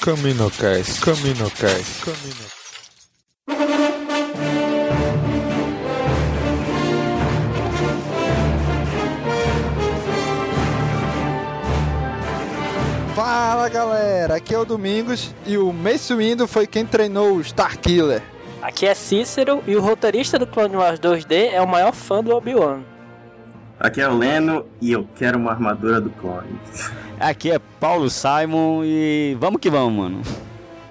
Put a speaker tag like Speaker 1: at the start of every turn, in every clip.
Speaker 1: Caminocast, Caminocast, Camino. Fala galera, aqui é o Domingos e o Mace Windu foi quem treinou o Starkiller.
Speaker 2: Aqui é Cícero e o roteirista do Clone Wars 2D é o maior fã do Obi-Wan.
Speaker 3: Aqui é o Leno e eu quero uma armadura do clone.
Speaker 4: Aqui é Paulo Simon e vamos que vamos, mano.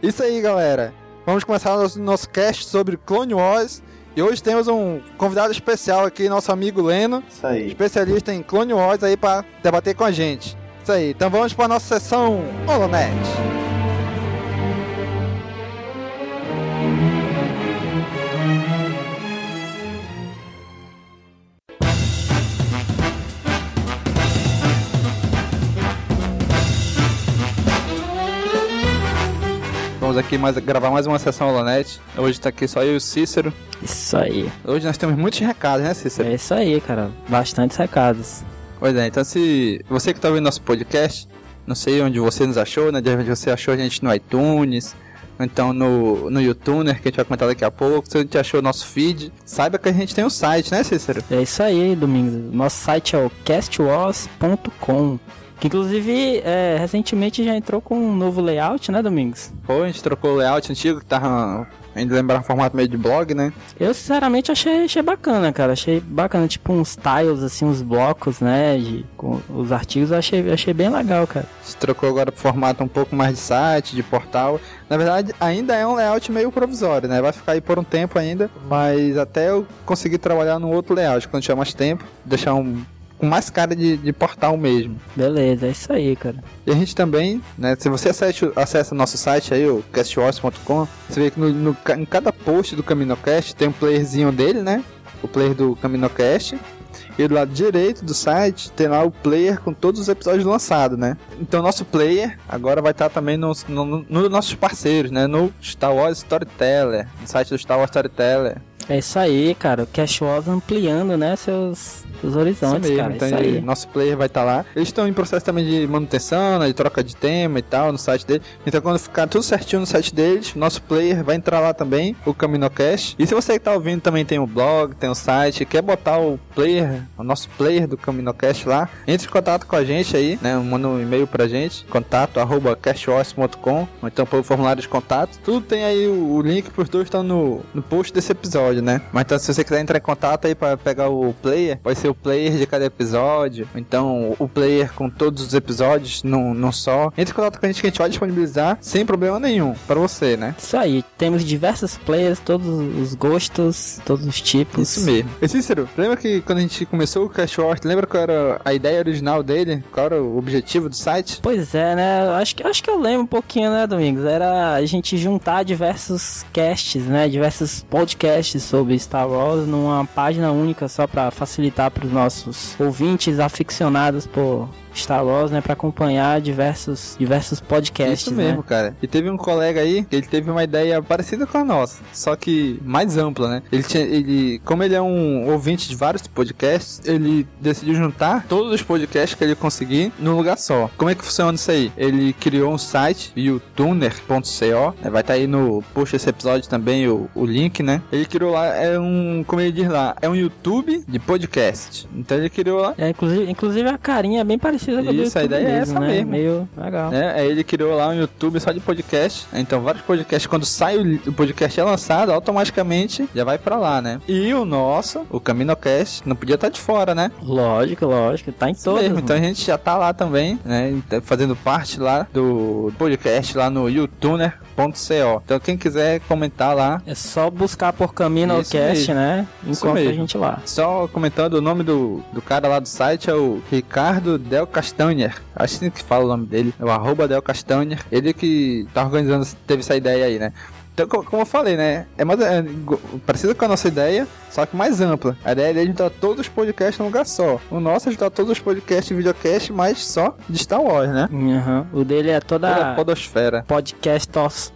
Speaker 1: Isso aí galera, vamos começar nosso, nosso cast sobre Clone Wars e hoje temos um convidado especial aqui, nosso amigo Leno,
Speaker 3: Isso aí.
Speaker 1: especialista em Clone Wars aí para debater com a gente. Isso aí, então vamos para nossa sessão Holonet. Vamos aqui mais, gravar mais uma sessão Holonet. Hoje tá aqui só eu e o Cícero.
Speaker 2: Isso aí.
Speaker 1: Hoje nós temos muitos recados, né, Cícero?
Speaker 2: É isso aí, cara. Bastantes recados.
Speaker 1: Pois é, então se você que está ouvindo nosso podcast, não sei onde você nos achou, né? De repente você achou a gente no iTunes, então no, no YouTuner, que a gente vai comentar daqui a pouco. Se a gente achou o nosso feed, saiba que a gente tem um site, né, Cícero?
Speaker 2: É isso aí, Domingos. Nosso site é o castwars.com. Que inclusive é, recentemente já entrou com um novo layout, né, Domingos?
Speaker 1: Pô, a gente trocou o layout antigo, que tava. Ainda lembrar um formato meio de blog, né?
Speaker 2: Eu sinceramente achei, achei bacana, cara. Achei bacana, tipo uns tiles, assim, uns blocos, né? De, com os artigos, achei, achei bem legal, cara.
Speaker 1: Gente trocou agora pro formato um pouco mais de site, de portal. Na verdade, ainda é um layout meio provisório, né? Vai ficar aí por um tempo ainda, mas até eu conseguir trabalhar num outro layout, quando tiver mais tempo, deixar um com mais cara de, de portal mesmo.
Speaker 2: Beleza, é isso aí, cara.
Speaker 1: E a gente também, né, se você acessa, acessa nosso site aí, o castwars.com, você vê que no, no, em cada post do CaminoCast tem um playerzinho dele, né? O player do CaminoCast. E do lado direito do site tem lá o player com todos os episódios lançados, né? Então nosso player agora vai estar também nos no, no, no nossos parceiros, né? No Star Wars Storyteller, no site do Star Wars Storyteller.
Speaker 2: É isso aí, cara. O Cash Wars ampliando, né, seus, seus horizontes,
Speaker 1: Isso mesmo,
Speaker 2: cara.
Speaker 1: então
Speaker 2: isso
Speaker 1: nosso player vai estar lá. Eles estão em processo também de manutenção, né, de troca de tema e tal no site dele. Então quando ficar tudo certinho no site deles, nosso player vai entrar lá também, o CaminoCast. E se você que tá ouvindo também tem o blog, tem o site, quer botar o player, o nosso player do CaminoCast lá, entre em contato com a gente aí, né, manda um e-mail pra gente, contato arroba castwars.com, ou então pelo formulário de contato. Tudo tem aí o, o link pros dois estão no, no post desse episódio, né? Mas então se você quiser entrar em contato aí para pegar o player, vai ser o player de cada episódio, então o player com todos os episódios num, num só. Entre em contato com a gente que a gente vai disponibilizar sem problema nenhum para você, né?
Speaker 2: Isso aí. Temos diversos players, todos os gostos, todos os tipos.
Speaker 1: Isso mesmo. E Cícero, lembra que quando a gente começou o Cash lembra qual era a ideia original dele? Qual era o objetivo do site?
Speaker 2: Pois é, né? Acho que, acho que eu lembro um pouquinho, né, Domingos? Era a gente juntar diversos casts, né? Diversos podcasts sobre Star Wars numa página única só para facilitar para os nossos ouvintes aficionados por Star Wars, né, para acompanhar diversos diversos podcasts,
Speaker 1: Isso mesmo,
Speaker 2: né?
Speaker 1: cara. E teve um colega aí que ele teve uma ideia parecida com a nossa, só que mais ampla, né? Ele tinha, ele, como ele é um ouvinte de vários podcasts, ele decidiu juntar todos os podcasts que ele conseguir num lugar só. Como é que funciona isso aí? Ele criou um site, youtuner.co, né? vai estar aí no post desse episódio também o, o link, né? Ele criou lá, é um, como ele diz lá, é um YouTube de podcast. Então ele criou lá
Speaker 2: É, inclusive, inclusive a carinha é bem parecida com a do
Speaker 1: Isso, a
Speaker 2: YouTube
Speaker 1: ideia é essa
Speaker 2: né?
Speaker 1: mesmo.
Speaker 2: Meio legal.
Speaker 1: né? Aí ele criou lá um YouTube só de podcast. Então, vários podcasts, quando sai o, podcast é lançado, automaticamente já vai pra lá, né? E o nosso, o CaminoCast, não podia estar de fora, né?
Speaker 2: Lógico, lógico. Tá em
Speaker 1: Isso
Speaker 2: todas.
Speaker 1: mesmo. Então a gente já tá lá também, né? Tá Fazendo parte lá do podcast lá no youtuner.co. Então, quem quiser comentar lá,
Speaker 2: É só buscar por Camino
Speaker 1: Isso
Speaker 2: Cast,
Speaker 1: mesmo.
Speaker 2: né? Encontra a gente lá.
Speaker 1: Só comentando o nome do, do cara lá do site é o Ricardo Del Castanher. Acho assim que fala o nome dele. É o arroba Del Castanher. Ele que tá organizando, teve essa ideia aí, né? Então, co- como eu falei, né? É mais, é, parecido com a nossa ideia, só que mais ampla. A ideia é juntar todos os podcasts num lugar só. O nosso é juntar todos os podcasts e videocast, mas só de Star Wars, né?
Speaker 2: Aham. O dele é
Speaker 1: Toda a podosfera.
Speaker 2: podcast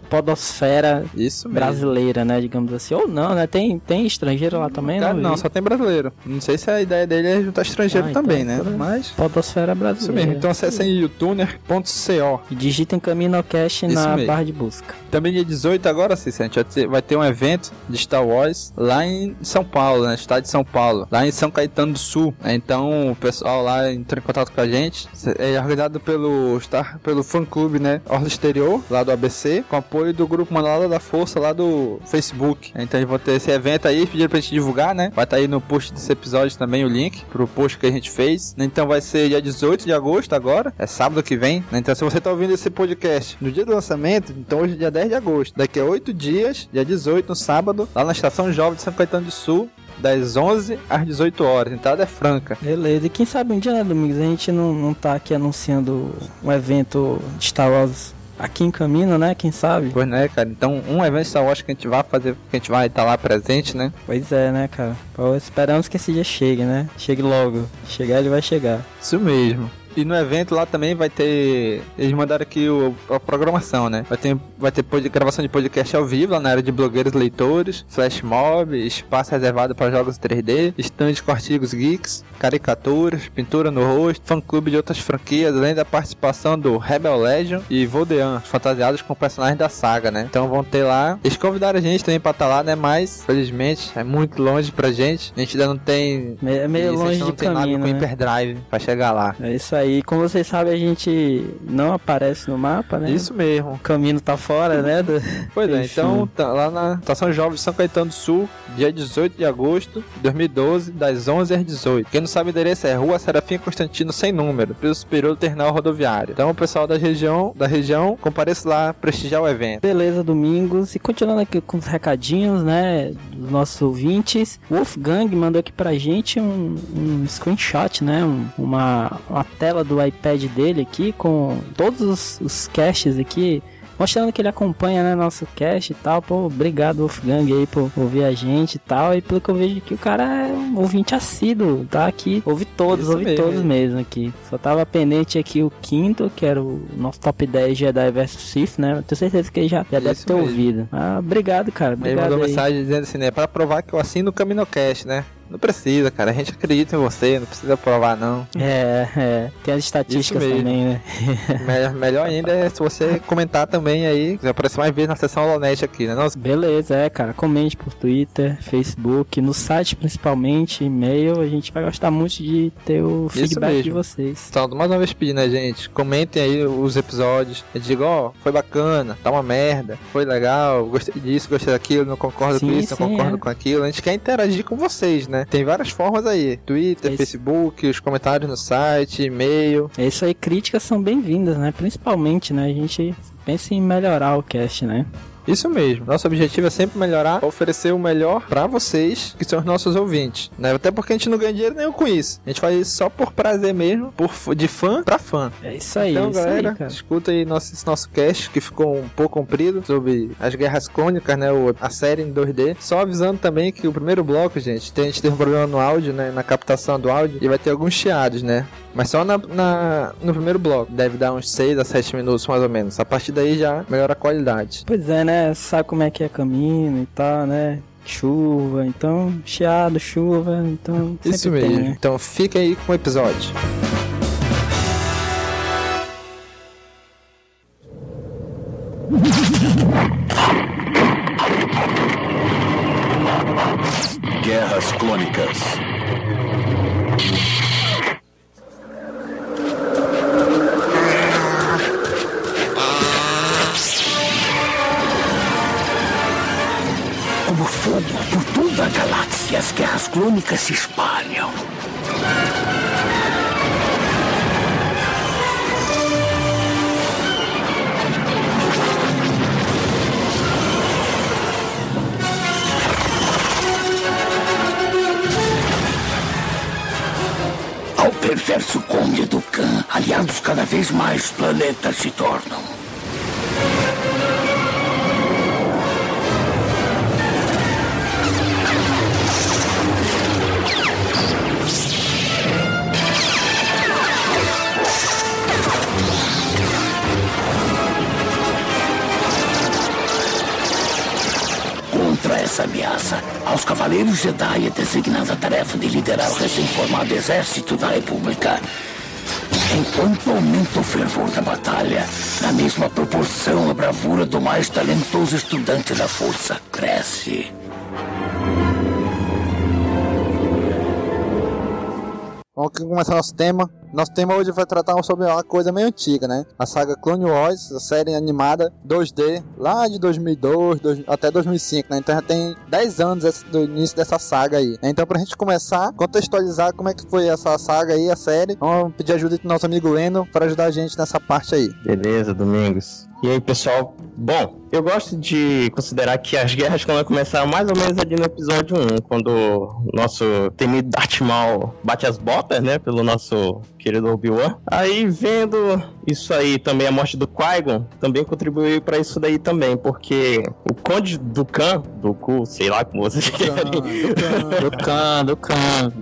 Speaker 2: podosfera
Speaker 1: Isso mesmo.
Speaker 2: brasileira, né? Digamos assim. Ou não, né? Tem, tem estrangeiro lá também, não?
Speaker 1: não,
Speaker 2: vi.
Speaker 1: só tem brasileiro. Não sei se a ideia dele é juntar estrangeiro
Speaker 2: Ah, então
Speaker 1: também, né?
Speaker 2: toda-
Speaker 1: Mas.
Speaker 2: Podosfera
Speaker 1: Isso
Speaker 2: brasileira.
Speaker 1: mesmo. Então acessem youtuner.co.
Speaker 2: E digitem CaminoCast
Speaker 1: Isso
Speaker 2: na
Speaker 1: mesmo.
Speaker 2: barra de busca.
Speaker 1: Também dia 18 agora, sim, a gente vai ter, vai ter um evento de Star Wars lá em São Paulo, né? Estado de São Paulo, lá em São Caetano do Sul. Então o pessoal lá entrou em contato com a gente. É organizado pelo Star, pelo fã clube, né? Orla Exterior, lá do ABC, com apoio do grupo Manolada da Força lá do Facebook. Então eles vão ter esse evento aí, pediram pra gente divulgar, né? Vai estar aí no post desse episódio também o link pro post que a gente fez. Então vai ser dia 18 de agosto agora, é sábado que vem. Então se você tá ouvindo esse podcast no dia do lançamento, então hoje é dia 10 de agosto. Daqui a 8 dias, dia 18, no sábado, lá na Estação Jovem de São Caetano do Sul, das 11 às 18 horas. Entrada é franca.
Speaker 2: Beleza. E quem sabe um dia, né, Domingos, a gente não, não tá aqui anunciando um evento de Star Wars aqui em Camino, né? Quem sabe?
Speaker 1: Pois né, cara? Então, um evento Star Wars que a gente vai fazer, que a gente vai estar lá presente, né?
Speaker 2: Pois é, né, cara? Pô, esperamos que esse dia chegue, né? Chegue logo. Chegar, ele vai chegar.
Speaker 1: Isso mesmo. E no evento lá também vai ter. Eles mandaram aqui o, a programação, né? Vai ter, vai ter pod- gravação de podcast ao vivo lá na área de blogueiros leitores, flash mob, espaço reservado para jogos 3D, stand com artigos geeks, caricaturas, pintura no rosto, fã clube de outras franquias, além da participação do Rebel Legion e Voldean, fantasiados com personagens da saga, né? Então vão ter lá. Eles convidaram a gente também pra estar lá, né? Mas, felizmente, é muito longe pra gente. A gente ainda não tem.
Speaker 2: É meio longe de
Speaker 1: tem nada
Speaker 2: caminho,
Speaker 1: com
Speaker 2: né?
Speaker 1: Hyperdrive pra chegar lá.
Speaker 2: É isso aí. Como vocês sabem, a gente não aparece no mapa, né?
Speaker 1: Isso mesmo.
Speaker 2: O caminho tá fora, né? do-
Speaker 1: Pois é, então tá lá na Estação Jovem de São Caetano do Sul, dia 18 de agosto de 2012, das 11 às 18. Quem não sabe o endereço é Rua Serafim Constantino sem número, piso superior do terminal rodoviário. Então o pessoal da região, da região, compareça lá prestigiar o evento.
Speaker 2: Beleza, Domingos. E continuando aqui com os recadinhos, né? Dos nossos ouvintes. O Wolfgang mandou aqui pra gente um, um screenshot, né? um- uma, uma tela do iPad dele aqui com todos os, os caches aqui. Mostrando que ele acompanha, né, nosso cast e tal. Pô, obrigado, Wolfgang, aí, por ouvir a gente e tal. E pelo que eu vejo aqui, o cara é um ouvinte assíduo, tá aqui. Ouve todos,
Speaker 1: Isso
Speaker 2: ouve
Speaker 1: mesmo,
Speaker 2: todos mesmo aqui. Só tava pendente aqui o quinto, que era o nosso top 10 Jedi vs Sith, né? Eu tenho certeza que ele já, já deve ter
Speaker 1: mesmo.
Speaker 2: ouvido. Ah, obrigado, cara.
Speaker 1: Ele
Speaker 2: Obrigado
Speaker 1: mandou
Speaker 2: aí.
Speaker 1: mensagem dizendo assim, né? Pra provar que eu assino o CaminoCast, né? Não precisa, cara. A gente acredita em você, não precisa provar, não.
Speaker 2: É, é. Tem as estatísticas também, né?
Speaker 1: melhor, melhor ainda é se você comentar também aí, quiser aparecer mais vezes na sessão Lonete aqui, né? Nossa,
Speaker 2: Beleza, é, cara. Comente por Twitter, Facebook, no site principalmente, e-mail. A gente vai gostar muito de ter o feedback de vocês.
Speaker 1: Então, mais uma vez pedindo, né, gente? Comentem aí os episódios. Eu digo, ó, foi bacana, tá uma merda, foi legal, gostei disso, gostei daquilo, não concordo com
Speaker 2: Sim,
Speaker 1: isso,
Speaker 2: sim,
Speaker 1: não concordo
Speaker 2: é.
Speaker 1: com aquilo. A gente quer interagir com vocês, né? Tem várias formas aí: Twitter,
Speaker 2: Isso.
Speaker 1: Facebook, os comentários no site, e-mail.
Speaker 2: É isso aí, críticas são bem-vindas, né? Principalmente, né? A gente pensa em melhorar o cast, né?
Speaker 1: Isso mesmo. Nosso objetivo é sempre melhorar, oferecer o melhor pra vocês, que são os nossos ouvintes, né? Até porque a gente não ganha dinheiro nenhum com isso. A gente faz isso só por prazer mesmo, por de fã pra fã.
Speaker 2: É isso aí,
Speaker 1: Então,
Speaker 2: isso
Speaker 1: galera,
Speaker 2: aí,
Speaker 1: escuta aí nosso, esse nosso cast que ficou um pouco comprido sobre as guerras crônicas, né? o- a série em 2D. Só avisando também que o primeiro bloco, gente, tem, a gente teve um problema no áudio, né? Na captação do áudio e vai ter alguns chiados, né? Mas só na, na- no primeiro bloco. Deve dar uns 6 a 7 minutos mais ou menos. A partir daí já melhora a qualidade.
Speaker 2: Pois é, né? Sabe como é que é caminho e tal, né? Chuva, então, chiado, chuva, então.
Speaker 1: Isso
Speaker 2: sempre tem,
Speaker 1: mesmo.
Speaker 2: né?
Speaker 1: Então fica aí com o episódio.
Speaker 5: Guerras Clônicas.
Speaker 6: Fogo por toda a galáxia, as guerras clônicas se espalham. Ao perverso Conde do Khan, aliados cada vez mais planetas se tornam. Cavaleiro Jedi é designado a tarefa de liderar o recém-formado exército da República. Enquanto aumenta o fervor da batalha, na mesma proporção a bravura do mais talentoso estudante da força cresce.
Speaker 1: Vamos começar nosso tema. Nosso tema hoje vai tratar sobre uma coisa meio antiga, né? A saga Clone Wars, a série animada 2D, lá de 2002 dois- até 2005, né? Então já tem 10 anos esse- do início dessa saga aí. Então pra gente começar, contextualizar como é que foi essa saga aí, a série, vamos pedir ajuda do nosso amigo Leno para ajudar a gente nessa parte aí.
Speaker 7: Beleza, Domingos. E aí, pessoal? Bom, eu gosto de considerar que as guerras quando começaram mais ou menos ali no episódio 1, quando o nosso temido Darth Maul bate as botas, né, pelo nosso querido Obi-Wan. Aí, vendo isso aí, também a morte do Qui-Gon, também contribuiu pra isso daí também, porque o Conde do Khan, do Ku, sei lá como vocês querem,
Speaker 2: Do Khan, do Khan.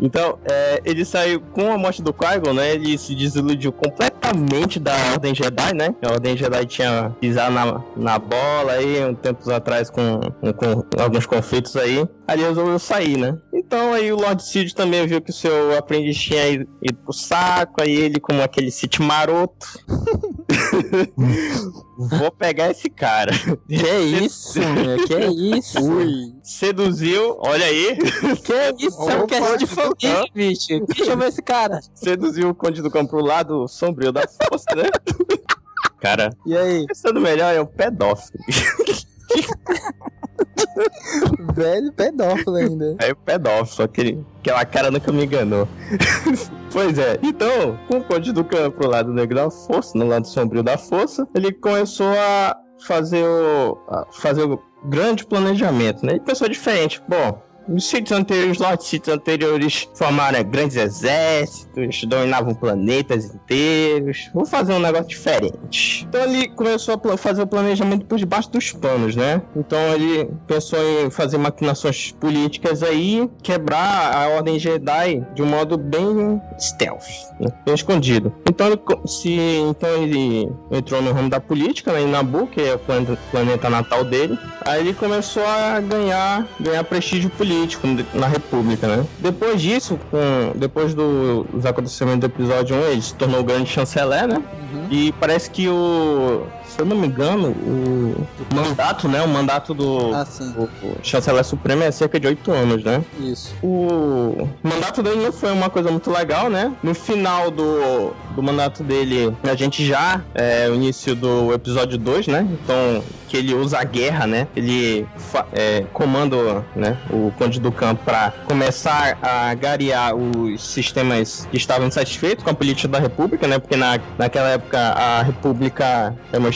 Speaker 7: então, é, ele saiu com a morte do Qui-Gon, né? Ele se desiludiu completamente da Ordem Jedi, né? A Ordem Jedi tinha pisado na, na bola aí, um tempos atrás com, com, alguns conflitos aí. Ele resolveu sair, né? Então aí o Lord Sid também viu que o seu aprendiz tinha ido, ido pro saco, aí ele como aquele Sith maroto. Vou pegar esse cara.
Speaker 2: Que isso, meu? Que isso?
Speaker 1: Ui.
Speaker 7: Seduziu, olha aí,
Speaker 2: Que isso? É um cast de família, bicho. Eu ver esse cara.
Speaker 7: seduziu o Conde do Campo pro lado sombrio da força, né? Cara,
Speaker 1: E aí,
Speaker 7: pensando melhor, é um pedófilo.
Speaker 1: velho pedófilo ainda.
Speaker 7: É pedófilo, que aquela cara nunca me enganou. pois é, então, com o Conde do Campo pro lado negro da força, no lado sombrio da força, ele começou a fazer o. a fazer o grande planejamento, né? Ele pensou diferente. Bom. Os sítios anteriores, os sítios anteriores formaram né, grandes exércitos, dominavam planetas inteiros. Vou fazer um negócio diferente. Então ele começou a fazer o planejamento por debaixo dos panos, né? Então ele pensou em fazer maquinações políticas aí, quebrar a Ordem Jedi de um modo bem stealth, né? bem escondido. Então ele, se, então ele entrou no ramo da política, né, em Nabu, que é o planeta, planeta natal dele. Aí ele começou a ganhar, ganhar prestígio político na República, né? Depois disso, com, depois do- dos acontecimentos do episódio 1, ele se tornou o grande chanceler, né? E parece que o. Se eu não me engano, o mandato, né? O mandato do,
Speaker 1: Ah,
Speaker 7: do chanceler supremo é cerca de 8 anos, né?
Speaker 1: Isso.
Speaker 7: O mandato dele não foi uma coisa muito legal, né? No final do, do mandato dele, a gente já é o início do episódio 2, né? Então, que ele usa a guerra, né? Ele é, comanda né, o Conde do Campo para começar a garear os sistemas que estavam insatisfeitos com a política da República, né? Porque na, naquela época a República é uma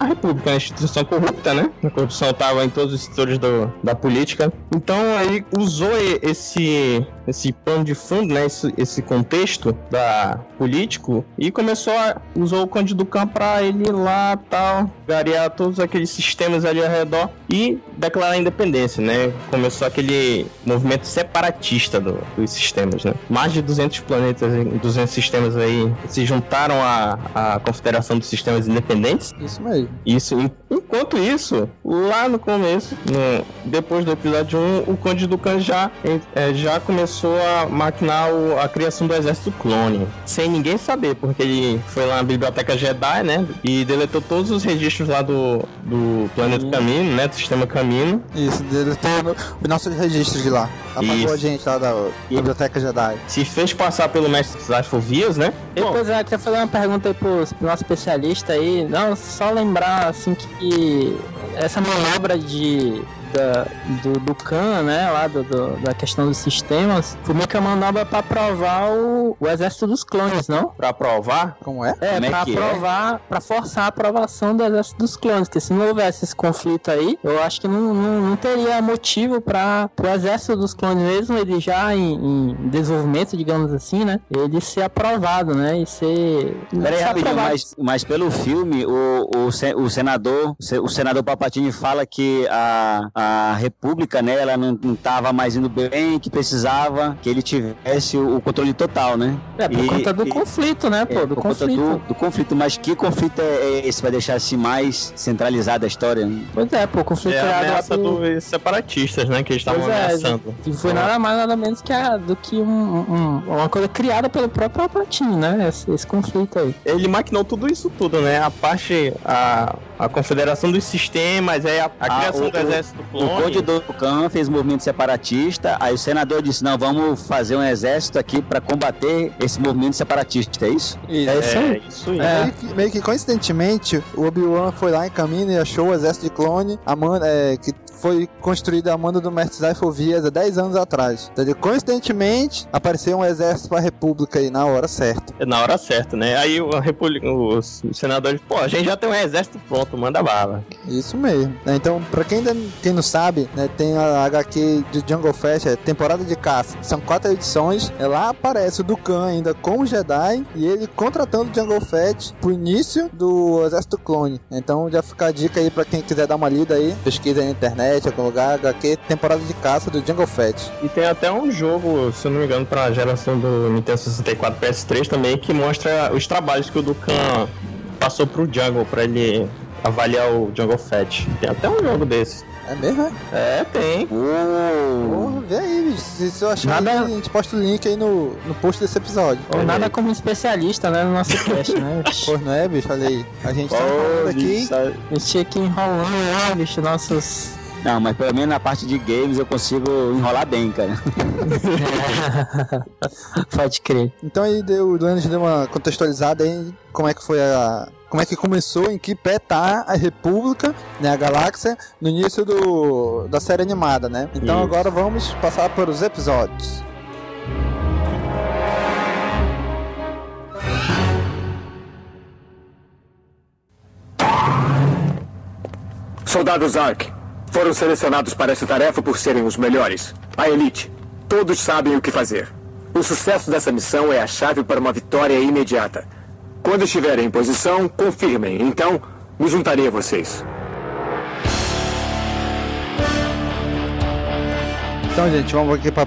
Speaker 7: a República é uma instituição corrupta, né? A corrupção estava em todos os setores do, da política. Então ele usou esse esse pano de fundo, né? Esse, esse contexto da político e começou a usou o Conde do Campo para ele lá tal garear todos aqueles sistemas ali ao redor e declarar a independência, né? Começou aquele movimento separatista do- dos sistemas, né? Mais de 200 planetas, 200 sistemas aí se juntaram à, à Confederação dos Sistemas Independentes
Speaker 1: Isso mesmo.
Speaker 7: isso, en- enquanto isso, lá no começo, no- depois do episódio 1, o Conde do Khan já, eh, já começou a maquinar o- a criação do exército clone. Sem ninguém saber, porque ele foi lá na biblioteca Jedi, né? E deletou todos os registros lá do, do planeta Caminho, né? Do sistema Caminho.
Speaker 1: Isso, ele tem no- os nossos registros de lá. Apagou
Speaker 7: Isso.
Speaker 1: a gente lá da Biblioteca Jedi.
Speaker 7: Se fez passar pelo mestre Zasfovias, né?
Speaker 2: E, pois é, eu queria fazer uma pergunta aí pro, pro nosso especialista aí. Não, só lembrar, assim, que essa manobra de... Da, do, do Khan, né, lá do, do- da questão dos sistemas, foi meio que uma manobra pra provar o, o exército dos clones, não?
Speaker 7: Pra provar.
Speaker 1: Como é?
Speaker 2: É,
Speaker 4: Como é
Speaker 2: pra
Speaker 4: é?
Speaker 2: aprovar, pra forçar a aprovação do exército dos clones, porque se não houvesse esse conflito aí, eu acho que não, não, não teria motivo para o exército dos clones mesmo, ele já em, em desenvolvimento, digamos assim, né, ele ser aprovado, né, e ser...
Speaker 4: Peraí, rapidinho, mas, mas pelo filme, o, o, o senador, o se- o senador Papatini fala que a, a República, né, ela não, não tava mais indo bem, que precisava que ele tivesse o, controle total, né?
Speaker 2: É, por
Speaker 4: E-
Speaker 2: conta do
Speaker 4: e-
Speaker 2: conflito, né, pô?
Speaker 4: É,
Speaker 2: do
Speaker 4: por conta
Speaker 2: conflito.
Speaker 4: do, do conflito, mas que conflito é esse? Vai deixar assim mais centralizada a história? né?
Speaker 2: Pois é, pô, o conflito
Speaker 7: É a
Speaker 2: criado lá
Speaker 7: ameaça
Speaker 2: por-
Speaker 7: dos separatistas, né? Que eles estavam
Speaker 2: é,
Speaker 7: ameaçando.
Speaker 2: Que foi nada mais nada menos que a, do que um, um- uma coisa criada pelo próprio Palpatine, né? Esse, esse conflito aí.
Speaker 7: Ele maquinou tudo isso tudo, né? A parte, a, a confederação dos sistemas, aí a, a
Speaker 4: Ah,
Speaker 7: criação
Speaker 4: o-
Speaker 7: do exército
Speaker 4: O
Speaker 7: clone.
Speaker 4: Conde do Khan fez um movimento separatista, aí o senador disse: não, vamos fazer um exército aqui para combater esse movimento separatista, é isso?
Speaker 1: Isso.
Speaker 2: É isso aí.
Speaker 7: É, isso aí.
Speaker 2: É.
Speaker 1: Meio, que, meio que coincidentemente, o Obi-Wan foi lá em caminho e achou o exército de clone, a man, é, que foi construída a mando do Mestre Zyphel Vias há 10 anos atrás. Então, coincidentemente, apareceu um exército pra República aí na hora certa.
Speaker 7: Na hora certa, né? Aí o, a República- os senadores, pô, a gente já tem um exército pronto, manda bala.
Speaker 1: Isso mesmo. né? Então, pra quem, ainda, quem não sabe, né, tem a HQ de Jungle Fest, é temporada de caça. São quatro edições. É, lá aparece o Dukan ainda como Jedi e ele contratando o Jungle Fett pro início do Exército Clone. Então já fica a dica aí pra quem quiser dar uma lida aí. Pesquisa aí na internet, algum lugar, HQ, temporada de caça do Jungle Fett.
Speaker 7: E tem até um jogo, se eu não me engano, pra geração do Nintendo 64 PS3 também, que mostra os trabalhos que o Dukan passou pro Jungle pra ele avaliar o Jungle Fett. Tem até um jogo desse.
Speaker 1: É mesmo, é?
Speaker 7: É, tem.
Speaker 1: Porra, vê aí, bicho. Se, se eu achar
Speaker 2: Nada-
Speaker 1: aí, a gente posta o link aí no, no post desse episódio.
Speaker 2: Ou nada como especialista, né, no nosso cast, né?
Speaker 1: Pô, não é, bicho? Olha aí. A gente tá falando aqui.
Speaker 2: A gente tinha que enrolando lá, bicho, nossos.
Speaker 4: Não, mas pelo menos na parte de games eu consigo enrolar bem, cara.
Speaker 2: Pode crer.
Speaker 1: Então aí deu, o Leandro deu uma contextualizada aí como é que foi a. Como é que começou, em que pé tá a República, né, a galáxia, no início do, da série animada, né? Então
Speaker 7: Isso.
Speaker 1: agora vamos passar para os episódios.
Speaker 8: Soldados Ark foram selecionados para essa tarefa por serem os melhores. A elite. Todos sabem o que fazer. O sucesso dessa missão é a chave para uma vitória imediata. Quando estiverem em posição, confirmem. Então, me juntarei a vocês.
Speaker 1: Então, gente, vamos aqui para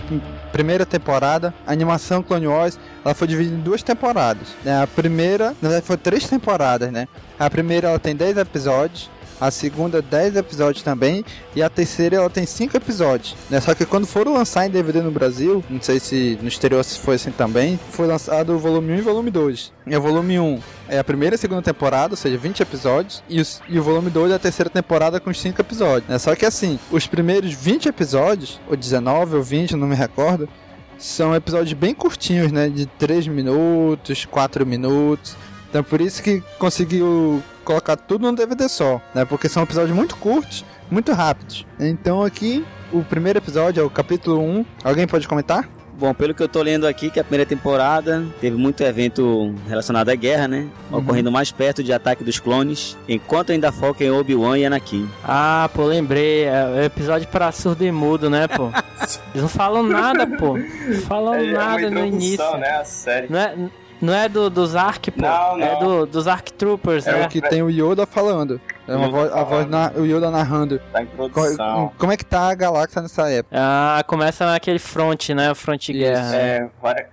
Speaker 1: primeira temporada. A animação Clone Wars, ela foi dividida em duas temporadas. né? A primeira, na verdade, foi três temporadas, né? A primeira ela tem 10 episódios. A segunda, 10 episódios também. E a terceira, ela tem 5 episódios. Né? Só que quando foram lançar em DVD no Brasil, não sei se no exterior se foi assim também, foi lançado o volume 1 e volume 2. E o volume 1 é a primeira e segunda temporada, ou seja, 20 episódios. E, os- e o volume 2 é a terceira temporada com os 5 episódios. Né? Só que assim, os primeiros 20 episódios, ou 19 ou 20, não me recordo, são episódios bem curtinhos, né? De 3 minutos, 4 minutos. Então por isso que conseguiu colocar tudo num DVD só, né? Porque são episódios muito curtos, muito rápidos. Então aqui, o primeiro episódio é o capítulo 1. Alguém pode comentar?
Speaker 4: Bom, pelo que eu tô lendo aqui, que a primeira temporada teve muito evento relacionado à guerra, né? Ocorrendo mais perto de ataque dos clones, enquanto ainda foca em Obi-Wan e Anakin.
Speaker 2: Ah, pô, lembrei. É o episódio pra surdo e mudo, né, pô? Eles não falam nada, pô. Não falam
Speaker 3: É,
Speaker 2: nada no início.
Speaker 3: né? A série.
Speaker 2: Não é, não é do, dos Ark, pô.
Speaker 3: Não,
Speaker 2: É
Speaker 3: não.
Speaker 2: do, dos Ark Troopers,
Speaker 1: É
Speaker 2: né?
Speaker 1: o que tem o Yoda falando. É uma voz, a voz
Speaker 3: falando.
Speaker 1: na, o Yoda narrando.
Speaker 3: Da introdução.
Speaker 1: Co- Como é que tá a galáxia nessa época?
Speaker 2: Ah, começa naquele front, né? O front de guerra.
Speaker 3: É,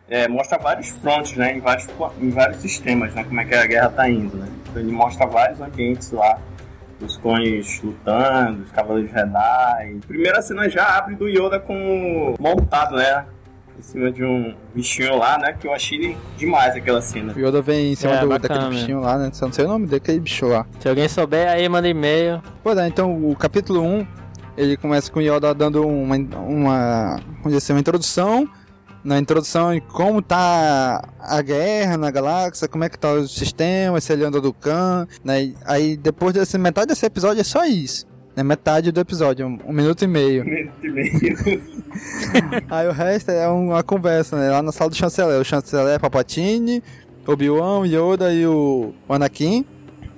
Speaker 3: é, mostra vários frontes, né? Em vários, em vários sistemas, né? Como é que a guerra tá indo, né? Então ele mostra vários ambientes lá. Os clones lutando, os cavaleiros Jedi. Primeira cena já abre do Yoda com montado, né? Em cima de um bichinho lá, né? Que eu achei demais aquela cena.
Speaker 1: O Yoda vem em cima
Speaker 2: É,
Speaker 1: do,
Speaker 2: bacana
Speaker 1: daquele
Speaker 2: mesmo.
Speaker 1: bichinho lá, né? Só não sei o nome daquele bicho lá.
Speaker 2: Se alguém souber, aí manda e-mail.
Speaker 1: Pois é, então o capítulo 1, ele começa com o Yoda dando uma, uma, assim, uma introdução, na introdução em como tá a guerra na galáxia, como é que tá os sistemas, se ele anda do Khan, né? Aí depois desse, metade desse episódio é só isso. Né, metade do episódio, um, um minuto e meio. Aí o resto é uma conversa, né? Lá na sala do chanceler. O chanceler é Papatini, Obi-Wan, Yoda e o o Anakin.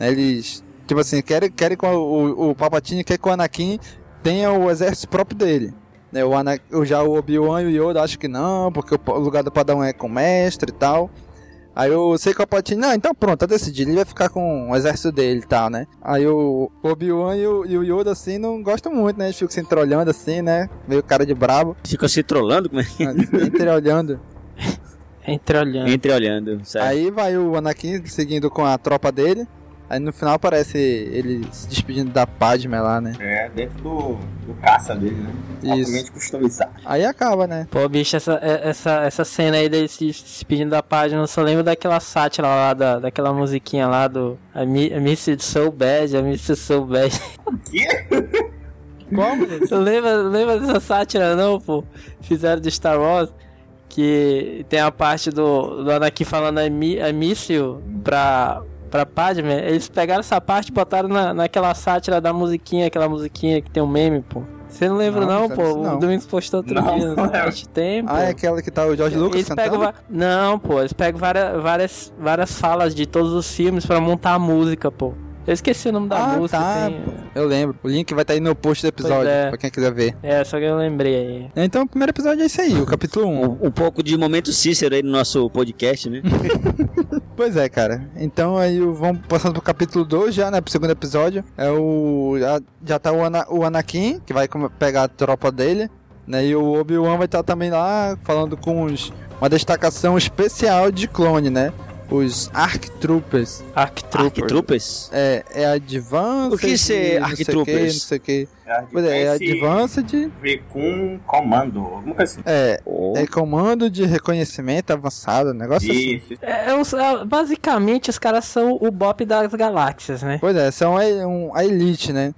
Speaker 1: né, Eles, tipo assim, querem, querem que o, o, Palpatine quer que o Anakin tenha o exército próprio dele. Né? O Ana, já o Obi-Wan e o Yoda acham que não, porque o, o lugar do Padawan é com o mestre e tal. Aí o Seiko Palpatine, não, então pronto, tá decidido, ele vai ficar com o exército dele e tal, né? Aí o Obi-Wan e, o- e o Yoda, assim, não gostam muito, né? Eles ficam se entreolhando assim, né? Meio cara de brabo,
Speaker 4: Fica se trollando, como é que
Speaker 1: entreolhando.
Speaker 2: Entre olhando.
Speaker 4: Entre olhando, certo?
Speaker 1: Aí vai o Anakin seguindo com a tropa dele. Aí no final aparece ele se despedindo da Padme lá, né?
Speaker 3: É, dentro do, do caça dele, né?
Speaker 1: Isso.
Speaker 3: Customizado.
Speaker 1: Aí acaba, né?
Speaker 2: Pô, bicho, essa, é- essa, essa cena aí dele se, se pedindo da página, eu só lembro daquela sátira lá, da, daquela musiquinha lá do I, mi- I Miss You So Bad, I Miss You So Bad.
Speaker 1: Qual, menino?
Speaker 2: Você lembra, lembra dessa sátira não, pô? Fizeram de Star Wars, que tem a parte do, do Anakin falando I, mi, I Miss You pra, pra Padme. Eles pegaram essa parte e botaram na, naquela sátira da musiquinha, aquela musiquinha que tem um meme, pô. Você não lembra
Speaker 1: Não,
Speaker 2: não, pô?
Speaker 1: não.
Speaker 2: O Domingos postou outro
Speaker 3: Não,
Speaker 2: dia no
Speaker 3: não lembro.
Speaker 2: site, tem, pô.
Speaker 1: Ah, é aquela que tá o George Lucas
Speaker 2: Eles pegam
Speaker 1: cantando?
Speaker 2: va- Não, pô, eles pegam várias, várias, várias falas de todos os filmes pra montar a música, pô. Eu esqueci o nome da
Speaker 1: Ah,
Speaker 2: música.
Speaker 1: tá,
Speaker 2: tem-
Speaker 1: pô. Eu lembro. O link vai estar aí no post do episódio,
Speaker 2: Pois é.
Speaker 1: pra quem quiser ver.
Speaker 2: É, só que eu lembrei aí.
Speaker 1: Então o primeiro episódio é esse aí, o capítulo 1.
Speaker 4: Um, um pouco de momento Cícero aí no nosso podcast, né?
Speaker 1: Pois é, cara. Então aí vamos passando pro capítulo 2 já, né? Pro segundo episódio. É o. Já, já tá o, Ana, o Anakin, que vai pegar a tropa dele. Né? E o Obi-Wan vai estar também lá falando com os, uma destacação especial de clone, né? Os Arc Troopers.
Speaker 2: Arc Trooper.
Speaker 4: Arquitroopers?
Speaker 1: É, é Advanced.
Speaker 4: O que ser
Speaker 1: não sei
Speaker 4: Arc Troopers?
Speaker 1: que, Não sei o que.
Speaker 3: É,
Speaker 1: Pois é, é Advanced.
Speaker 3: Recon Comando, alguma coisa assim.
Speaker 1: É,
Speaker 4: Oh.
Speaker 1: é comando de reconhecimento avançado, negócio assim.
Speaker 3: Isso,
Speaker 2: É, é os- é, basicamente, os caras são o Bop das galáxias, né?
Speaker 1: Pois é, são a, um, a elite, né?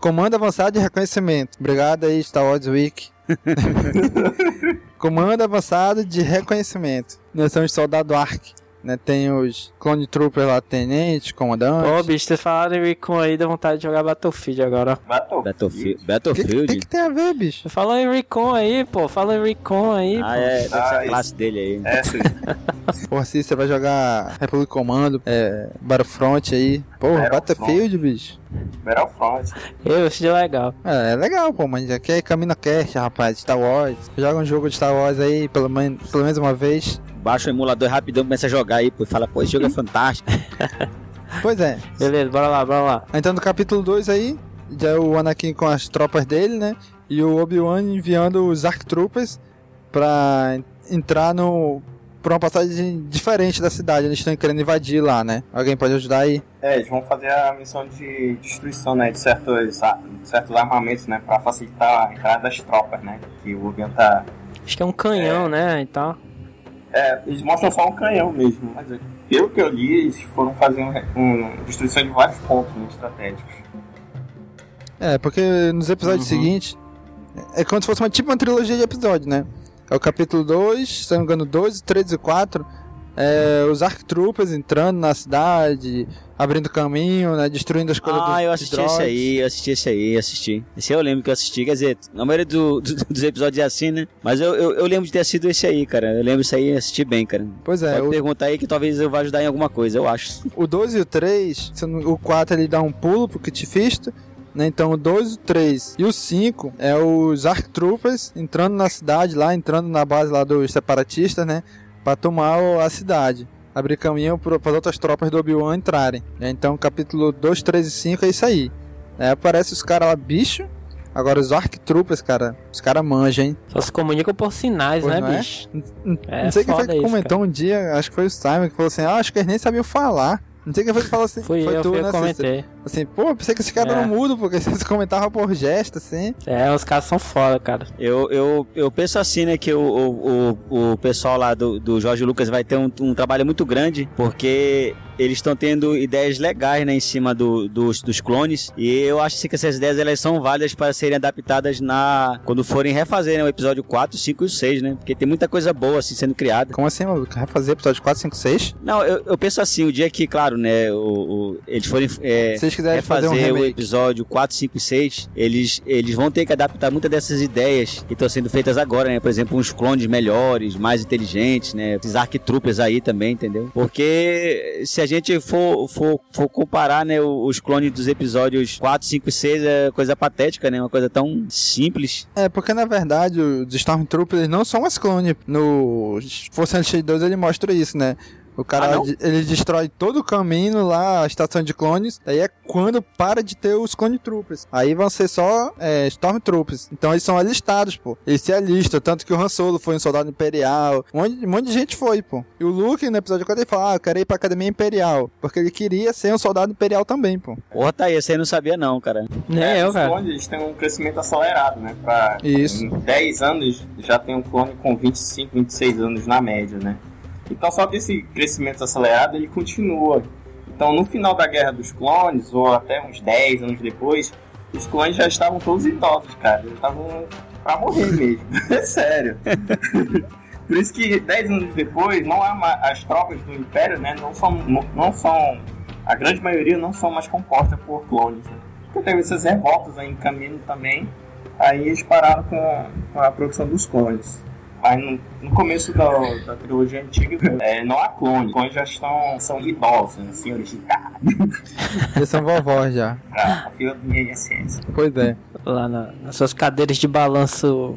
Speaker 1: Comando avançado de reconhecimento. Obrigado aí, Star Wars Week. Comando avançado de reconhecimento. Nós somos soldado Ark. Né? Tem os Clone Troopers lá, tenente, comandante.
Speaker 2: Ô, bicho, vocês falaram em Recon aí, dá vontade de jogar Battlefield agora.
Speaker 3: Battlefield.
Speaker 4: Battlefield.
Speaker 1: O que,
Speaker 4: Battlefield.
Speaker 1: que, que tem a ver, bicho?
Speaker 2: Falou em Recon aí, pô. Fala em Recon aí,
Speaker 4: Ah,
Speaker 2: pô.
Speaker 4: é, deve ser
Speaker 3: Ah,
Speaker 4: a classe dele aí.
Speaker 3: É, sim.
Speaker 1: Porra, se você vai jogar Republic Comando, é, Battlefront aí. Porra,
Speaker 3: Battlefront.
Speaker 1: Battlefield, bicho.
Speaker 3: Battlefront.
Speaker 2: Eu, esse é legal.
Speaker 1: É, é legal, pô, mas aqui é Camino Cast, rapaz, Star Wars. Joga um jogo de Star Wars aí, pelo, men pelo menos uma vez.
Speaker 4: Baixa o emulador rapidão, começa a jogar aí, pô. e Fala, pô, esse jogo é fantástico.
Speaker 1: Pois é,
Speaker 2: Beleza, bora lá, bora lá.
Speaker 1: Então no capítulo 2 aí, já é o Anakin com as tropas dele, né? E o Obi-Wan enviando os Arc Troopers pra entrar no. Por uma passagem diferente da cidade. Eles estão querendo invadir lá, né? Alguém pode ajudar aí?
Speaker 3: É, eles vão fazer a missão de destruição, né, de certos, a- certos armamentos, né, pra facilitar a entrada das tropas, né, que o Obi tá...
Speaker 2: Acho que é um canhão, né, e tal.
Speaker 3: É, eles mostram só um canhão mesmo, mas é, pelo que eu li, eles foram fazer um, um- destruição de vários pontos muito estratégicos.
Speaker 1: É, porque nos episódios seguintes. É como se fosse uma, tipo uma trilogia de episódios, né? É o capítulo 2, se não me engano, 2, 3 e 4. É, os Arc Troopers entrando na cidade, abrindo caminho, né? Destruindo as coisas
Speaker 4: Ah,
Speaker 1: dos-
Speaker 4: eu assisti esse aí, eu assisti esse aí, assisti. Esse aí eu lembro que eu assisti, quer dizer, na maioria do- do- dos episódios é assim, né? Mas eu, eu, eu lembro de ter sido esse aí, cara. Eu lembro isso aí e assisti bem, cara.
Speaker 1: Pois é,
Speaker 4: Pode
Speaker 1: o,
Speaker 4: perguntar aí que talvez eu vá ajudar em alguma coisa, eu acho.
Speaker 1: O 2 e o 3, se não- o 4 ele dá um pulo pro Kit Fisto, né? Então o 2, o 3 e o 5 é os Arc Troopers entrando na cidade lá, entrando na base lá dos separatistas, né? Pra tomar a cidade. Abrir caminho para as outras tropas do Obi-Wan entrarem. né? Então capítulo 2, 3 e 5 é isso aí. É, aparece os caras lá, bicho. Agora os Arc Troopers, cara, os caras manjam, hein?
Speaker 2: Só se comunicam por sinais,
Speaker 1: Pois
Speaker 2: né,
Speaker 1: não é?
Speaker 2: bicho?
Speaker 1: Não,
Speaker 2: É
Speaker 1: não sei quem foi que
Speaker 2: isso,
Speaker 1: comentou um dia, acho que foi o Simon, que falou assim: ah, acho que eles nem sabiam falar. Não sei quem foi que falou assim.
Speaker 2: Fui
Speaker 1: foi
Speaker 2: eu,
Speaker 1: tu,
Speaker 2: fui eu
Speaker 1: né,
Speaker 2: comentei.
Speaker 1: Assim, pô, pensei que esse cara
Speaker 2: É.
Speaker 1: não mudo, porque vocês comentavam por gesto, assim.
Speaker 2: É, os caras são foda, cara.
Speaker 4: Eu, eu, eu penso assim, né, que o, o, o, o pessoal lá do, do Jorge Lucas vai ter um, um trabalho muito grande, porque eles estão tendo ideias legais, né, em cima do, dos, dos clones, e eu acho assim, que essas ideias elas são válidas para serem adaptadas na quando forem refazer, né, o episódio 4, 5 e 6, né, porque tem muita coisa boa, assim, sendo criada.
Speaker 1: Como assim, maluco? Vai fazer episódio 4, 5, 6?
Speaker 4: Não, eu, eu penso assim, o dia que, claro, né, o, o- eles forem é,
Speaker 1: Se vocês quiserem fazer
Speaker 4: refazer
Speaker 1: um
Speaker 4: o episódio 4, 5 e 6, eles, eles vão ter que adaptar muitas dessas ideias que estão sendo feitas agora, né? Por exemplo, uns clones melhores, mais inteligentes, né? Esses Troopers aí também, entendeu? Porque se a gente for, for, for comparar, né, os clones dos episódios 4, 5 e 6 é coisa patética, né? Uma coisa tão simples.
Speaker 1: É, porque na verdade os Stormtroopers não são as clones. No Força Unleashed 2 ele mostra isso, né? O cara,
Speaker 4: Ah,
Speaker 1: ele destrói todo o caminho lá, a estação de clones. Daí é quando para de ter os clone troopers. Aí vão ser só é, Stormtroopers. Então eles são alistados, pô. Eles se alistam. Tanto que o Han Solo foi um soldado imperial. Um monte, um monte de gente foi, pô. E o Luke, no episódio 4, ele fala: Ah, eu quero ir pra academia imperial. Porque ele queria ser um soldado imperial também, pô.
Speaker 4: Porra, tá aí, esse aí eu não sabia não, cara.
Speaker 2: Nem
Speaker 3: É,
Speaker 2: eu,
Speaker 3: os
Speaker 2: cara.
Speaker 3: clones eles têm um crescimento acelerado, né? Pra,
Speaker 1: Isso.
Speaker 3: Em 10 anos já tem um clone com 25, 26 anos na média, né? Então só que esse crescimento acelerado ele continua. Então no final da Guerra dos Clones, ou até uns 10 anos depois, os clones já estavam todos idosos, cara. Já estavam pra morrer mesmo. É sério. Por isso que 10 anos depois, não há ma- as tropas do Império, né? Não são, não, não são. A grande maioria não são mais compostas por clones. Né? Porque teve essas revoltas aí em caminho também. Aí eles pararam com a, com a produção dos clones. Aí no, no começo da, da trilogia antiga, é, não há clones. Os clones já estão, são idosos, né? senhores de idade.
Speaker 1: Eles são vovós já.
Speaker 3: pra a fila do INSS.
Speaker 1: Pois é.
Speaker 2: Lá na- nas suas cadeiras de balanço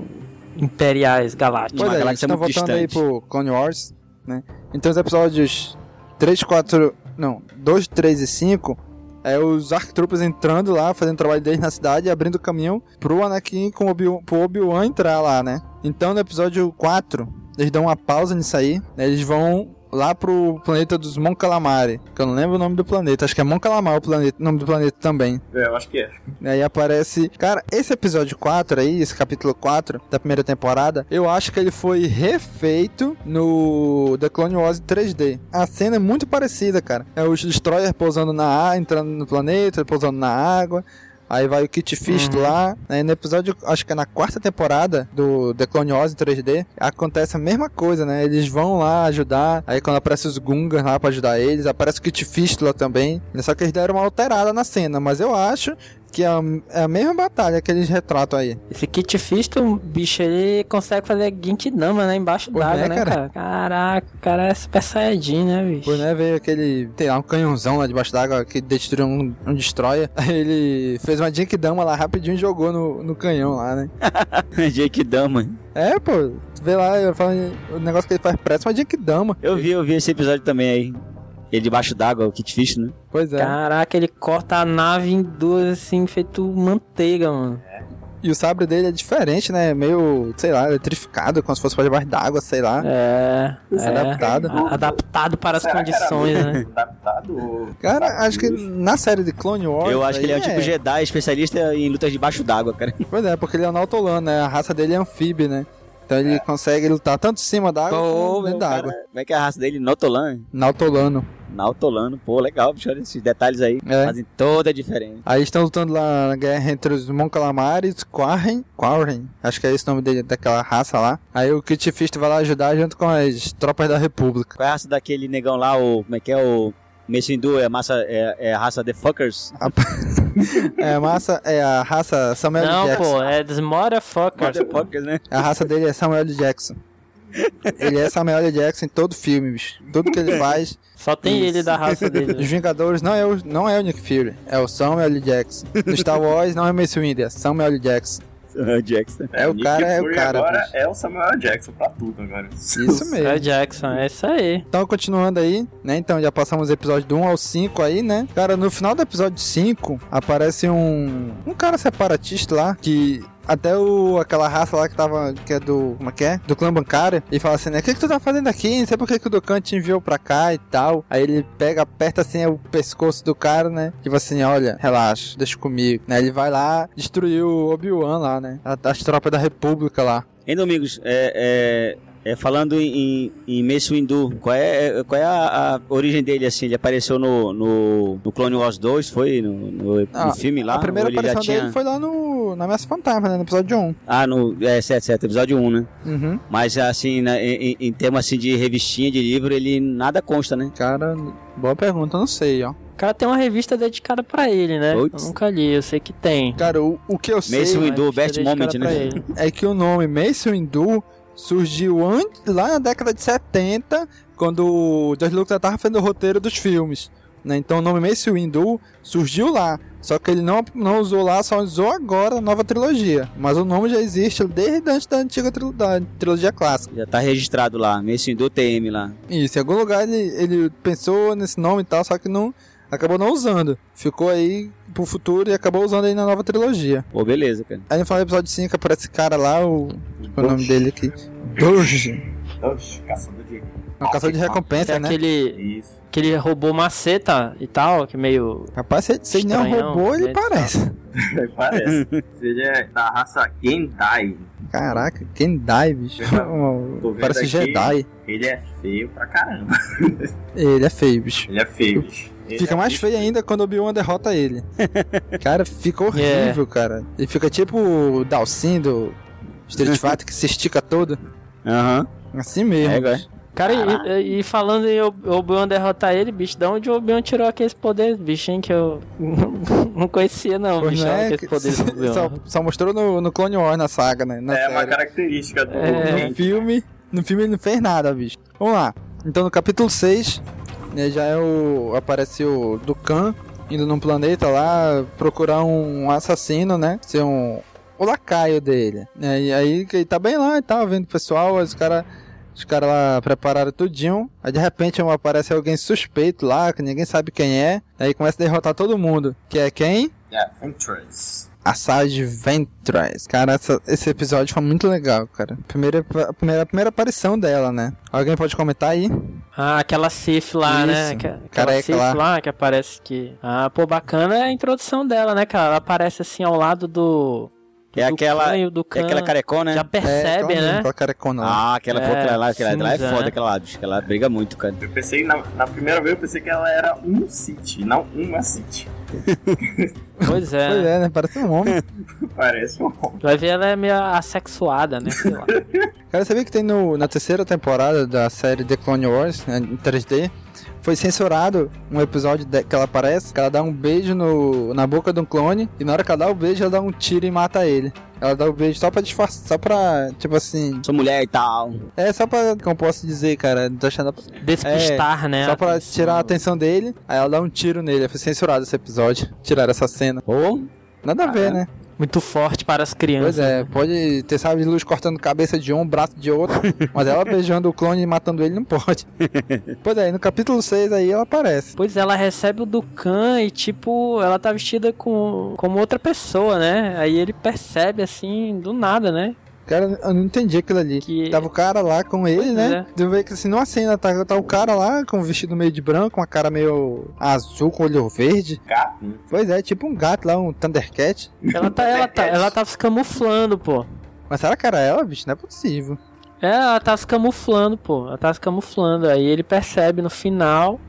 Speaker 2: imperiais galácticos.
Speaker 1: Pois é,
Speaker 4: galáxia
Speaker 1: então
Speaker 4: muito
Speaker 1: voltando aí
Speaker 4: distante.
Speaker 1: pro Clone Wars, né? Então os episódios 3, 4, não, 2, 3 e 5 é os Arc Troopers entrando lá, fazendo trabalho deles na cidade abrindo o caminho pro Anakin com o Obi pro Obi-Wan entrar lá, né? Então no episódio 4, eles dão uma pausa nisso aí, né? Eles vão lá pro planeta dos Mon Calamari, que eu não lembro o nome do planeta, acho que é Mon Calamar o planeta, o nome do planeta também.
Speaker 3: É, eu acho que é.
Speaker 1: Aí aparece. Cara, esse episódio 4 aí, esse capítulo 4 da primeira temporada, eu acho que ele foi refeito no The Clone Wars em 3D. A cena é muito parecida, cara. É os Destroyer pousando na entrando no planeta, pousando na água. Aí vai o Kit Fish lá. Aí no episódio, acho que é na quarta temporada do The Clone Wars em 3D, acontece a mesma coisa, né? Eles vão lá ajudar. Aí quando aparece os Gungans lá pra ajudar eles, aparece o Kit Fistula também. Só que eles deram uma alterada na cena, mas eu acho que é a, é a mesma batalha que eles retratam aí.
Speaker 2: Esse Kit Fisto, o bicho, ele consegue fazer Genkidama, né? Embaixo d'água,
Speaker 1: é,
Speaker 2: né,
Speaker 1: cara?
Speaker 2: cara? Caraca, o cara é super saiyajin, né, bicho?
Speaker 1: Pois né, veio aquele, tem lá um canhãozão lá debaixo d'água que destruiu um, um destroyer. Aí ele fez uma Jinkidama lá rapidinho e jogou no, no canhão lá, né?
Speaker 4: Jake Dama.
Speaker 1: É, pô, tu vê lá, eu falo, o negócio que ele faz parece uma Jinkidama.
Speaker 4: Eu vi, eu vi esse episódio também aí. Ele debaixo d'água, o Kit Fish, né?
Speaker 1: Pois é.
Speaker 2: Caraca, ele corta a nave em duas, assim, feito manteiga, mano.
Speaker 1: E o sabre dele é diferente, né? Meio, sei lá, eletrificado, como se fosse pra debaixo d'água, sei lá.
Speaker 2: É, é.
Speaker 1: Adaptado.
Speaker 2: A- Adaptado para as
Speaker 3: Será que era
Speaker 2: condições, né?
Speaker 3: Adaptado? ou-
Speaker 1: Cara, acho que na série de Clone Wars.
Speaker 4: Eu acho que ele é um tipo Jedi especialista em lutas debaixo d'água, cara.
Speaker 1: Pois é, porque ele é um Nautolano, né? A raça dele é anfíbio, né? Então ele consegue lutar tanto em cima da água
Speaker 4: Pô,
Speaker 1: como dentro
Speaker 4: meu
Speaker 1: da
Speaker 4: cara,
Speaker 1: água.
Speaker 4: Como é que é a raça dele? Notolan?
Speaker 1: Nautolano.
Speaker 4: Nautolano. Pô, legal, bicho. Olha esses detalhes aí.
Speaker 1: É.
Speaker 4: Fazem toda a diferença.
Speaker 1: Aí estão lutando lá na guerra entre os Mon Calamares, Quarren, Quarren, acho que é esse o nome dele, daquela raça lá. Aí o Kit Fist vai lá ajudar junto com as tropas da República.
Speaker 4: Qual é a raça daquele negão lá, o. Como é que é o. Mace Windu é a massa. É, é a raça The Fuckers?
Speaker 1: É a massa, é a raça Samuel.
Speaker 2: Não,
Speaker 1: Jackson.
Speaker 2: pô, é dos Motherfuckers.
Speaker 4: The Fuckers, né?
Speaker 1: A raça dele é Samuel L. Jackson. Ele é Samuel L. Jackson em todo filme, bicho. Tudo que ele faz.
Speaker 2: Só tem
Speaker 1: Isso.
Speaker 2: ele da raça dele.
Speaker 1: Os
Speaker 2: né?
Speaker 1: Vingadores não é o, não é o Nick Fury, é o Samuel L. Jackson. No Star Wars não é o Mace Windu, é Samuel L. Jackson.
Speaker 4: Samuel Jackson.
Speaker 1: É o
Speaker 3: Nick
Speaker 1: cara, é o cara.
Speaker 3: Agora
Speaker 1: bicho.
Speaker 3: é o Samuel Jackson pra tudo agora.
Speaker 1: Isso
Speaker 2: É
Speaker 1: mesmo.
Speaker 2: Jackson, é isso aí.
Speaker 1: Então, continuando aí, né? Então, já passamos o episódio do 1 ao 5 aí, né? Cara, no final do episódio 5, aparece um... Um cara separatista lá, que... Até o, aquela raça lá que tava, que é do, como é que é? Do clã bancário, e fala assim, né, o que que tu tá fazendo aqui? Não sei por que que o Dukan te enviou pra cá e tal. Aí ele pega, aperta assim o pescoço do cara, né, tipo assim, olha, relaxa, deixa comigo. Né, ele vai lá, destruiu o Obi-Wan lá, né, as tropas da República lá.
Speaker 4: Hein, Domingos, é, é, é, falando em, em Mace Windu, qual é, é- qual é a, a origem dele, assim? Ele apareceu no, no, no Clone Wars 2, foi? No, no, no
Speaker 1: Ah,
Speaker 4: filme lá?
Speaker 1: a primeira aparição
Speaker 4: tinha...
Speaker 1: dele foi lá no, na Ameaça Fantasma, né, no episódio 1.
Speaker 4: Ah, no... É, certo, certo, episódio 1, né?
Speaker 1: Uhum.
Speaker 4: Mas, assim, né, em, em- termos, assim, de revistinha, de livro, ele nada consta, né?
Speaker 1: Cara, boa pergunta, não sei, ó.
Speaker 2: O cara tem uma revista dedicada pra ele, né?
Speaker 4: Putz.
Speaker 2: Eu nunca li, eu sei que tem.
Speaker 1: Cara, o, o que eu sei
Speaker 4: Mace Windu,
Speaker 2: revista
Speaker 4: best moment, né?
Speaker 1: é que o nome Mace Windu surgiu antes, lá na década de 70, quando o George Lucas já tava fazendo o roteiro dos filmes. Né? Então o nome Mace Windu surgiu lá. Só que ele não, não usou lá, só usou agora a nova trilogia. Mas o nome já existe desde antes da antiga trilo- da trilogia clássica.
Speaker 4: Já tá registrado lá, Mace Windu TM lá.
Speaker 1: Isso, em algum lugar ele, ele pensou nesse nome e tal, só que não acabou não usando. Ficou aí pro futuro e acabou usando aí na nova trilogia.
Speaker 4: Pô, beleza, cara.
Speaker 1: Aí no final do episódio 5 aparece esse cara lá, o, qual é o nome dele aqui? Doge.
Speaker 3: Oxi, caçador de.
Speaker 1: É um caçador de recompensa,
Speaker 2: É
Speaker 1: né?
Speaker 2: aquele,
Speaker 3: Isso.
Speaker 2: aquele robô maceta e tal, que meio.
Speaker 1: Rapaz, se, se ele não é um robô, ele
Speaker 2: né?
Speaker 1: parece.
Speaker 3: Parece. Ele é da raça Gendai.
Speaker 1: Caraca, quem dai, bicho. Parece
Speaker 3: aqui.
Speaker 1: Jedi.
Speaker 3: Ele é feio pra caramba.
Speaker 1: Ele é feio, bicho.
Speaker 3: Ele é feio, bicho. Ele
Speaker 1: Fica
Speaker 3: é
Speaker 1: mais feio ainda quando o Obi-Wan derrota ele. Cara, fica horrível, cara. Ele fica tipo o Dalsin do Street Fighter que se estica todo.
Speaker 4: Aham.
Speaker 1: Assim mesmo.
Speaker 4: É, cara.
Speaker 2: Cara, e, e- falando em Ob- Obi-Wan derrotar ele, bicho, de onde o Obi-Wan tirou aqueles poderes, bicho, hein, que eu não conhecia não,
Speaker 1: Pois
Speaker 2: bicho,
Speaker 1: não é, que-
Speaker 2: poderes
Speaker 1: só, só mostrou no, no Clone Wars na saga, né? Na
Speaker 3: É uma
Speaker 1: série.
Speaker 3: característica do.
Speaker 2: É.
Speaker 1: No filme, no filme ele não fez nada, bicho. Vamos lá. Então no capítulo 6, né, já é o. Aparece o Dukan indo num planeta lá procurar um assassino, né? Ser um. O lacaio dele. né, E aí ele tá bem lá e tal, vendo o pessoal, os caras. Os caras lá prepararam tudinho. Aí de repente aparece alguém suspeito lá, que ninguém sabe quem é. Aí começa a derrotar todo mundo. Que é quem?
Speaker 3: É, Ventress.
Speaker 1: Assage Ventress. Cara, essa- esse episódio foi muito legal, cara. Primeira, a primeira, a primeira aparição dela, né? Alguém pode comentar aí?
Speaker 2: Ah, aquela Sif lá, né?
Speaker 1: Isso,
Speaker 2: Aquela aquela
Speaker 1: careca
Speaker 2: Sif
Speaker 1: lá.
Speaker 2: lá. que aparece que. Ah, pô, bacana é a introdução dela, né, cara? Ela aparece assim ao lado do. do
Speaker 4: É aquela-
Speaker 2: Dukan e o
Speaker 4: É aquela carecona,
Speaker 2: Já
Speaker 4: né?
Speaker 2: percebe,
Speaker 1: é, mesmo,
Speaker 2: né?
Speaker 1: Aquela carecona lá.
Speaker 4: Ah, aquela,
Speaker 2: É,
Speaker 4: aquela lá, aquela lá é
Speaker 2: cinza,
Speaker 4: foda,
Speaker 2: né?
Speaker 4: aquela lá, bicho. Aquela briga muito, cara.
Speaker 3: Eu pensei, na, na primeira vez, eu pensei que ela era um City, não uma City.
Speaker 2: Pois é.
Speaker 1: Pois é, né? Parece um homem.
Speaker 3: Parece um homem.
Speaker 2: Vai ver, ela é meio assexuada, né? Sei lá.
Speaker 1: Cara, você viu que tem no, na terceira temporada da série The Clone Wars, né, em 3D, foi censurado um episódio de- que ela aparece, que ela dá um beijo no, na boca de um clone, e na hora que ela dá o beijo, ela dá um tiro e mata ele. Ela dá o beijo só pra disfarçar, só pra, tipo assim...
Speaker 4: Sou mulher e tal.
Speaker 1: É só pra, como eu posso dizer, cara, deixando
Speaker 2: Despistar, né?
Speaker 1: Só pra
Speaker 2: atenção.
Speaker 1: tirar a atenção dele, aí ela dá um tiro nele. Foi censurado esse episódio. Tiraram essa cena.
Speaker 4: Ô,
Speaker 1: Nada a ver, né?
Speaker 2: Muito forte para as
Speaker 1: Pois
Speaker 2: crianças.
Speaker 1: é, pode ter sabe de luz cortando cabeça de um, braço de outro, mas ela beijando o clone e matando ele não pode. Pois é, no capítulo 6 aí ela aparece.
Speaker 2: Pois ela recebe o Dukan e, tipo, ela tá vestida com, como outra pessoa, né? Aí ele percebe, assim, do nada, né?
Speaker 1: Cara, eu não entendi aquilo ali.
Speaker 2: Que-
Speaker 1: Tava o cara lá com ele,
Speaker 2: Pois
Speaker 1: né? Deu ver que assim, numa cena tá, tá o cara lá com o vestido meio de branco, uma cara meio azul com olho verde.
Speaker 3: Gato. né?
Speaker 1: Pois é, tipo um gato lá, um Thundercat.
Speaker 2: Ela tá, ela tá, ela tá se camuflando, pô.
Speaker 1: Mas será que era ela, bicho? Não é possível.
Speaker 2: É, ela tá se camuflando, pô. Ela tá se camuflando. Aí ele percebe no final.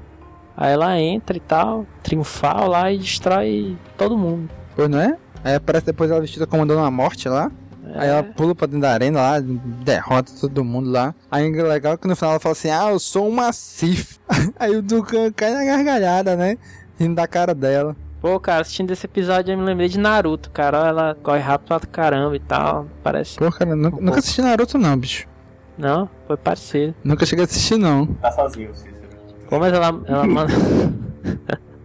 Speaker 2: Aí ela entra e tal, triunfal lá e destrói todo mundo.
Speaker 1: Pois não é? Aí aparece depois ela vestida comandando a morte lá. Aí ela pula pra dentro da arena lá, derrota todo mundo lá. Aí é legal que no final ela fala assim: Ah, eu sou uma Sif. Aí o Dukan cai na gargalhada, né? Rindo da cara dela.
Speaker 2: Pô, cara, assistindo esse episódio eu me lembrei de Naruto, cara. Ela corre rápido pra caramba e tal. Parece.
Speaker 1: Pô, cara, nu- nunca assisti Naruto, não, bicho.
Speaker 2: Não, foi parecido.
Speaker 1: Nunca cheguei a assistir, não.
Speaker 3: Tá sozinho, Cícero.
Speaker 2: Pô, mas ela, ela manda.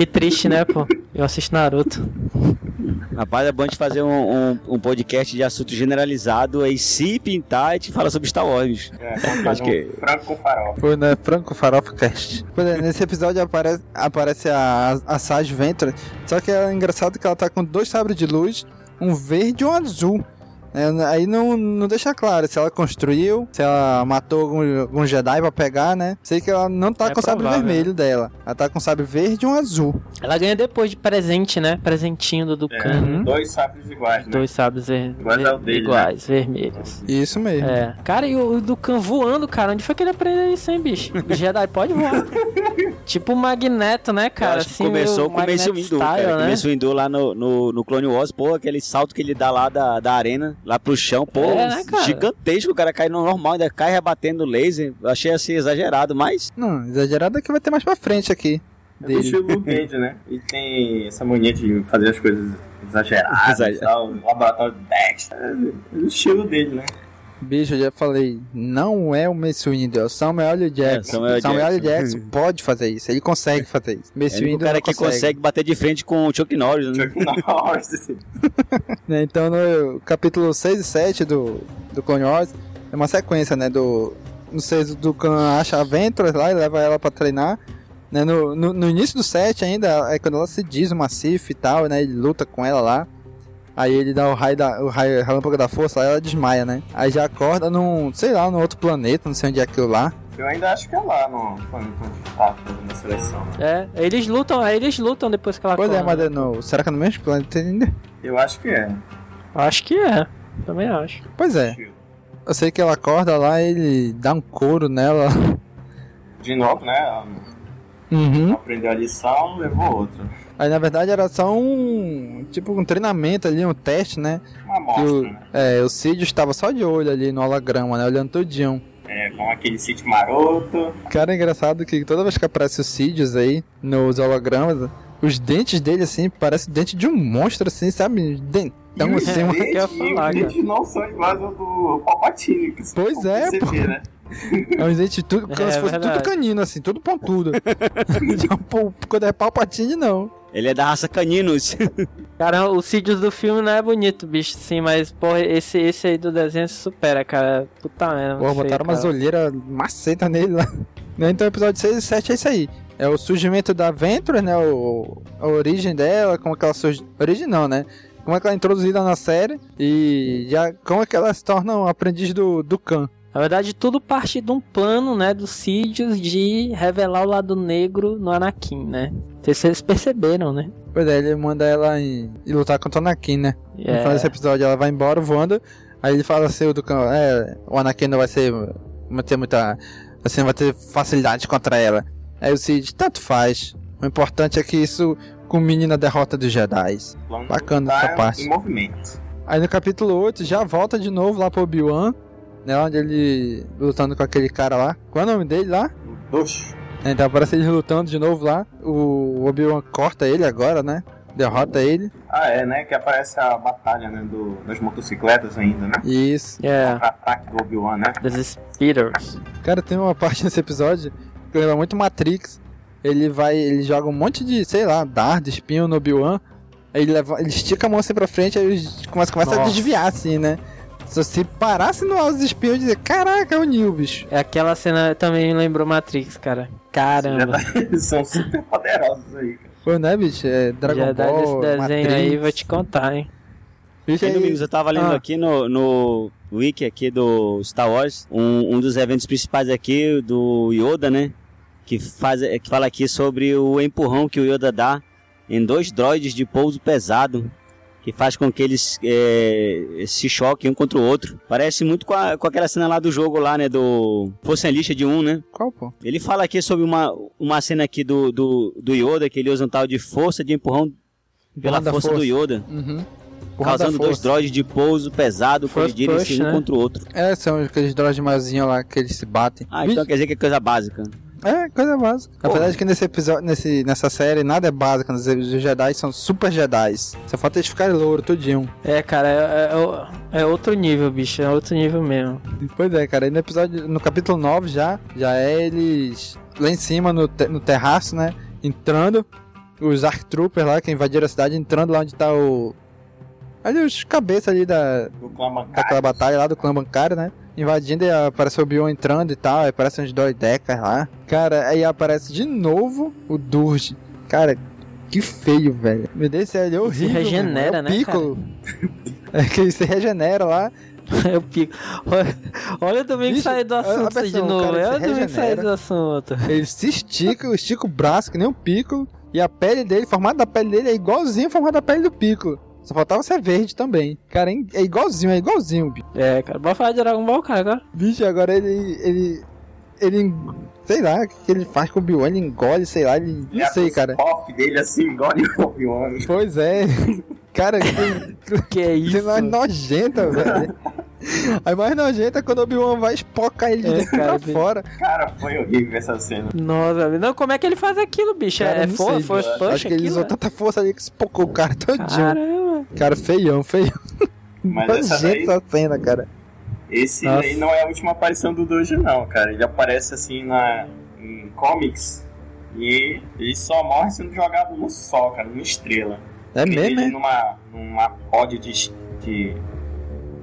Speaker 2: que triste, né, pô? Eu assisto Naruto.
Speaker 4: rapaz, é bom de fazer um, um, um podcast de assunto generalizado aí, se pintar, e te fala sobre Star Wars.
Speaker 3: É,
Speaker 4: Acho que-
Speaker 3: frango com farol.
Speaker 1: Foi, né? Franco Farofa Cast. Pois é, nesse episódio aparece, aparece a, a Sage Ventra. Só que é engraçado que ela tá com dois sabres de luz, um verde e um azul. É, aí não, não deixa claro se ela construiu, se ela matou algum, algum Jedi pra pegar, né? Sei que ela não tá
Speaker 2: É
Speaker 1: com o sabre vermelho dela. Ela tá com o sabre verde e um azul.
Speaker 2: Ela ganha depois de presente, né? Presentinho do
Speaker 3: É,
Speaker 2: Dukan.
Speaker 1: Uhum.
Speaker 3: Dois sabres iguais, né?
Speaker 2: Dois sabres ver...
Speaker 3: Iguais ao dele, né?
Speaker 2: iguais, vermelhos.
Speaker 1: Isso mesmo.
Speaker 2: É. Cara, e o, o Dukan voando, cara? Onde foi que ele aprendeu isso, hein, bicho? O Jedi pode voar. tipo o Magneto, né, cara?
Speaker 4: acho que
Speaker 2: Assim,
Speaker 4: começou com o Mace Windu, cara.
Speaker 2: né?
Speaker 4: Começou o Windu lá no, no, no Clone Wars, pô, aquele salto que ele dá lá da, da arena, lá pro chão, pô,
Speaker 2: É, né, cara?
Speaker 4: gigantesco, o cara cai no normal, ainda cai rebatendo laser. Eu achei assim exagerado, mas
Speaker 1: Não, exagerado é que vai ter mais pra frente aqui.
Speaker 3: É
Speaker 1: Dele.
Speaker 3: estilo Luke Cage, né? Ele tem essa mania de fazer as coisas exageradas
Speaker 4: Exager-
Speaker 3: e tal. Laboratório de Dexter. É do estilo dele, né?
Speaker 1: Bicho, eu já falei, não é o Mace Windu, é o Samuel L. Jackson.
Speaker 4: Samuel
Speaker 1: Samuel L.
Speaker 4: Jackson.
Speaker 1: Jackson pode fazer isso, ele consegue fazer isso. Mace
Speaker 4: É o único
Speaker 1: Windu
Speaker 4: cara que consegue. bater de frente com o Chuck Norris, né?
Speaker 3: Chuck Norris.
Speaker 1: Né, Então, no capítulo 6 e 7 do, do Clone Wars, é uma sequência, né, do... No 6 do Khan acha a Ventress lá e leva ela pra treinar. Né, no, no, no início do 7 ainda, é quando ela se diz uma Sith e tal, né, ele luta com ela lá. Aí ele dá o raio da, o raio relâmpago da força, aí ela desmaia, né? Aí já acorda num, sei lá, num outro planeta, não sei onde é aquilo lá.
Speaker 3: Eu ainda acho que é lá no, quando, quando tá fazendo a seleção.
Speaker 2: É, eles lutam, aí eles lutam depois que ela
Speaker 1: Pois é,
Speaker 2: come.
Speaker 1: mas é no, será que é no mesmo planeta ainda?
Speaker 3: Eu acho que é.
Speaker 2: Acho que é. Também acho.
Speaker 1: Pois é, eu sei que ela acorda lá e ele dá um couro nela.
Speaker 3: De novo, né?
Speaker 1: Uhum.
Speaker 3: Aprendeu a lição, levou outra.
Speaker 1: Aí na verdade era só um, tipo um treinamento ali, um teste, né?
Speaker 3: Uma
Speaker 1: Que
Speaker 3: amostra,
Speaker 1: o,
Speaker 3: né?
Speaker 1: é, o Cid estava só de olho ali no holograma, né? Olhando tudinho.
Speaker 3: É, com aquele sítio maroto.
Speaker 1: Cara, é engraçado que toda vez que aparece o Sidious aí, nos hologramas, os dentes dele, assim, parece dente de um monstro, assim, sabe? Dentão, assim, uma...
Speaker 2: que ia falar,
Speaker 3: e os dentes não são iguais ao do Palpatine. Que
Speaker 1: Pois é,
Speaker 3: você
Speaker 1: pô.
Speaker 3: vê, né?
Speaker 1: É um dente tudo, como
Speaker 2: É
Speaker 1: se fosse
Speaker 2: verdade.
Speaker 1: tudo canino, assim, tudo pontudo. Quando é palpatine, não.
Speaker 4: Ele é da raça caninos.
Speaker 2: Cara, o Sidious do filme não é bonito, bicho, sim, mas, porra, esse, esse aí do desenho se supera, cara. Puta merda.
Speaker 1: Pô,
Speaker 2: feio,
Speaker 1: botaram umas
Speaker 2: cara.
Speaker 1: olheiras maceta nele lá. Então, episódio 6 e 7 é isso aí. É o surgimento da Venture, né? O, a origem dela, como é que ela surge. Origem não, né? Como é que ela é introduzida na série e já como é que ela se torna um aprendiz do, do Khan.
Speaker 2: Na verdade, tudo parte de um plano, né, do Sidious de revelar o lado negro no Anakin, né? Não sei se vocês perceberam, né?
Speaker 1: Pois é, ele manda ela em, ir lutar contra o Anakin, né? No
Speaker 2: É.
Speaker 1: final desse episódio ela vai embora voando. Aí ele fala assim, o do Khan, é, o Anakin não vai ser. Vai ter muita. Assim, vai ter facilidade contra ela. Aí o Cid, tanto faz. O importante é que isso culmine na derrota dos Jedi. Bacana essa parte.
Speaker 3: Em movimento.
Speaker 1: Aí no capítulo 8 já volta de novo lá pro Obi-Wan, né? Onde ele lutando com aquele cara lá. Qual é o nome dele lá?
Speaker 3: Dois.
Speaker 1: Então aparece ele lutando de novo lá. O Obi-Wan corta ele agora, né? Derrota ele.
Speaker 3: Ah, é, né? Que aparece a batalha, né? Do, das motocicletas ainda, né?
Speaker 1: Isso.
Speaker 2: É,
Speaker 3: Ataque do Obi-Wan, né?
Speaker 2: dos Speeders.
Speaker 1: Cara, tem uma parte nesse episódio que lembra muito Matrix. Ele vai, ele joga um monte de, sei lá, dardo, espinho no Obi-Wan. Aí ele, leva, ele estica a mão assim pra frente, aí ele começa, começa a desviar assim, né? Se você parasse no alto dos espinhos e dizer, caraca, é o Neo, bicho.
Speaker 2: É aquela cena também me lembrou Matrix, cara. Caramba.
Speaker 3: Eles são super poderosos aí, cara.
Speaker 1: Pô, né, bicho? É Dragon
Speaker 2: Já dá
Speaker 1: Ball,
Speaker 2: desse desenho
Speaker 1: Matrix.
Speaker 2: aí, vou te contar, hein?
Speaker 1: Bicho,
Speaker 4: E
Speaker 1: aí-
Speaker 4: Domingos, eu tava lendo
Speaker 1: Ah.
Speaker 4: aqui no, no wiki aqui do Star Wars, um, um dos eventos principais aqui do Yoda, né? Que, faz, que fala aqui sobre o empurrão que o Yoda dá em dois droids de pouso pesado, que faz com que eles é, se choquem um contra o outro. Parece muito com, a- com aquela cena lá do jogo lá, né? Do Força em Lixa de um, né?
Speaker 1: Qual, pô?
Speaker 4: Ele fala aqui sobre uma, uma cena aqui do, do, do Yoda, que ele usa um tal de força de empurrão pela
Speaker 1: Empurrão da
Speaker 4: força, do Yoda.
Speaker 1: Uhum.
Speaker 4: Causando dois
Speaker 1: força.
Speaker 4: droids de pouso pesado
Speaker 2: Force
Speaker 4: colidirem
Speaker 2: push,
Speaker 4: um
Speaker 2: né?
Speaker 4: contra o outro.
Speaker 1: É, são aqueles droids maiorzinhos lá que eles se batem.
Speaker 4: Ah, então quer dizer que é coisa básica.
Speaker 1: É, coisa básica.
Speaker 3: Porra.
Speaker 1: Apesar de que nesse episódio, nesse, nessa série, nada é básico. Os Jedi são super Jedi. Só falta eles ficarem louro, tudinho.
Speaker 2: É, cara, é, é- é outro nível, bicho. É outro nível mesmo.
Speaker 1: Pois é, cara. E no episódio, no capítulo 9 já, já é eles lá em cima no, te- no terraço, né? Entrando. Os Arc Troopers lá que invadiram a cidade, entrando lá onde tá o. Ali os cabeças ali da,
Speaker 3: Do clã bancário.
Speaker 1: daquela batalha lá do clã bancário, né? Invadindo e aparece o Obi-Wan entrando e tal, aí aparece uns droidecas lá. Cara, aí aparece de novo o Durge. Cara, que feio, velho. Meu Deus, ele é horrível.
Speaker 2: regenera,
Speaker 1: meu irmão. é o
Speaker 2: né,
Speaker 1: Piccolo. É que ele se regenera lá.
Speaker 2: Eu pico. Olha, olha o domingo
Speaker 1: Bicho,
Speaker 2: sair do
Speaker 1: olha
Speaker 2: assunto de
Speaker 1: versão, o
Speaker 2: novo.
Speaker 1: cara
Speaker 2: Olha
Speaker 1: se
Speaker 2: o domingo sair
Speaker 1: regenera.
Speaker 2: do assunto.
Speaker 1: Ele se estica, estica o braço que nem um Piccolo. E a pele dele, o formato da pele dele é igualzinho ao formato da pele do Piccolo. Só faltava ser verde também. Cara, é igualzinho, é igualzinho, bicho.
Speaker 2: É, cara, bora falar de Dragon Ball, cara, agora.
Speaker 1: Bicho, agora ele. ele. ele. sei lá, o que ele faz com o Obi-Wan, ele engole, sei lá, ele. Não sei, cara.
Speaker 3: puff dele assim, igual o Obi-Wan.
Speaker 1: Pois é. Cara, que,
Speaker 2: Que é
Speaker 1: que
Speaker 2: isso?
Speaker 1: mais nojenta, velho. A mais nojenta é quando o Obi-Wan vai espocar ele de
Speaker 2: É,
Speaker 1: dentro
Speaker 2: cara,
Speaker 1: pra
Speaker 2: bicho.
Speaker 1: fora.
Speaker 3: Cara, foi horrível essa cena.
Speaker 2: Nossa, não, como é que ele faz aquilo, bicho?
Speaker 1: Cara,
Speaker 2: é
Speaker 1: não
Speaker 2: for,
Speaker 1: sei,
Speaker 2: force
Speaker 1: bicho.
Speaker 2: push
Speaker 1: Acho que ele usou
Speaker 2: é?
Speaker 1: tanta força ali que espocou o cara todinho.
Speaker 2: Caramba.
Speaker 1: Cara, feião, feião.
Speaker 3: Mas essa daí,
Speaker 1: Nojenta essa cena, cara.
Speaker 3: Esse
Speaker 2: Nossa.
Speaker 3: aí não é a última aparição do Doji, não, cara. Ele aparece assim na, em comics e ele só morre sendo jogado no sol, cara, numa estrela.
Speaker 1: É mesmo,
Speaker 3: ele
Speaker 1: é?
Speaker 3: numa, numa pod de, de,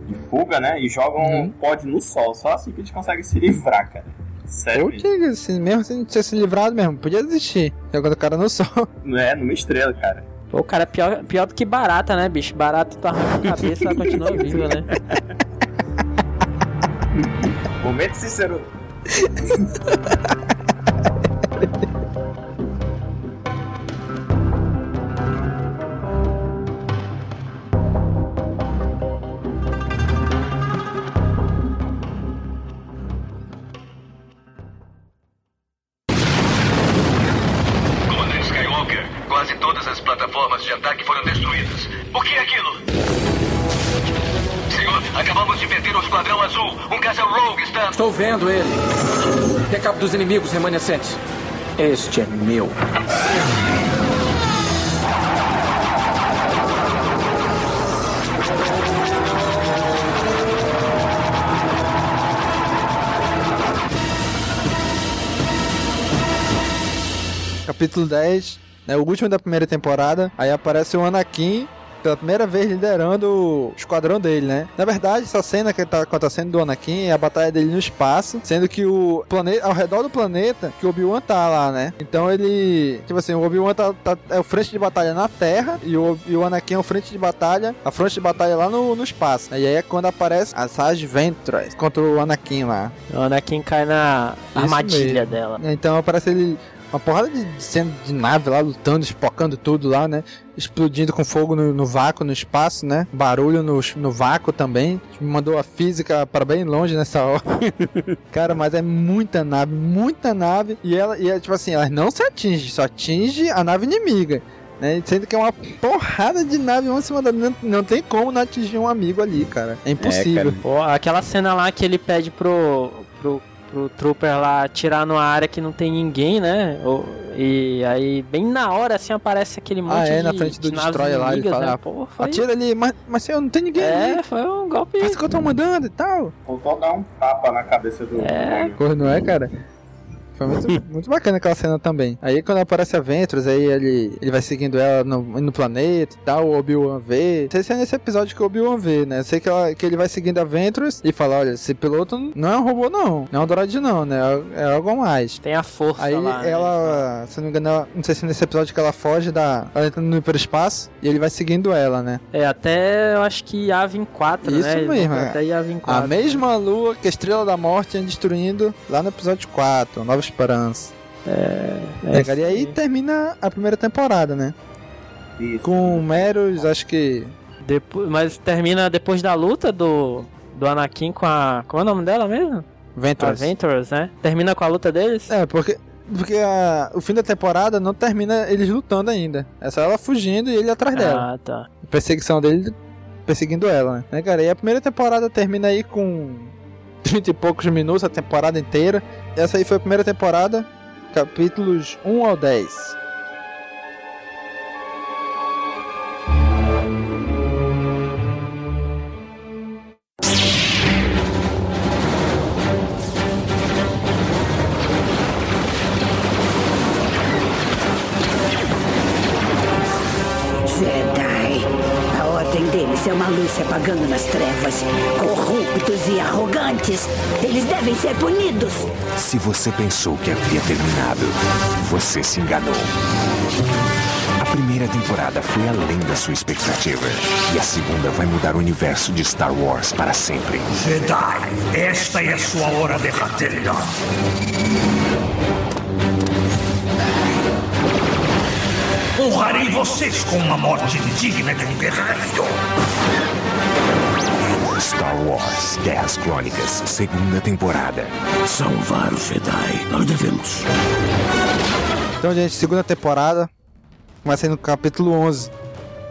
Speaker 3: de fuga, né? E jogam
Speaker 1: Uhum.
Speaker 3: um pod no sol. Só assim que eles conseguem se livrar, cara. Sério mesmo.
Speaker 1: que, assim, mesmo sem ter se livrado mesmo, podia desistir. Jogando o cara no sol.
Speaker 3: Não é, numa estrela, cara.
Speaker 2: Pô, o cara é pior, pior do que barata, né, bicho? Barata tu arranca a cabeça e ela continua viva, né?
Speaker 3: Momento Cícero.
Speaker 9: dos inimigos remanescentes. Este é meu.
Speaker 1: Capítulo 10, né, o último da primeira temporada. Aí aparece o Anakin pela primeira vez liderando o esquadrão dele, né? Na verdade, essa cena que tá acontecendo do Anakin é a batalha dele no espaço, sendo que o planeta, ao redor do planeta, que o Obi-Wan tá lá, né? Então ele, tipo assim, o Obi-Wan tá, tá- é o frente de batalha na Terra e o, e o Anakin é o frente de batalha, a frente de batalha lá no, no espaço. E aí é quando aparece as Sage Ventress contra o Anakin lá.
Speaker 2: O Anakin cai na
Speaker 1: Isso
Speaker 2: armadilha
Speaker 1: mesmo.
Speaker 2: dela.
Speaker 1: Então aparece ele. Uma porrada de cena de nave lá, lutando, espocando tudo lá, né? Explodindo com fogo no, no vácuo, no espaço, né? Barulho no, no vácuo também. Me mandou a física para bem longe nessa hora. Cara, mas é muita nave, muita nave. E ela, e é tipo assim, ela não se atinge, só atinge a nave inimiga. Né? Sendo que é uma porrada de nave uma cima da não, não tem como não atingir um amigo ali, cara. É impossível.
Speaker 2: Pô, aquela cena lá que ele pede pro, pro, pro Trooper lá atirar numa área que não tem ninguém, né? E aí, bem na hora, assim, aparece aquele monte
Speaker 1: ah, é,
Speaker 2: de
Speaker 1: na frente do
Speaker 2: de
Speaker 1: Destroyer lá, ele fala,
Speaker 2: né?
Speaker 1: ah,
Speaker 2: Pô, foi...
Speaker 1: atira ali, mas, mas senhor, não tem ninguém
Speaker 2: É,
Speaker 1: ali.
Speaker 2: foi um golpe...
Speaker 1: Faz o que eu tô mandando e tal.
Speaker 3: Faltou dar um tapa na cabeça do.
Speaker 2: É.
Speaker 1: Coisa, não é, cara? Foi muito, muito bacana aquela cena também. Aí quando aparece a Ventress, aí ele, ele vai seguindo ela no, no planeta e tal, o Obi-Wan vê. Não sei se é nesse episódio que o Obi-Wan vê, né? Eu sei que, ela- que ele vai seguindo a Ventress e fala, olha, esse piloto não é um robô não, não é um droid não, né? É, é algo mais.
Speaker 2: Tem a força
Speaker 1: Aí
Speaker 2: lá, né?
Speaker 1: ela, se não me engano, ela- não sei se é nesse episódio que ela foge da. Ela entra no hiperespaço e ele vai seguindo ela, né?
Speaker 2: É, até eu acho que Yavin 4,
Speaker 1: Isso
Speaker 2: né? Eles
Speaker 1: mesmo, é.
Speaker 2: Até Yavin 4.
Speaker 1: A mesma lua que a Estrela da Morte ia destruindo lá no episódio 4, Nova Esperança. É, cara, e aí termina a primeira temporada, né?
Speaker 3: Isso.
Speaker 1: Com Meros, acho que.
Speaker 2: Depois, mas termina depois da luta do, do Anakin com a... Como é o nome dela mesmo?
Speaker 1: Ventress.
Speaker 2: Adventures, né? Termina com a luta deles?
Speaker 1: É, porque. Porque a- o fim da temporada não termina eles lutando ainda. É só ela fugindo e ele atrás dela.
Speaker 2: Ah, tá.
Speaker 1: A perseguição dele perseguindo ela, né? né, cara? E a primeira temporada termina aí com 30 e poucos minutos, a temporada inteira. Essa aí foi a primeira temporada, capítulos 1 ao 10.
Speaker 10: Se apagando nas trevas. Corruptos e arrogantes. Eles devem ser punidos.
Speaker 11: Se você pensou que havia terminado, você se enganou. A primeira temporada foi além da sua expectativa. E a segunda vai mudar o universo de Star Wars para sempre.
Speaker 6: Jedi, esta é a sua hora derradeira. Honrarei vocês com uma morte digna de um guerreiro.
Speaker 11: Star Wars Guerras Crônicas, segunda temporada.
Speaker 6: Salvar os Jedi, nós devemos.
Speaker 1: Então, gente, segunda temporada. Ser no capítulo 11.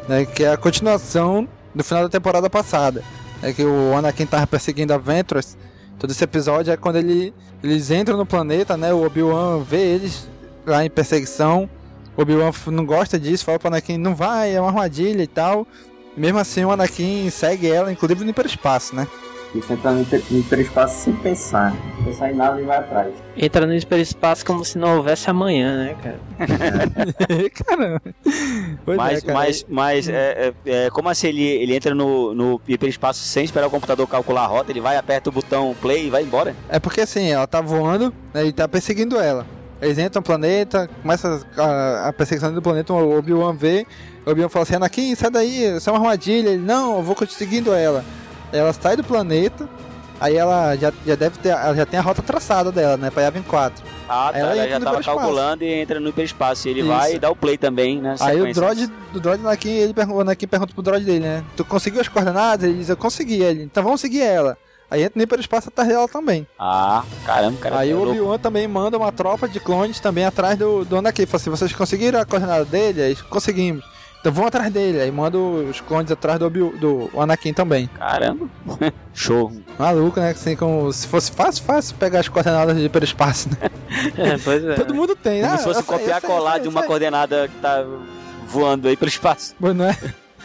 Speaker 1: Né, que é a continuação do final da temporada passada. É que o Anakin tava perseguindo a Ventress. Todo esse episódio é quando ele, eles entram no planeta, né? O Obi-Wan vê eles lá em perseguição. O Obi-Wan não gosta disso, fala pro Anakin, não vai, é uma armadilha e tal. Mesmo assim, o Anakin segue ela, inclusive no hiperespaço, né?
Speaker 3: Isso entra no, hiper- no hiperespaço sem pensar. Sem pensar em nada e vai atrás.
Speaker 2: Entra no hiperespaço como se não houvesse amanhã, né, cara?
Speaker 1: Caramba. Pois
Speaker 4: mas,
Speaker 1: é, cara.
Speaker 4: mas, mas é, é, é, como assim ele, ele entra no, no hiperespaço sem esperar o computador calcular a rota? Ele vai, aperta o botão play e vai embora?
Speaker 1: É porque assim, ela tá voando, né, e tá perseguindo ela. Eles entram no planeta, começa a, a perseguição do planeta, o Obi-Wan vê, o Obi-Wan fala assim, Anakin, sai daí, isso é uma armadilha. Ele, não, eu vou seguindo ela. Ela sai do planeta, aí ela já, já deve ter, ela já tem a rota traçada dela, né, pra Yavin 4.
Speaker 4: Ah, tá,
Speaker 1: Ela
Speaker 4: ela, já tava calculando e entra no hiperespaço. E ele
Speaker 1: Isso.
Speaker 4: vai e dá o play também, né?
Speaker 1: Aí o droid, o droid Anakin, ele pergunta, o Anakin pergunta pro droid dele, né, tu conseguiu as coordenadas? Ele diz, eu consegui. Ele, então vamos seguir ela. Aí entra no hiperespaço atrás dela também.
Speaker 4: Ah, caramba, cara.
Speaker 1: Aí
Speaker 4: é
Speaker 1: o. Obi-Wan também manda uma tropa de clones também atrás do, do Anakin. Fala assim, vocês conseguiram a coordenada dele? Aí conseguimos. Então vão atrás dele. Aí manda os clones atrás do, do Anakin também.
Speaker 4: Caramba. Show.
Speaker 1: Maluco, né? Assim, como se fosse fácil, fácil pegar as coordenadas de hiperespaço, né?
Speaker 2: É, pois é.
Speaker 1: Todo mundo tem, né?
Speaker 4: Como se fosse copiar
Speaker 1: sei,
Speaker 4: colar
Speaker 1: eu
Speaker 4: de uma coordenada que tá voando aí pelo espaço.
Speaker 1: Pois não é?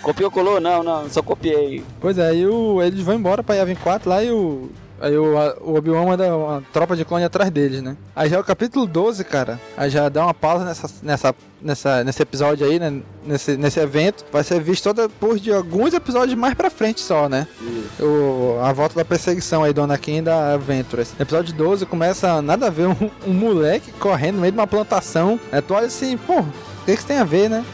Speaker 4: Copiou, colou? Não, não, só copiei.
Speaker 1: Pois é, aí o, eles vão embora pra Yavin 4 lá e o. Aí o, a- o Obi-Wan manda uma tropa de clone atrás deles, né? Aí já é o capítulo 12, cara. Aí já dá uma pausa nessa, nessa, nessa, nesse episódio aí, né? Nesse, nesse evento. Vai ser visto toda por de alguns episódios mais pra frente só, né? O, a volta da perseguição aí do Anakin da Ventress. Episódio 12 começa nada a ver um, um moleque correndo no meio de uma plantação. Né? Tu olha assim, pô, o que que isso tem a ver, né?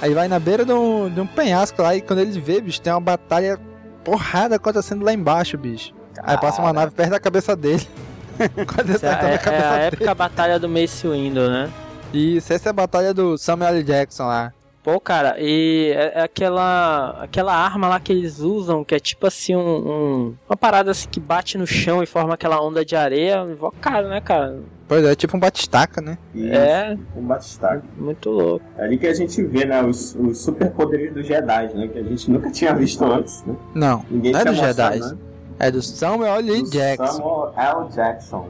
Speaker 1: Aí vai na beira de um, de um penhasco lá e quando ele vê, bicho, tem uma batalha porrada acontecendo lá embaixo, bicho. Aí passa uma nave perto da cabeça dele.
Speaker 2: Essa
Speaker 1: acertando
Speaker 2: é,
Speaker 1: a cabeça
Speaker 2: é a
Speaker 1: dele.
Speaker 2: época batalha do Mace Windu, né?
Speaker 1: Isso, essa é a batalha do Samuel L. Jackson lá.
Speaker 2: Pô, cara, e é, é aquela aquela arma lá que eles usam, que é tipo assim, um, um- uma parada assim que bate no chão e forma aquela onda de areia, invocado, né, cara?
Speaker 1: Pois é, tipo um batistaca, né?
Speaker 2: É.
Speaker 3: Um batistaca.
Speaker 2: Muito louco.
Speaker 3: É ali que a gente vê, né, os, os superpoderes dos Jedi, né? Que a gente nunca tinha visto antes, né?
Speaker 1: Não,
Speaker 3: Ninguém
Speaker 1: não é
Speaker 3: tinha
Speaker 1: do
Speaker 3: mostrado,
Speaker 1: Jedi.
Speaker 3: né?
Speaker 1: É do Samuel L.
Speaker 3: Do
Speaker 1: Jackson.
Speaker 3: Samuel L. Jackson.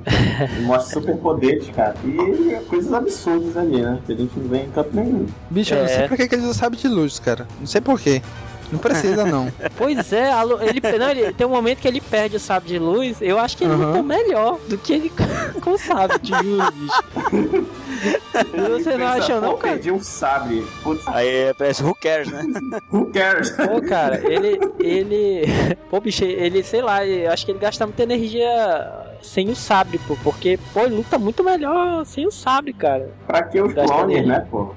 Speaker 3: Ele mostra superpoderes, cara. E coisas absurdas ali, né? Que a gente não vê em canto nenhum.
Speaker 1: Bicho, eu não sei
Speaker 2: É.
Speaker 1: por que que eles usam sabe de luz, cara. Não sei por quê. Não precisa, não.
Speaker 2: Pois é, lu- ele, não, ele tem um momento que ele perde o sabre de luz. Eu acho que ele
Speaker 1: Aham.
Speaker 2: luta melhor do que ele com o sabre de luz, bicho. Você não
Speaker 3: Pensa,
Speaker 2: acha, não, cara?
Speaker 3: perdi um sabre. Putz,
Speaker 4: Aí parece who cares, né?
Speaker 3: who cares?
Speaker 2: Pô, cara, ele. ele. Pô, bicho, ele, sei lá, eu acho que ele gasta muita energia sem o sabre, pô. Porque, pô, ele luta muito melhor sem o sabre, cara.
Speaker 3: pra que os clones, né, pô?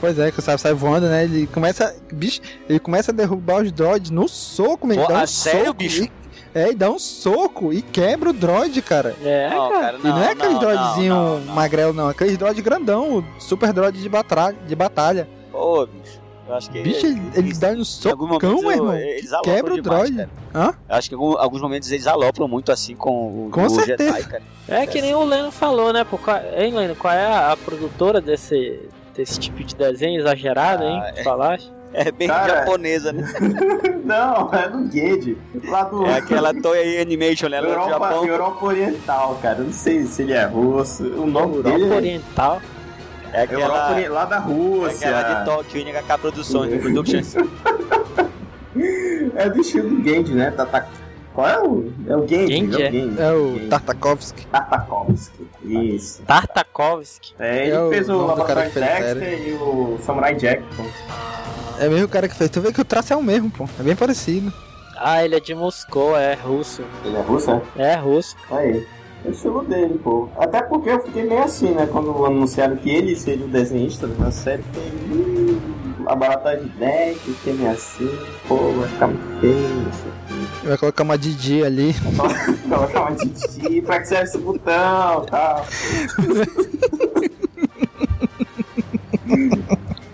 Speaker 1: Pois é, que o Sabe sai voando, né? Ele começa. Bicho, ele começa a derrubar os droids no soco, mesmo. Dá um
Speaker 4: a sério,
Speaker 1: soco
Speaker 4: bicho?
Speaker 1: e- é, e dá um soco e quebra o droid, cara.
Speaker 2: É,
Speaker 4: Não,
Speaker 2: cara.
Speaker 4: cara,
Speaker 1: e não é aquele
Speaker 4: não,
Speaker 1: droidzinho
Speaker 4: não, não.
Speaker 1: magrelo, não. Aquele droid grandão, o super droid de batalha. De batalha.
Speaker 4: Pô, bicho. Eu acho que.
Speaker 1: Bicho, ele, ele dá um socão,
Speaker 4: momentos
Speaker 1: meu irmão.
Speaker 4: eles
Speaker 1: Quebra o
Speaker 4: demais,
Speaker 1: droid. Hã?
Speaker 4: Eu acho que em alguns momentos eles alopram muito assim com o,
Speaker 1: Com
Speaker 4: o
Speaker 1: certeza.
Speaker 4: Jedi, cara.
Speaker 2: É que nem o Leno falou, né? Pô, qual, hein, Leno? Qual é a, a produtora desse, desse tipo de desenho exagerado, hein?
Speaker 4: Ah, é.
Speaker 2: Falaste?
Speaker 4: É bem
Speaker 3: Cara,
Speaker 4: japonesa, né?
Speaker 3: Não, é do Guede. Lá do.
Speaker 4: É aquela Toei Animation, né? Lá do
Speaker 3: Europa,
Speaker 4: Japão.
Speaker 3: Europa Oriental, cara. Eu não sei se ele é russo. O nome
Speaker 2: Europa
Speaker 3: dele é
Speaker 2: Oriental.
Speaker 4: É
Speaker 3: Europa
Speaker 4: aquela,
Speaker 3: Ori- lá da
Speaker 4: é
Speaker 3: Rússia.
Speaker 4: aquela de Tóquio, NHK Produções, Productions.
Speaker 3: É do estilo do Genji, né? Tá, tá- Qual é o. É o Genji.
Speaker 2: Genji,
Speaker 3: é
Speaker 2: é.
Speaker 3: o Genji.
Speaker 1: É o
Speaker 3: Genji.
Speaker 1: Tartakovsky.
Speaker 3: Tartakovsky. Isso.
Speaker 2: Tartakovsky.
Speaker 3: É, ele
Speaker 1: É o
Speaker 3: fez o
Speaker 1: cara
Speaker 3: Laboratório Dexter e o Samurai Jack. pô.
Speaker 1: É mesmo o cara que fez. Tu vê que o traço é o mesmo, pô. É bem parecido.
Speaker 2: Ah, ele é de Moscou, é russo.
Speaker 3: Ele é russo, é?
Speaker 2: É russo.
Speaker 3: Aí. É o estilo dele, pô. Até porque eu fiquei meio assim, né? Quando anunciaram que ele seria o desenhista da série, fiquei. Hum, laboratório de deck, fiquei meio assim. Pô, vai ficar muito feio. isso aqui.
Speaker 1: Vai colocar uma Didi ali.
Speaker 3: Colocar uma titi, pra que serve esse botão e tal.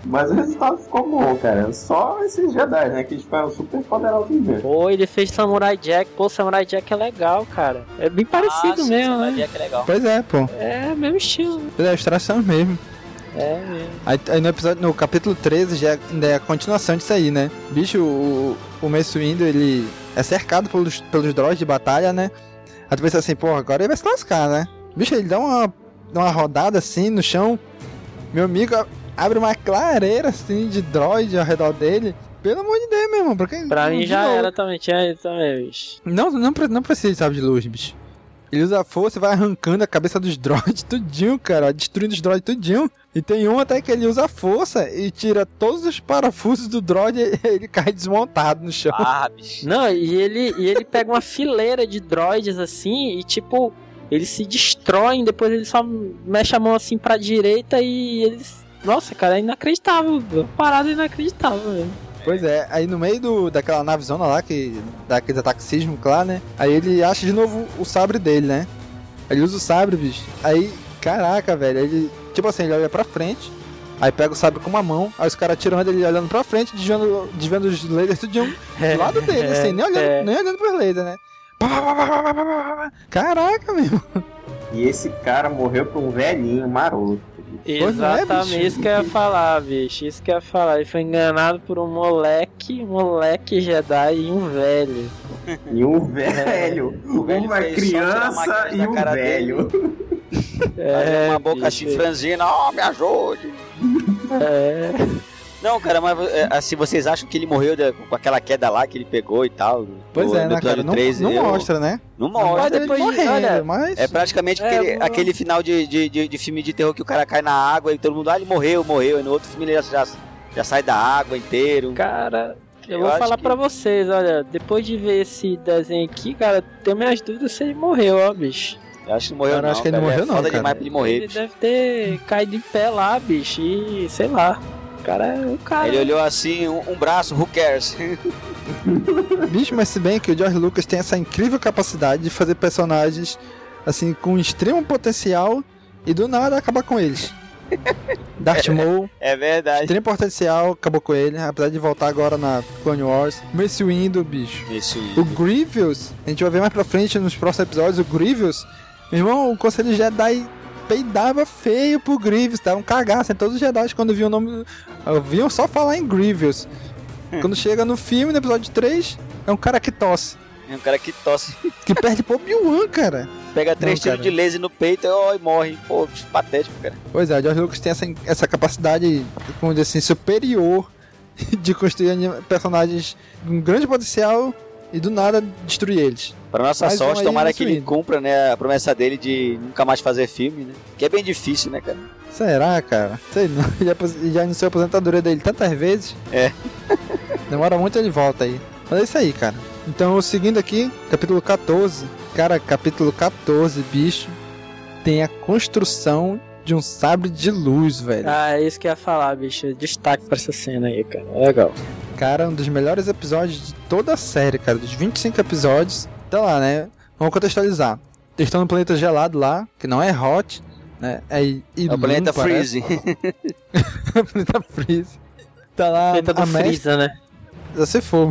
Speaker 3: Mas o resultado ficou bom, cara. Só esses Jedi, né? Que tipo, é um super poderoso mesmo.
Speaker 2: Pô, ele fez Samurai Jack. Pô, Samurai Jack é legal, cara. É bem parecido
Speaker 4: Ah, sim,
Speaker 2: mesmo,
Speaker 4: Samurai
Speaker 2: né?
Speaker 4: Jack é legal.
Speaker 1: Pois é, pô.
Speaker 2: É, mesmo estilo. né?
Speaker 1: Pois é, os traços mesmos.
Speaker 2: É mesmo.
Speaker 1: Aí, aí no episódio, no capítulo 13, já ainda é a continuação disso aí, né? Bicho, o, o Mace Windu, ele é cercado pelos, pelos droids de batalha, né? Aí tu pensa assim, pô, agora ele vai se lascar, né? Bicho, ele dá uma, dá uma rodada assim no chão. Meu amigo abre uma clareira assim de droid ao redor dele. Pelo amor de Deus, meu irmão. Pra, quem,
Speaker 2: Pra mim já
Speaker 1: novo.
Speaker 2: era também, tinha também, bicho.
Speaker 1: Não, não, não precisa de sabre de luz, bicho. Ele usa a força e vai arrancando a cabeça dos droids tudinho, cara. Destruindo os droids tudinho. E tem um até que ele usa a força e tira todos os parafusos do droid e ele cai desmontado no chão.
Speaker 4: Ah, bicho.
Speaker 2: Não, e ele, e ele pega uma fileira de droids assim e tipo, eles se destroem, depois ele só mexe a mão assim pra direita e eles. Nossa, cara, é inacreditável. Parada inacreditável mesmo.
Speaker 1: Pois é, aí no meio do, daquela navezona lá, que dá aqueles ataques sísmicos lá, né? Aí ele acha de novo o sabre dele, né? Ele usa o sabre, bicho. Aí, caraca, velho, ele. Tipo assim, ele olha pra frente, aí pega o sabre com uma mão, aí os caras tiram ele olhando pra frente, desviando, desviando os lasers tudinho do lado dele, assim, nem olhando,
Speaker 2: é.
Speaker 1: nem olhando pros lasers, né? Caraca, meu.
Speaker 3: E esse cara morreu por um velhinho maroto.
Speaker 1: É,
Speaker 2: Exatamente,
Speaker 1: bicho.
Speaker 2: isso que eu ia falar, bicho. Isso que eu ia falar. Ele foi enganado por um moleque, um moleque Jedi e um velho.
Speaker 3: E um velho.
Speaker 4: velho
Speaker 3: uma criança e um
Speaker 4: cara
Speaker 3: velho.
Speaker 2: É,
Speaker 4: uma boca
Speaker 2: bicho.
Speaker 4: franzina, ó, me ajude.
Speaker 2: É.
Speaker 4: Não, cara, mas é, assim, vocês acham que ele morreu da- com aquela queda lá que ele pegou e tal?
Speaker 1: Pois
Speaker 4: no,
Speaker 1: é,
Speaker 4: no
Speaker 1: né, cara?
Speaker 4: episódio
Speaker 1: Não,
Speaker 4: 3,
Speaker 1: não
Speaker 4: eu-
Speaker 1: mostra, né?
Speaker 4: Não
Speaker 1: Não
Speaker 4: mostra.
Speaker 2: depois,
Speaker 1: morrendo,
Speaker 2: olha,
Speaker 1: mas.
Speaker 4: É praticamente
Speaker 2: É,
Speaker 4: aquele,
Speaker 2: eu-
Speaker 4: aquele final de, de, de, de filme de terror que o cara cai na água e todo mundo, ah, ele morreu, morreu. E no outro filme ele já, já, já sai da água inteiro.
Speaker 2: Cara, eu,
Speaker 4: Eu
Speaker 2: vou falar
Speaker 4: que-
Speaker 2: pra vocês, olha, depois de ver esse desenho aqui, cara, tenho minhas dúvidas se ele morreu, ó, bicho.
Speaker 4: Eu acho que não morreu,
Speaker 1: Cara,
Speaker 4: não.
Speaker 1: acho que ele não
Speaker 4: cara,
Speaker 1: morreu,
Speaker 4: é
Speaker 1: não,
Speaker 4: foda
Speaker 1: cara.
Speaker 4: demais pra ele morrer.
Speaker 2: Ele
Speaker 4: bicho.
Speaker 2: deve ter caído em pé lá, bicho, e sei lá. O cara é o cara.
Speaker 4: Ele olhou assim, um, um braço, who cares?
Speaker 1: Bicho, mas se bem que o George Lucas tem essa incrível capacidade de fazer personagens assim com extremo potencial e do nada acabar com eles. Darth Maul,
Speaker 4: É verdade.
Speaker 1: extremo potencial, acabou com ele, apesar de voltar agora na Clone Wars. Mace Windu, bicho.
Speaker 4: Isso.
Speaker 1: O Grievous, a gente vai ver mais pra frente nos próximos episódios, o Grievous. Meu irmão, o Conselho Jedi peidava feio pro Grievous, tava um cagaço. em Todos os Jedi quando viam o nome. Viam só falar em Grievous. Quando chega no filme, no episódio 3, é um cara que tosse.
Speaker 4: É um cara que tosse,
Speaker 1: Que perde pro Obi-Wan, cara.
Speaker 4: pega três tiros de laser no peito ó, e morre. Pô, patético, cara.
Speaker 1: Pois é, o George Lucas tem essa, essa capacidade, como dizer assim, superior de construir personagens com grande potencial e do nada destruir eles.
Speaker 4: Pra nossa
Speaker 1: Mais
Speaker 4: sorte, tomara que ele cumpra, né, a promessa dele de nunca mais fazer filme, né? Que é bem difícil, né, cara?
Speaker 1: Será, cara? Sei não. Já, já anunciou a aposentadoria dele tantas vezes.
Speaker 4: É.
Speaker 1: Demora muito ele volta aí. Mas é isso aí, cara. Então, seguindo aqui, capítulo 14. Cara, capítulo 14, bicho, tem a construção de um sabre de luz, velho.
Speaker 2: Ah, é isso que eu ia falar, bicho. Destaque pra essa cena aí, cara. Legal.
Speaker 1: Cara, um dos melhores episódios de toda a série, cara. Dos 25 episódios. Tá lá, né? Vamos contextualizar. Eles estão no planeta gelado lá, que não é hot, né? É,
Speaker 4: É o planeta Freeze.
Speaker 1: planeta Freeze. Tá lá
Speaker 2: Planeta do
Speaker 1: a mestra,
Speaker 2: Freeza, né?
Speaker 1: se for.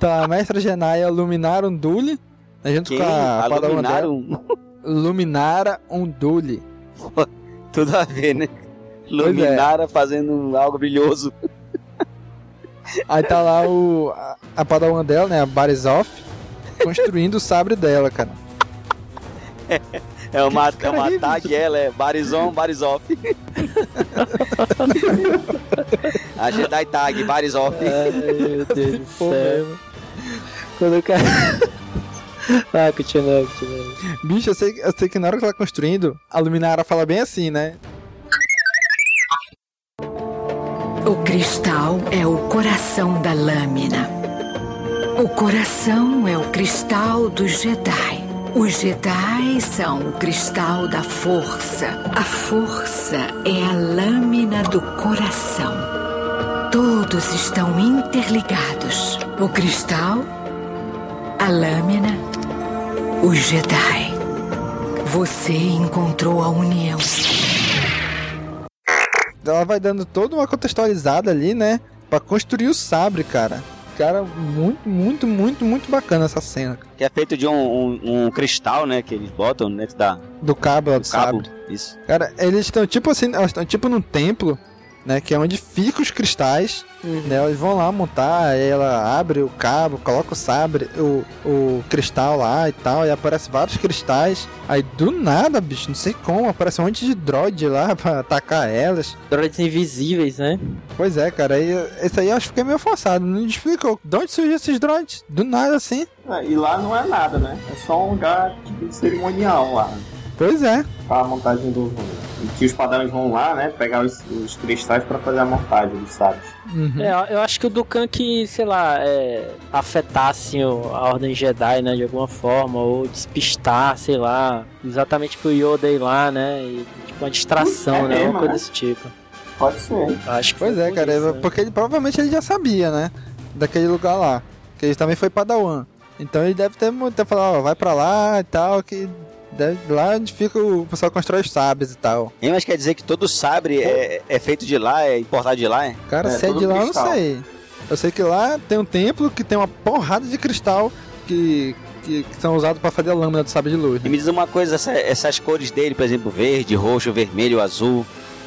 Speaker 1: tá lá a mestra Genaya Luminara Unduli, né, junto
Speaker 4: Quem?
Speaker 1: com a
Speaker 4: A
Speaker 1: dela.
Speaker 4: Luminarum?
Speaker 1: Luminara Unduli.
Speaker 4: Tudo a ver, né?
Speaker 1: é.
Speaker 4: Luminara fazendo algo brilhoso.
Speaker 1: Aí tá lá o, a, a padawan dela, né, a Barizoff, construindo o sabre dela, cara.
Speaker 4: É uma,
Speaker 1: Que
Speaker 4: é uma tag, ela é Barizon, Barizoff. a Jedi tag, Barizoff.
Speaker 2: Ai, meu Deus do céu. Quando o cara. ah, continua, continua.
Speaker 1: Bicho, eu sei, eu sei que na hora que ela tá construindo, a Luminara fala bem assim, né?
Speaker 10: O cristal é o coração da lâmina. O coração é o cristal dos Jedi. Os Jedi são o cristal da força. A força é a lâmina do coração. Todos estão interligados. O cristal, a lâmina, os Jedi. Você encontrou a união.
Speaker 1: Ela vai dando toda uma contextualizada ali, né? Pra construir o sabre, cara. Cara, muito, muito, muito, muito bacana essa cena.
Speaker 4: Que é feito de um, um, um cristal, né? Que eles botam dentro da,
Speaker 1: Do cabo do,
Speaker 4: do cabo.
Speaker 1: sabre.
Speaker 4: Isso.
Speaker 1: Cara, eles estão tipo assim, elas estão tipo num templo, né? Que é onde ficam os cristais. Né, eles vão lá montar, aí ela abre o cabo, coloca o sabre, o, o cristal lá e tal, e aparece vários cristais. Aí do nada, bicho, não sei como, aparece um monte de droid lá pra atacar elas.
Speaker 2: Droids invisíveis, né?
Speaker 1: Pois é, cara, aí, esse aí eu acho que fiquei meio forçado, não me explicou. De onde surgiu esses droids? Do nada assim.
Speaker 3: É, e lá não é nada, né? É só um lugar tipo, de cerimonial lá.
Speaker 1: Pois é.
Speaker 3: Pra montagem do. E que os padrões vão lá, né? Pegar os, os cristais pra fazer a montagem dos sábios.
Speaker 1: Uhum.
Speaker 2: É, eu acho que o Dukan que, sei lá, é, afetasse a Ordem Jedi, né, de alguma forma, ou despistar, sei lá, exatamente pro Yoda ir lá, né, e tipo uma distração,
Speaker 3: É
Speaker 2: né,
Speaker 3: mesmo,
Speaker 2: uma coisa
Speaker 3: né?
Speaker 2: desse tipo.
Speaker 3: Pode ser.
Speaker 2: Acho que
Speaker 1: Pois é, cara,
Speaker 2: isso, né?
Speaker 1: porque ele provavelmente ele já sabia, né? Daquele lugar lá. Que ele também foi Padawan. Então ele deve ter, ter falado, ó, vai pra lá e tal, que lá onde fica o pessoal constrói os sabres e tal.
Speaker 4: Hein, mas quer dizer que todo sabre é, é feito de lá, é importado de lá, é?
Speaker 1: Cara,
Speaker 3: É,
Speaker 1: se é de lá, eu não
Speaker 3: cristal.
Speaker 1: sei. Eu sei que lá tem um templo que tem uma porrada de cristal que, que, que são usados pra fazer a lâmina do sabre de luz.
Speaker 4: E
Speaker 1: né?
Speaker 4: me diz uma coisa, essa- essas cores dele, por exemplo, verde, roxo, vermelho, azul,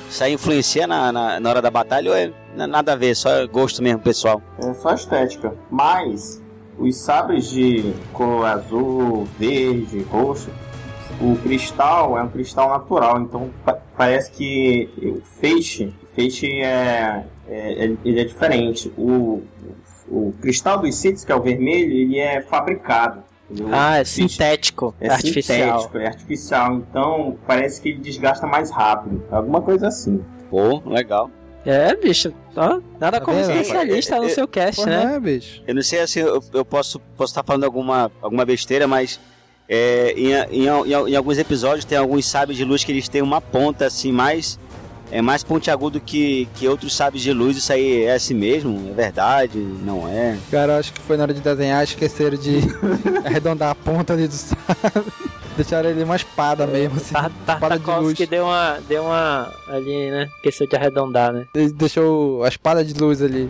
Speaker 4: isso aí influencia na, na, na hora da batalha ou é na- nada a ver, só gosto mesmo, pessoal?
Speaker 3: É só estética. Mas os sabres de cor azul, verde, roxo, o cristal é um cristal natural, então pa- parece que o feixe, feixe é, é- é- ele é diferente. O, o cristal dos Siths, que é o vermelho, ele é fabricado. entendeu?
Speaker 2: Ah, é sintético,
Speaker 3: É
Speaker 2: é artificial.
Speaker 3: sintético, é artificial, então parece que ele desgasta mais rápido. Alguma coisa assim.
Speaker 4: Pô, legal.
Speaker 2: É, bicho, ó, nada
Speaker 1: Tá
Speaker 2: como especialista
Speaker 4: rapaz?
Speaker 2: no seu cast,
Speaker 1: Pô,
Speaker 2: né?
Speaker 1: é, bicho?
Speaker 4: Eu não sei assim, eu, eu posso posso estar falando alguma, alguma besteira, mas é, em, em, em- em alguns episódios tem alguns sabres de luz que eles têm uma ponta assim mais é mais pontiagudo que, que outros sabres de luz. Isso aí é assim mesmo? É verdade? Não é?
Speaker 1: Cara, acho que foi na hora de desenhar, esqueceram de arredondar a ponta ali do sabre. Deixaram ele uma espada mesmo, assim.
Speaker 2: Tar-
Speaker 1: espada de luz.
Speaker 2: Tartakovsky deu uma, deu uma ali, né? Esqueceu de arredondar, né?
Speaker 1: Ele deixou a espada de luz ali.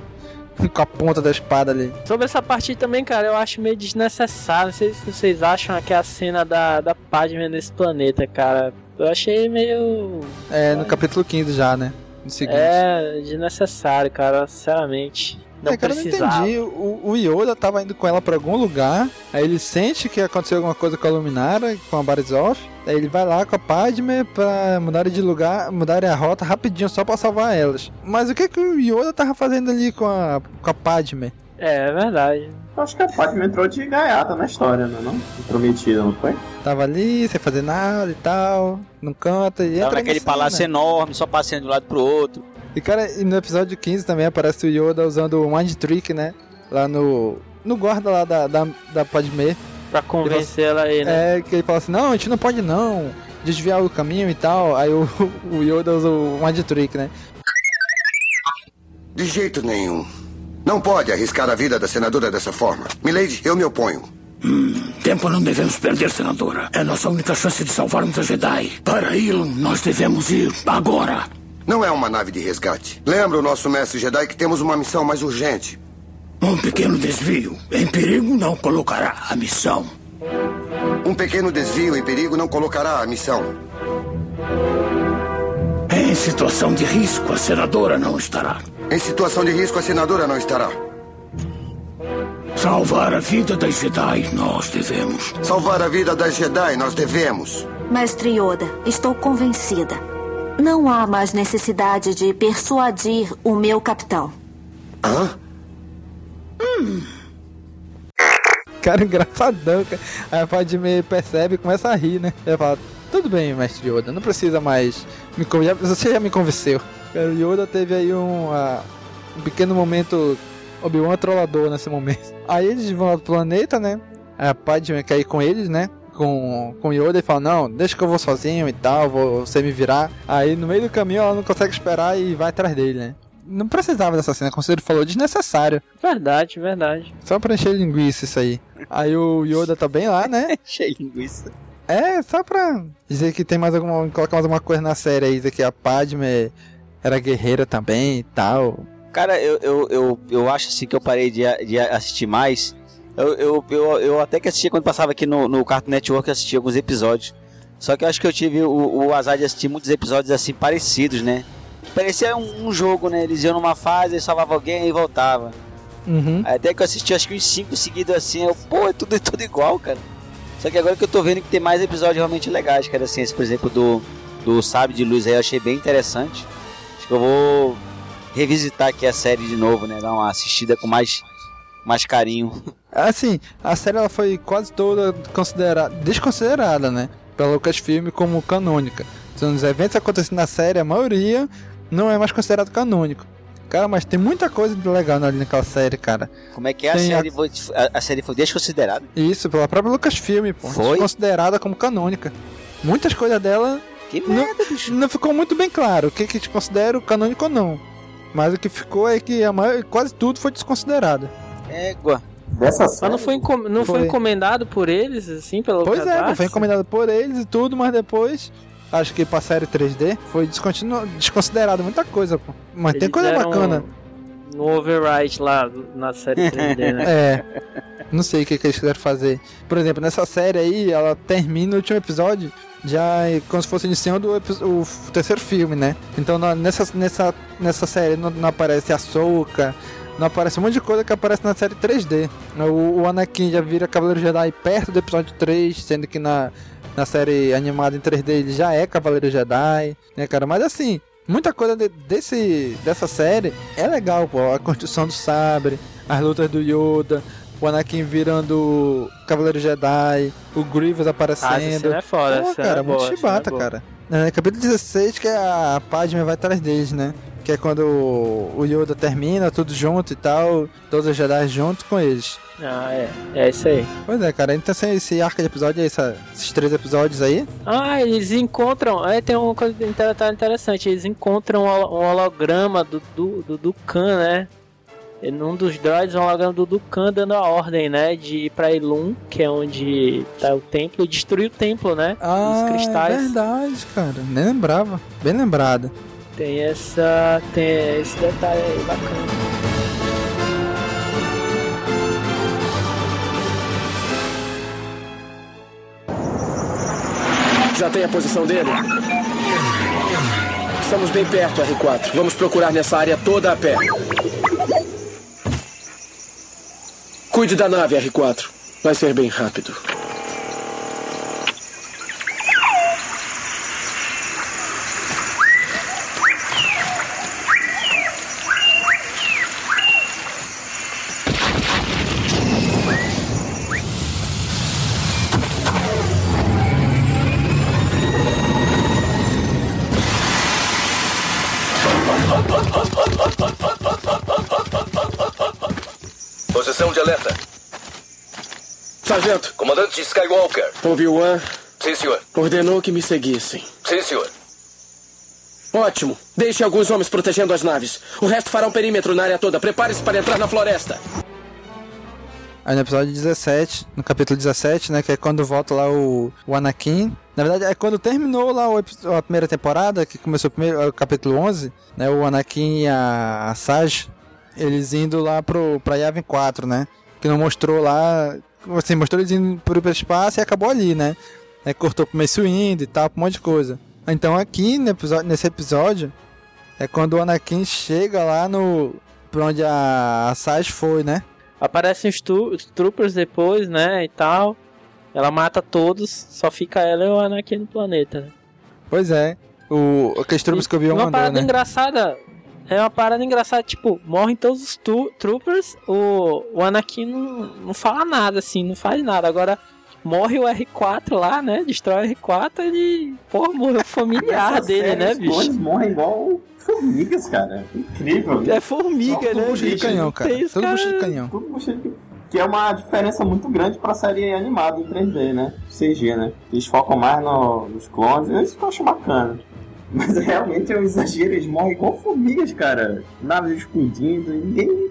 Speaker 1: Com a ponta da espada ali.
Speaker 2: Sobre essa parte também, cara, eu acho meio desnecessário. Não sei se vocês acham que a cena da, da Padme nesse planeta, cara. Eu achei meio.
Speaker 1: É, no capítulo 15 já, né? Seguinte.
Speaker 2: É, desnecessário, cara, sinceramente. Não
Speaker 1: é, cara, eu não
Speaker 2: precisava.
Speaker 1: entendi. O, o Yoda tava indo com ela pra algum lugar. Aí ele sente que aconteceu alguma coisa com a Luminara, com a Barisov. Aí ele vai lá com a Padme pra mudarem de lugar, mudarem a rota rapidinho só pra salvar elas. Mas o que que o Yoda tava fazendo ali com a, com a Padme?
Speaker 2: É, é verdade.
Speaker 3: Eu acho que a Padme entrou de gaiata na história, não é não? Prometida, não foi?
Speaker 1: Tava ali, sem fazer nada e tal, num canto e
Speaker 4: Tava
Speaker 1: entra
Speaker 4: naquele
Speaker 1: na cena.
Speaker 4: palácio enorme, só passeando de um lado pro outro.
Speaker 1: E cara, e no episódio 15 também aparece o Yoda usando o Mind Trick, né? Lá no. No guarda lá da, da, da Padme.
Speaker 2: Pra convencer ela aí, né?
Speaker 1: É, que ele fala assim, não, a gente não pode não. Desviar o caminho e tal. Aí o, o Yoda usa o Mind Trick, né?
Speaker 12: De jeito nenhum. Não pode arriscar a vida da senadora dessa forma. Milady, eu me oponho.
Speaker 6: Tempo não devemos perder, senadora. É nossa única chance de salvarmos a Jedi. Para Ilum, nós devemos ir agora.
Speaker 12: Não é uma nave de resgate. Lembra o nosso mestre Jedi que temos uma missão mais urgente.
Speaker 6: Um pequeno desvio em perigo não colocará a missão.
Speaker 12: Um pequeno desvio em perigo não colocará a missão.
Speaker 6: Em situação de risco, a senadora não estará.
Speaker 12: Em situação de risco, a senadora não estará.
Speaker 6: Salvar a vida das Jedi, nós devemos.
Speaker 12: Salvar a vida das Jedi, nós devemos.
Speaker 13: Mestre Yoda, estou convencida. Não há mais necessidade de persuadir o meu capitão.
Speaker 12: Hã?
Speaker 1: Cara, engraçadão, cara. Aí a Padme percebe e começa a rir, né? Ele fala, tudo bem, mestre Yoda, não precisa mais me convencer. Você já me convenceu. Cara, o Yoda teve aí um, ah, um pequeno momento Obi-Wan trollador nesse momento. Aí eles vão pro planeta, né? A Padme quer ir com eles, né? Com, com Yoda e fala, não, deixa que eu vou sozinho e tal, vou você me virar. Aí no meio do caminho ela não consegue esperar e vai atrás dele, né? Não precisava dessa cena, como ele falou, desnecessário.
Speaker 2: Verdade, verdade.
Speaker 1: Só pra encher linguiça isso aí. Aí o Yoda tá bem lá, né?
Speaker 4: De linguiça.
Speaker 1: É, só pra dizer que tem mais alguma. colocar mais uma coisa na série aí, dizer que a Padme era guerreira também e tal.
Speaker 4: Cara, eu, eu, eu, eu acho assim que eu parei de, de assistir mais. Eu, eu, eu, eu até que assistia quando passava aqui no, no Cartoon Network, eu assistia alguns episódios. Só que eu acho que eu tive o, o azar de assistir muitos episódios assim parecidos, né? parecia um, um jogo, né? Eles iam numa fase, salvava alguém e voltava.
Speaker 1: Uhum.
Speaker 4: Até que eu assisti acho que uns 5 seguidos assim, eu, pô, é tudo, é tudo igual, cara. Só que agora que eu tô vendo que tem mais episódios realmente legais, cara, assim, esse, por exemplo, do, do Sábio de Luz aí, eu achei bem interessante. Acho que eu vou revisitar aqui a série de novo, né? Dar uma assistida com mais, mais carinho.
Speaker 1: Assim, a série ela foi quase toda considerada, desconsiderada, né? Pela Lucasfilm como canônica. Então, os eventos acontecendo na série, a maioria não é mais considerado canônico. Cara, mas tem muita coisa legal ali naquela série, cara.
Speaker 4: Como é que é a
Speaker 1: Tem
Speaker 4: série? A... A, a série foi desconsiderada?
Speaker 1: Isso, pela própria Lucasfilm, pô.
Speaker 4: Foi?
Speaker 1: Considerada como canônica. Muitas coisas dela
Speaker 4: que
Speaker 1: merda, não, bicho. não ficou muito bem claro o que que te considera canônico ou não. Mas o que ficou é que a maior, quase tudo foi desconsiderado.
Speaker 4: Égua.
Speaker 3: Dessa
Speaker 2: Mas não foi, encom não foi. foi encomendado por eles, assim, pelo
Speaker 1: Pois é, foi encomendado por eles e tudo, mas depois acho que pra série 3D foi desconsiderado muita coisa, pô. Mas
Speaker 2: Eles
Speaker 1: tem coisa bacana.
Speaker 2: No override lá na série 3D, né?
Speaker 1: é. Não sei o que, que eles quiseram fazer. Por exemplo, nessa série aí, ela termina o último episódio já como se fosse iniciando o, o terceiro filme, né? Então nessa, nessa, nessa série não, não aparece a Soca, não aparece um monte de coisa que aparece na série 3D. O, o Anakin já vira Cavaleiro Jedi perto do episódio 3, sendo que na, na série animada em 3D ele já é Cavaleiro Jedi, né, cara? Mas assim, muita coisa de, desse, dessa série é legal, pô. A construção do sabre, as lutas do Yoda, o Anakin virando Cavaleiro Jedi, o Grievous aparecendo.
Speaker 2: Ah, é foda,
Speaker 1: Pô, cara,
Speaker 2: é
Speaker 1: muito
Speaker 2: boa,
Speaker 1: chibata,
Speaker 2: é
Speaker 1: cara. É, capítulo 16 que a Padme vai atrás deles, né? Que é quando o Yoda termina, tudo junto e tal, todos os Jedi junto com eles.
Speaker 2: Ah, é. É isso aí.
Speaker 1: Pois é, cara. Então assim, esse arco de episódio, essa, esses três episódios aí.
Speaker 2: Ah, eles encontram. É, tem uma coisa interessante. Eles encontram um holograma do, do, do, do Khan, né? Num dos droids, um holograma do Dukan dando a ordem, né? De ir pra Ilum, que é onde tá o templo, e destruir o templo, né?
Speaker 1: Ah, Os cristais. É verdade, cara. Nem lembrava. Bem lembrado.
Speaker 2: Tem essa. Tem esse detalhe aí bacana.
Speaker 9: Já tem a posição dele? Estamos bem perto, R4. Vamos procurar nessa área toda a pé. Cuide da nave, R4. Vai ser bem rápido. Obi-Wan.
Speaker 14: Sim, senhor.
Speaker 9: Ordenou que me seguissem.
Speaker 14: Sim, senhor.
Speaker 9: Ótimo. Deixe alguns homens protegendo as naves. O resto fará um perímetro na área toda. Prepare-se para entrar na floresta.
Speaker 1: Aí no episódio 17, no capítulo 17, né, que é quando volta lá o, o Anakin. Na verdade, é quando terminou lá o, a primeira temporada, que começou o, primeiro, o capítulo 11, né, o Anakin e a, a Saj, eles indo lá pro, pra Yavin 4, né, que não mostrou lá, assim, mostrou eles indo pro espaço e acabou ali, né, é, cortou pro Mace Windu e tal, um monte de coisa. Então aqui no episódio, nesse episódio, é quando o Anakin chega lá no, pra onde a, a Saj foi, né,
Speaker 2: Aparecem os, os troopers depois, né, e tal. Ela mata todos, só fica ela e o Anakin no planeta, né?
Speaker 1: Pois é. O, aqueles troopers que eu vi
Speaker 2: Uma
Speaker 1: mandou,
Speaker 2: parada
Speaker 1: né?
Speaker 2: engraçada. É uma parada engraçada, tipo, morrem todos os tu, troopers, o, o Anakin não, não fala nada, assim, não faz nada. Agora, morre o R4 lá, né? Destrói o R4, ele, pô, morreu familiar dele,
Speaker 3: série,
Speaker 2: né,
Speaker 3: os
Speaker 2: bicho?
Speaker 3: clones morrem igual formigas, cara. Incrível.
Speaker 2: É formiga, né,
Speaker 3: bucha de
Speaker 1: canhão, cara.
Speaker 2: tem os
Speaker 1: Tudo
Speaker 2: cara-
Speaker 1: bucha de canhão.
Speaker 3: Tudo bucha de- Que é uma diferença muito grande pra série animada em 3D, né? CG, né? Eles focam mais no- nos clones, isso que eu acho bacana. Mas realmente é um exagero, eles morrem igual formigas, cara. Naves explodindo, ninguém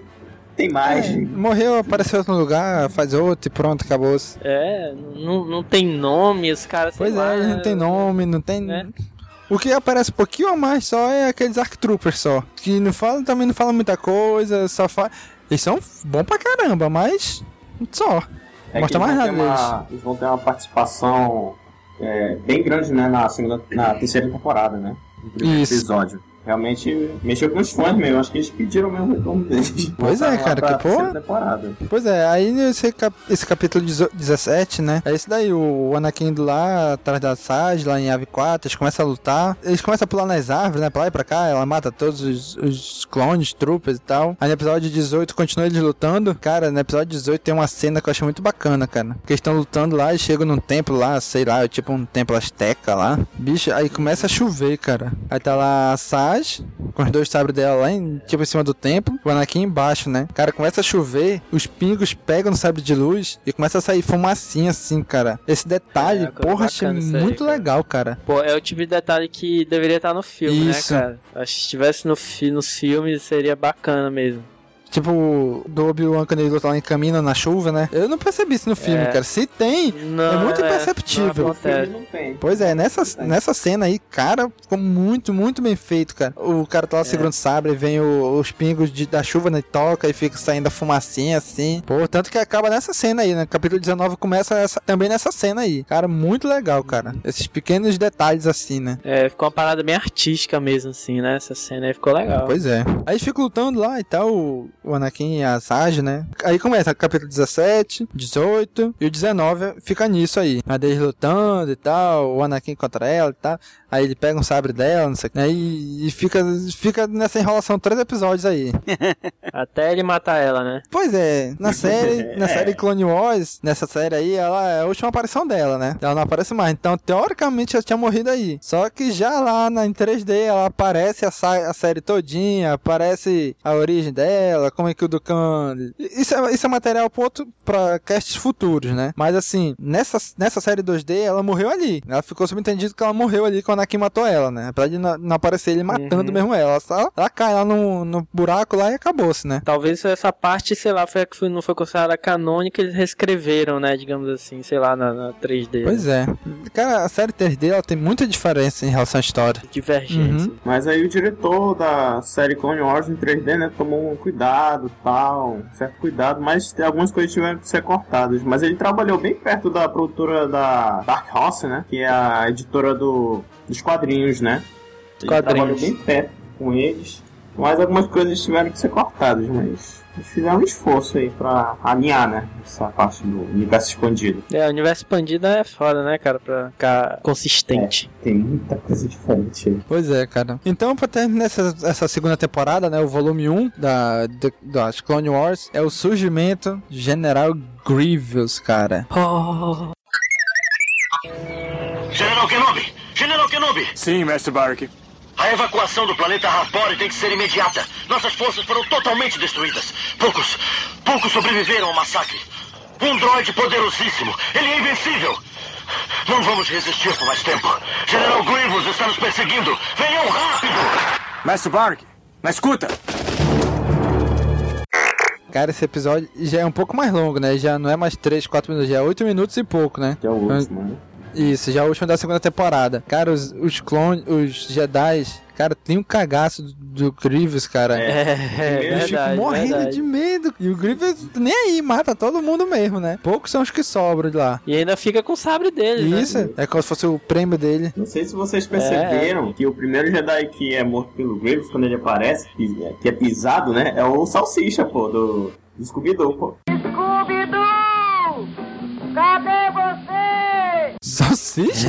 Speaker 3: tem mais.
Speaker 1: É, morreu, apareceu outro lugar, faz outro e pronto, acabou.
Speaker 2: É, não, não tem nome, os caras.
Speaker 1: Pois
Speaker 2: lá,
Speaker 1: é, não tem nome, não tem.
Speaker 2: né?
Speaker 1: O que aparece um pouquinho a mais só é aqueles Arc Troopers só. Que não fala, também não fala muita coisa, só fala. Eles são bons pra caramba, mas. Só.
Speaker 3: É
Speaker 1: Mostra
Speaker 3: que
Speaker 1: mais nada
Speaker 3: ter
Speaker 1: deles.
Speaker 3: Eles vão ter uma participação é, bem grande, né? Na segunda, na terceira temporada, né? No primeiro
Speaker 1: Isso.
Speaker 3: episódio. Realmente mexeu com os fãs mesmo. Acho que eles pediram mesmo o retorno deles.
Speaker 1: Pois é,
Speaker 3: lá
Speaker 1: cara, que
Speaker 3: temporada.
Speaker 1: Pois é, aí esse, cap- esse capítulo 18 17, né? É esse daí, o Anakin indo lá atrás da Sage, lá em Ave 4, eles começam a lutar. Eles começam a pular nas árvores, né? Pra lá e pra cá, ela mata todos os, os clones, troopers e tal. Aí no episódio 18 continua eles lutando. Cara, no episódio 18 tem uma cena que eu acho muito bacana, cara. Porque eles estão lutando lá e chegam num templo lá, sei lá, tipo um templo asteca lá. Bicho, aí começa a chover, cara. Aí tá lá a Sage, com os dois sabres dela lá em, tipo, em cima do templo, o Anakin embaixo, né? Cara, começa a chover, os pingos pegam no sabre de luz e começa a sair fumacinha assim, cara. Esse detalhe,
Speaker 2: É,
Speaker 1: porra, achei
Speaker 2: aí,
Speaker 1: muito legal, cara.
Speaker 2: Pô, é o tipo de detalhe que deveria estar no filme,
Speaker 1: Isso.
Speaker 2: né, cara? Acho que se estivesse no fi nos filmes seria bacana mesmo.
Speaker 1: Tipo, do Obi-Wan quando ele luta lá em caminho na chuva, né? Eu não percebi isso no filme,
Speaker 2: É.
Speaker 1: cara. Se tem, é muito
Speaker 2: é,
Speaker 1: imperceptível.
Speaker 2: não acontece.
Speaker 3: Não tem.
Speaker 1: Pois é, nessa, nessa cena aí, cara, ficou muito, muito bem feito, cara. O cara tá lá segurando o sabre, vem o- os pingos de- da chuva, né? E toca e fica saindo a fumacinha assim. Pô, tanto que acaba nessa cena aí, né? Capítulo 19 começa essa- também nessa cena aí. Cara, muito legal, cara. Esses pequenos detalhes assim, né?
Speaker 2: É, ficou uma parada bem artística mesmo, assim, né? Essa cena aí ficou legal.
Speaker 1: Pois é. Aí fica lutando lá e tal, o- Anakin e a Sage, né? Aí começa o capítulo 17, 18 e o 19 fica nisso aí. A deles lutando e tal, o Anakin contra ela e tal. Aí ele pega um sabre dela, não sei o que. né? E, e fica, fica nessa enrolação três episódios aí.
Speaker 2: Até ele matar ela, né?
Speaker 1: Pois é, na série, na série Clone Wars, nessa série aí, ela é a última aparição dela, né? Ela não aparece mais. Então, teoricamente, ela tinha morrido aí. Só que já lá na, em 3D, ela aparece a, a série todinha, aparece a origem dela, como é que o Dukan. Isso é, isso é material pra, outro, pra casts futuros, né? Mas assim, nessa, nessa série 2D, ela morreu ali. Ela ficou subentendido que ela morreu ali quando a Anakin matou ela, né? Apesar de não, não aparecer ele matando mesmo ela. Ela, só, ela cai lá no, no buraco lá e acabou-se, né?
Speaker 2: Talvez essa parte, sei lá, foi a que foi- não foi considerada canônica, eles reescreveram, né? Digamos assim, sei lá, na, na 3D.
Speaker 1: Pois é. Cara, a série 3D ela tem muita diferença em relação à história.
Speaker 2: Divergência.
Speaker 1: Uhum.
Speaker 3: Mas aí o diretor da série Clone Wars em 3D, né, tomou um cuidado tal, um certo cuidado, mas tem algumas coisas tiveram que ser cortadas. Mas ele trabalhou bem perto da produtora da Dark Horse, né, que é a editora do, dos quadrinhos, né. Ele
Speaker 2: Quadrinhos.
Speaker 3: trabalhou bem perto com eles, mas algumas coisas tiveram que ser cortadas, mas fizeram um esforço aí pra alinhar, né, essa parte do universo expandido.
Speaker 2: É, o universo expandido é foda, né, cara? Pra ficar consistente.
Speaker 3: Tem muita coisa diferente aí.
Speaker 1: Pois é, cara. Então, pra terminar essa, essa segunda temporada, né, o volume 1 da, das Clone Wars é o surgimento de General Grievous, cara.
Speaker 14: General Kenobi! General Kenobi!
Speaker 8: Sim, Mestre Bark.
Speaker 14: A evacuação do planeta Rapore tem que ser imediata. Nossas forças foram totalmente destruídas. Poucos, poucos sobreviveram ao massacre. Um droide poderosíssimo. Ele é invencível. Não vamos resistir por mais tempo. General Grievous está nos perseguindo. Venham rápido!
Speaker 8: Mestre Bark, na escuta.
Speaker 1: Cara, esse episódio já é um pouco mais longo, né? Já não é mais 3, 4 minutos, já é 8 minutos e pouco, né?
Speaker 3: Que é o último, né?
Speaker 1: Isso, já é o último da segunda temporada. Cara, os, os clones, os Jedi, cara, tem um cagaço do, do Grievous, cara.
Speaker 2: É,
Speaker 1: Eu fico
Speaker 2: verdade,
Speaker 1: morrendo
Speaker 2: verdade.
Speaker 1: de medo. E o Grievous nem aí, mata todo mundo mesmo, né? Poucos são os que sobram de lá.
Speaker 2: E ainda fica com o sabre dele, né?
Speaker 1: Isso, é como se fosse o prêmio dele.
Speaker 3: Não sei se vocês perceberam que o primeiro Jedi que é morto pelo Grievous, quando ele aparece, que é pisado, né? É o Salsicha, pô, do, do Scooby-Doo, pô.
Speaker 15: Scooby-Doo!
Speaker 1: Salsicha?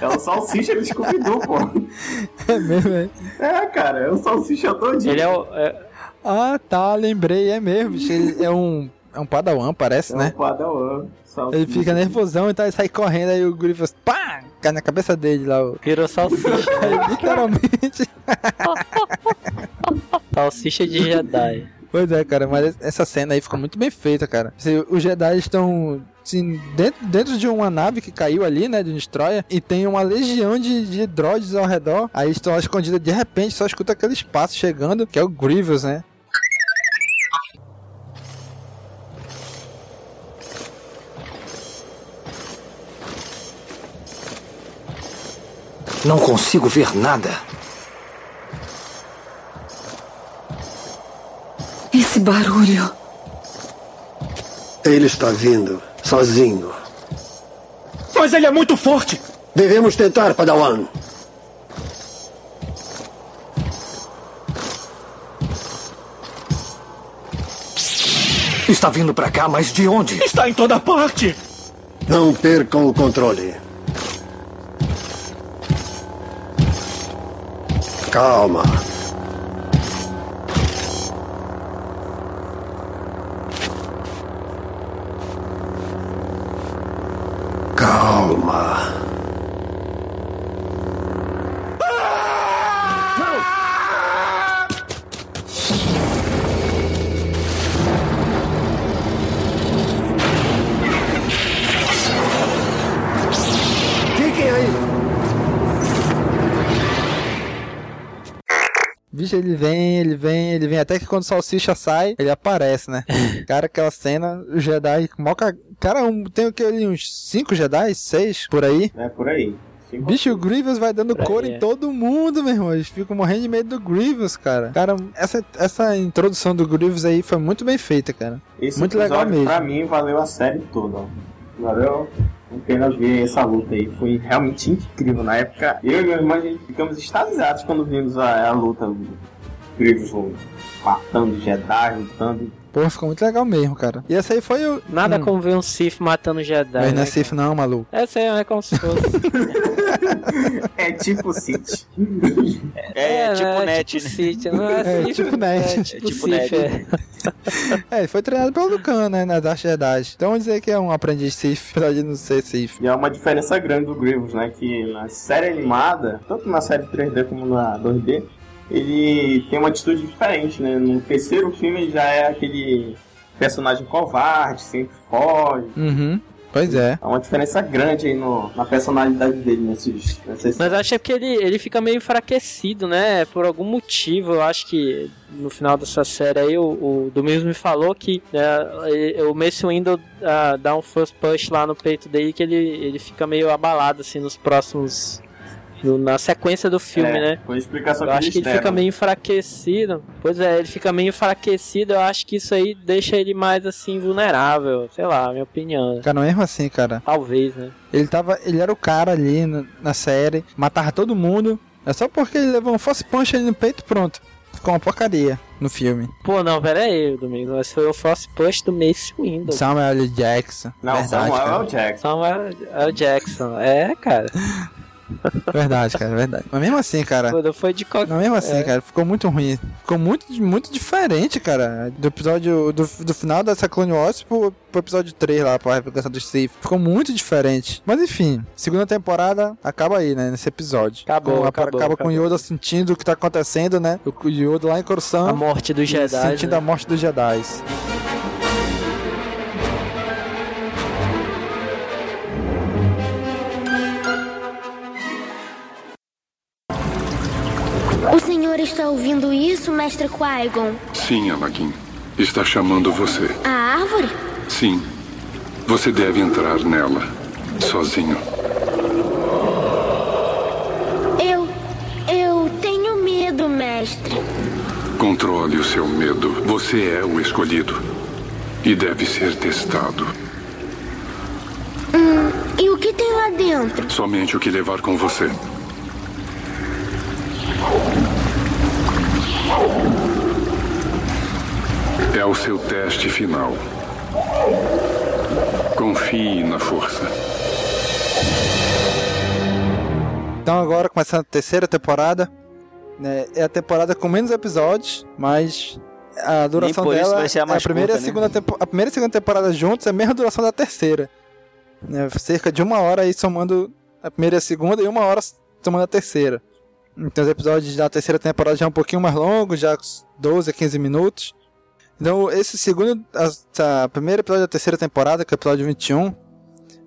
Speaker 3: É o Salsicha do Scooby-Doo, pô.
Speaker 1: É mesmo, é?
Speaker 3: É, cara, é o Salsicha todinho.
Speaker 2: Ele é o. é-
Speaker 1: Ah, tá, lembrei, é mesmo. Ele é um. É um padawan, parece,
Speaker 3: É
Speaker 1: né?
Speaker 3: um Padawan. Salsicha.
Speaker 1: Ele fica nervosão e tá, sai correndo, aí o Grievous, pá! Cai na cabeça dele lá. o-
Speaker 2: Virou salsicha.
Speaker 1: Aí, literalmente.
Speaker 2: salsicha de Jedi.
Speaker 1: Pois é, cara, mas essa cena aí ficou muito bem feita, cara. Assim, os Jedi estão assim, dentro, dentro de uma nave que caiu ali, né, de um destroyer, e tem uma legião de, de droids ao redor. Aí estão lá escondidos, de repente só escuta aquele espaço chegando, que é o Grievous, né?
Speaker 6: Não consigo ver nada.
Speaker 10: Esse barulho.
Speaker 16: Ele está vindo, sozinho.
Speaker 8: Mas ele é muito forte!
Speaker 16: Devemos tentar, Padawan.
Speaker 6: Está vindo para cá, mas de onde?
Speaker 8: Está em toda parte!
Speaker 16: Não percam o controle. Calma.
Speaker 1: Ele vem. Até que quando o Salsicha sai, ele aparece, né? Cara, aquela cena, o Jedi. mó ca- Cara, um, tem o que ali? Uns 5 Jedi? 6 por aí?
Speaker 3: É por aí.
Speaker 1: Bicho, o Grievous vai dando cor
Speaker 3: é.
Speaker 1: em todo mundo, meu irmão. Eles ficam morrendo de medo do Grievous, cara. Cara, essa, essa introdução do Grievous aí foi muito bem feita, cara.
Speaker 3: Esse
Speaker 1: muito legal mesmo.
Speaker 3: pra mim, valeu a série toda. ó. Valeu a pena ver essa luta aí. Foi realmente incrível. Na época, eu e meu irmão, a gente ficamos extasiados quando vimos a, a luta do Grievous matando Jedi, lutando.
Speaker 1: Pô, ficou muito legal mesmo, cara. E essa aí foi o.
Speaker 2: Nada
Speaker 1: Hum.
Speaker 2: como ver um Sith matando Jedi.
Speaker 1: Mas não
Speaker 2: né,
Speaker 1: é Sif não, maluco.
Speaker 2: Essa aí é como se fosse.
Speaker 3: É tipo City.
Speaker 4: É, tipo
Speaker 2: né?
Speaker 4: net,
Speaker 2: tipo
Speaker 4: né?
Speaker 2: Sith, não é,
Speaker 1: É,
Speaker 2: Sith,
Speaker 1: tipo net.
Speaker 2: É tipo,
Speaker 4: É tipo
Speaker 2: Sith,
Speaker 4: net.
Speaker 2: é.
Speaker 1: É, ele foi treinado pelo Lucan, né? Nas artes Jedi. Então vamos dizer que é um aprendiz Sif, apesar de não ser Sif.
Speaker 3: E é uma diferença grande do Grievous, né? Que na série animada, tanto na série 3D como na 2D, ele tem uma atitude diferente, né? No terceiro filme ele já é aquele personagem covarde, sempre foge.
Speaker 1: Uhum. Pois é.
Speaker 3: Há uma diferença grande aí no, na personalidade dele nesses, nessas
Speaker 2: Mas acho que ele, ele fica meio enfraquecido, né? Por algum motivo. Eu acho que no final dessa série aí, o, o Domingos me falou que é, ele- o Mace Windu ah, dá um first push lá no peito dele que ele, ele fica meio abalado, assim, nos próximos. No- na sequência do filme,
Speaker 3: É,
Speaker 2: né?
Speaker 3: Foi a explicação
Speaker 2: Eu
Speaker 3: que
Speaker 2: acho que ele
Speaker 3: deram.
Speaker 2: fica meio enfraquecido. Pois é, ele fica meio enfraquecido. Eu acho que isso aí deixa ele mais assim vulnerável. Sei lá, minha opinião.
Speaker 1: Cara, mesmo assim, cara.
Speaker 2: Talvez, né?
Speaker 1: Ele tava. Ele era o cara ali na, na série, matava todo mundo. É só porque ele levou um force punch ali no peito pronto. Ficou uma porcaria no filme.
Speaker 2: Pô, não, pera aí, Domingos. Mas foi o Force Push do Mace Windu.
Speaker 1: Samuel L. Jackson.
Speaker 3: Não,
Speaker 1: verdade,
Speaker 3: Samuel. L. Jackson.
Speaker 2: Samuel L. Jackson. É, cara.
Speaker 1: Verdade, cara, verdade. Mas mesmo assim, cara.
Speaker 2: Foi, foi de qualquer.
Speaker 1: Mas mesmo assim,
Speaker 2: É.
Speaker 1: cara, ficou muito ruim. Ficou muito, muito diferente, cara. Do episódio. Do, do final dessa Clone Wars pro, pro episódio 3 lá, pra revogação do Sith. Ficou muito diferente. Mas enfim, segunda temporada acaba aí, né? Nesse episódio.
Speaker 2: Acabou,
Speaker 1: Com-
Speaker 2: acabou,
Speaker 1: acaba com o
Speaker 2: acabou.
Speaker 1: Yoda sentindo o que tá acontecendo, né? O Yoda lá em Coruscant.
Speaker 2: A morte dos Jedi,
Speaker 1: Sentindo
Speaker 2: né?
Speaker 1: a morte dos Jedi.
Speaker 17: Está ouvindo isso, mestre Qui-Gon?
Speaker 18: Sim, Anakin. Está chamando você.
Speaker 17: A árvore?
Speaker 18: Sim. Você deve entrar nela. Sozinho.
Speaker 17: Eu. Eu tenho medo, mestre.
Speaker 18: Controle o seu medo. Você é o escolhido. E deve ser testado.
Speaker 17: Hum, e o que tem lá dentro?
Speaker 18: Somente o que levar com você. O seu teste final. Confie na força.
Speaker 1: Então agora começando a terceira temporada. Né, é a temporada com menos episódios, mas a duração dela
Speaker 4: vai ser a
Speaker 1: é a primeira, e a,
Speaker 4: curta, né?
Speaker 1: segunda tempo- a primeira e segunda temporada juntos é a mesma duração da terceira. Né, cerca de uma hora aí somando a primeira e a segunda e uma hora somando a terceira. Então os episódios da terceira temporada já é um pouquinho mais longos, já 12 a 15 minutos. Então esse segundo, a, a primeiro episódio da terceira temporada, que é o episódio 21,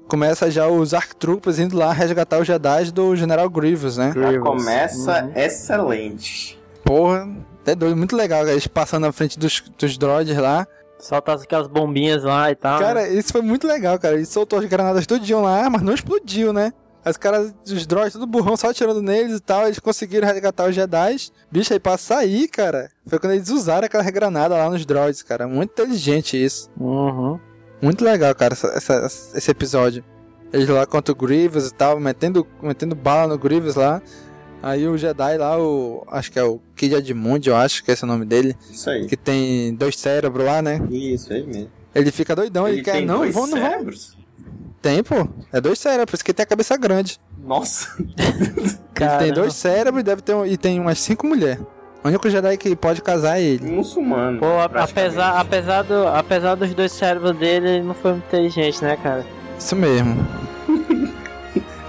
Speaker 1: começa já os Arc Troopers indo lá resgatar os Jedi do General Grievous, né?
Speaker 3: Já começa
Speaker 1: Uhum.
Speaker 3: excelente.
Speaker 1: Porra, até doido, muito legal, eles passando na frente dos, dos droids lá.
Speaker 2: Solta aquelas bombinhas lá e tal.
Speaker 1: Cara,
Speaker 2: né?
Speaker 1: isso foi muito legal, cara. Ele soltou as granadas tudinho lá, mas não explodiu, né? Os caras, os droids, tudo burrão, só atirando neles e tal. Eles conseguiram resgatar os Jedi. Bicho, aí pra sair, cara, foi quando eles usaram aquela granada lá nos droids, cara. Muito inteligente isso.
Speaker 2: Uhum.
Speaker 1: Muito legal, cara, essa, essa- esse episódio. Eles lá contra o Grievous e tal, metendo, metendo bala no Grievous lá. Aí o Jedi lá, o. Acho que é o Kid Edmund, eu acho que é esse o nome dele.
Speaker 3: Isso aí.
Speaker 1: Que tem dois cérebros lá, né?
Speaker 3: Isso, é mesmo.
Speaker 1: Ele fica doidão, ele,
Speaker 3: Ele
Speaker 1: quer.
Speaker 3: tem
Speaker 1: Não,
Speaker 3: dois
Speaker 1: vão, não vão. Tem, pô. É dois cérebros, que tem a cabeça grande.
Speaker 3: Nossa.
Speaker 1: Ele tem dois cérebros e deve ter um- e tem umas cinco mulheres. O único Jedi que pode casar é ele.
Speaker 3: Muçulmano.
Speaker 2: Pô, apesar, apesar, do, apesar dos dois cérebros dele, ele não foi muito inteligente, né, cara?
Speaker 1: Isso mesmo.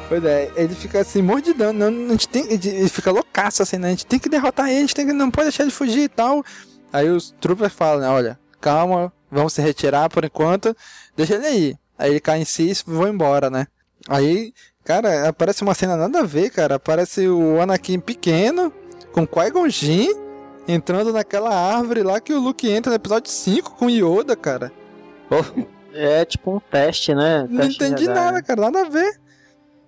Speaker 1: pois é, ele fica assim, mordidando. Não, a gente tem, ele fica loucaço assim, né? A gente tem que derrotar ele, a gente tem que, não pode deixar ele fugir e tal. Aí os troopers falam, né? Olha, calma, vamos se retirar por enquanto, deixa ele aí. Aí ele cai em si e vão embora, né? Aí, cara, aparece uma cena nada a ver, cara. Aparece o Anakin pequeno, com Qui-Gon Jinn, entrando naquela árvore lá que o Luke entra no episódio 5 com Yoda, cara.
Speaker 2: É tipo um teste, né?
Speaker 1: Não
Speaker 2: Teste
Speaker 1: entendi
Speaker 2: Jedi.
Speaker 1: nada, cara, nada a ver.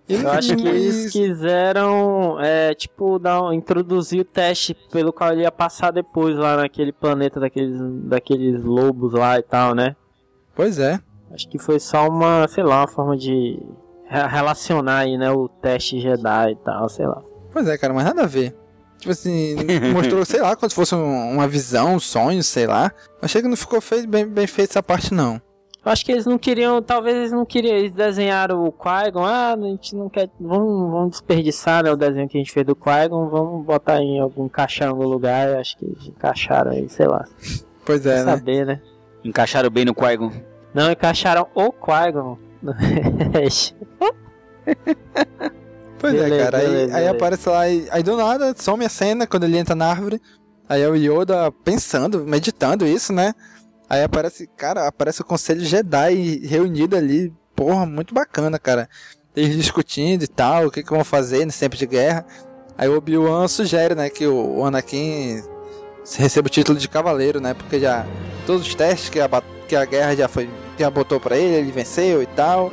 Speaker 2: Eu acho que eles quiseram, é, tipo, dar um, introduzir o teste pelo qual ele ia passar depois lá naquele planeta daqueles, daqueles lobos lá e tal, né?
Speaker 1: Pois é.
Speaker 2: Acho que foi só uma, sei lá, uma forma de re- relacionar aí, né, o teste Jedi e tal, sei lá.
Speaker 1: Pois é, cara, mas nada a ver. Tipo assim, mostrou, sei lá, como se fosse um- uma visão, um sonho, sei lá. Achei que não ficou feito, bem, bem feito essa parte, não.
Speaker 2: Eu acho que eles não queriam, talvez eles não queriam, eles desenharam o Qui-Gon, ah, a gente não quer, vamos, vamos desperdiçar, né, o desenho que a gente fez do Qui-Gon, vamos botar em algum encaixar em algum lugar, acho que eles encaixaram aí, sei lá.
Speaker 1: Pois é, né?
Speaker 2: saber, né?
Speaker 4: Encaixaram bem no Qui-Gon.
Speaker 2: Não, encaixaram o Qui-Gon. no Hash.
Speaker 1: Pois é,
Speaker 2: Beleza,
Speaker 1: cara. Aí,
Speaker 2: beleza,
Speaker 1: aí
Speaker 2: beleza.
Speaker 1: aparece lá, e, aí do nada some a cena quando ele entra na árvore. Aí é o Yoda pensando, meditando isso, né? Aí aparece, cara, aparece o Conselho Jedi reunido ali. Porra, muito bacana, cara. Eles discutindo e tal, o que, que vão fazer nesse tempo de guerra. Aí o Obi-Wan sugere, né, que o Anakin receba o título de cavaleiro, né? Porque já todos os testes que a, que a guerra já foi, botou pra ele, ele venceu e tal.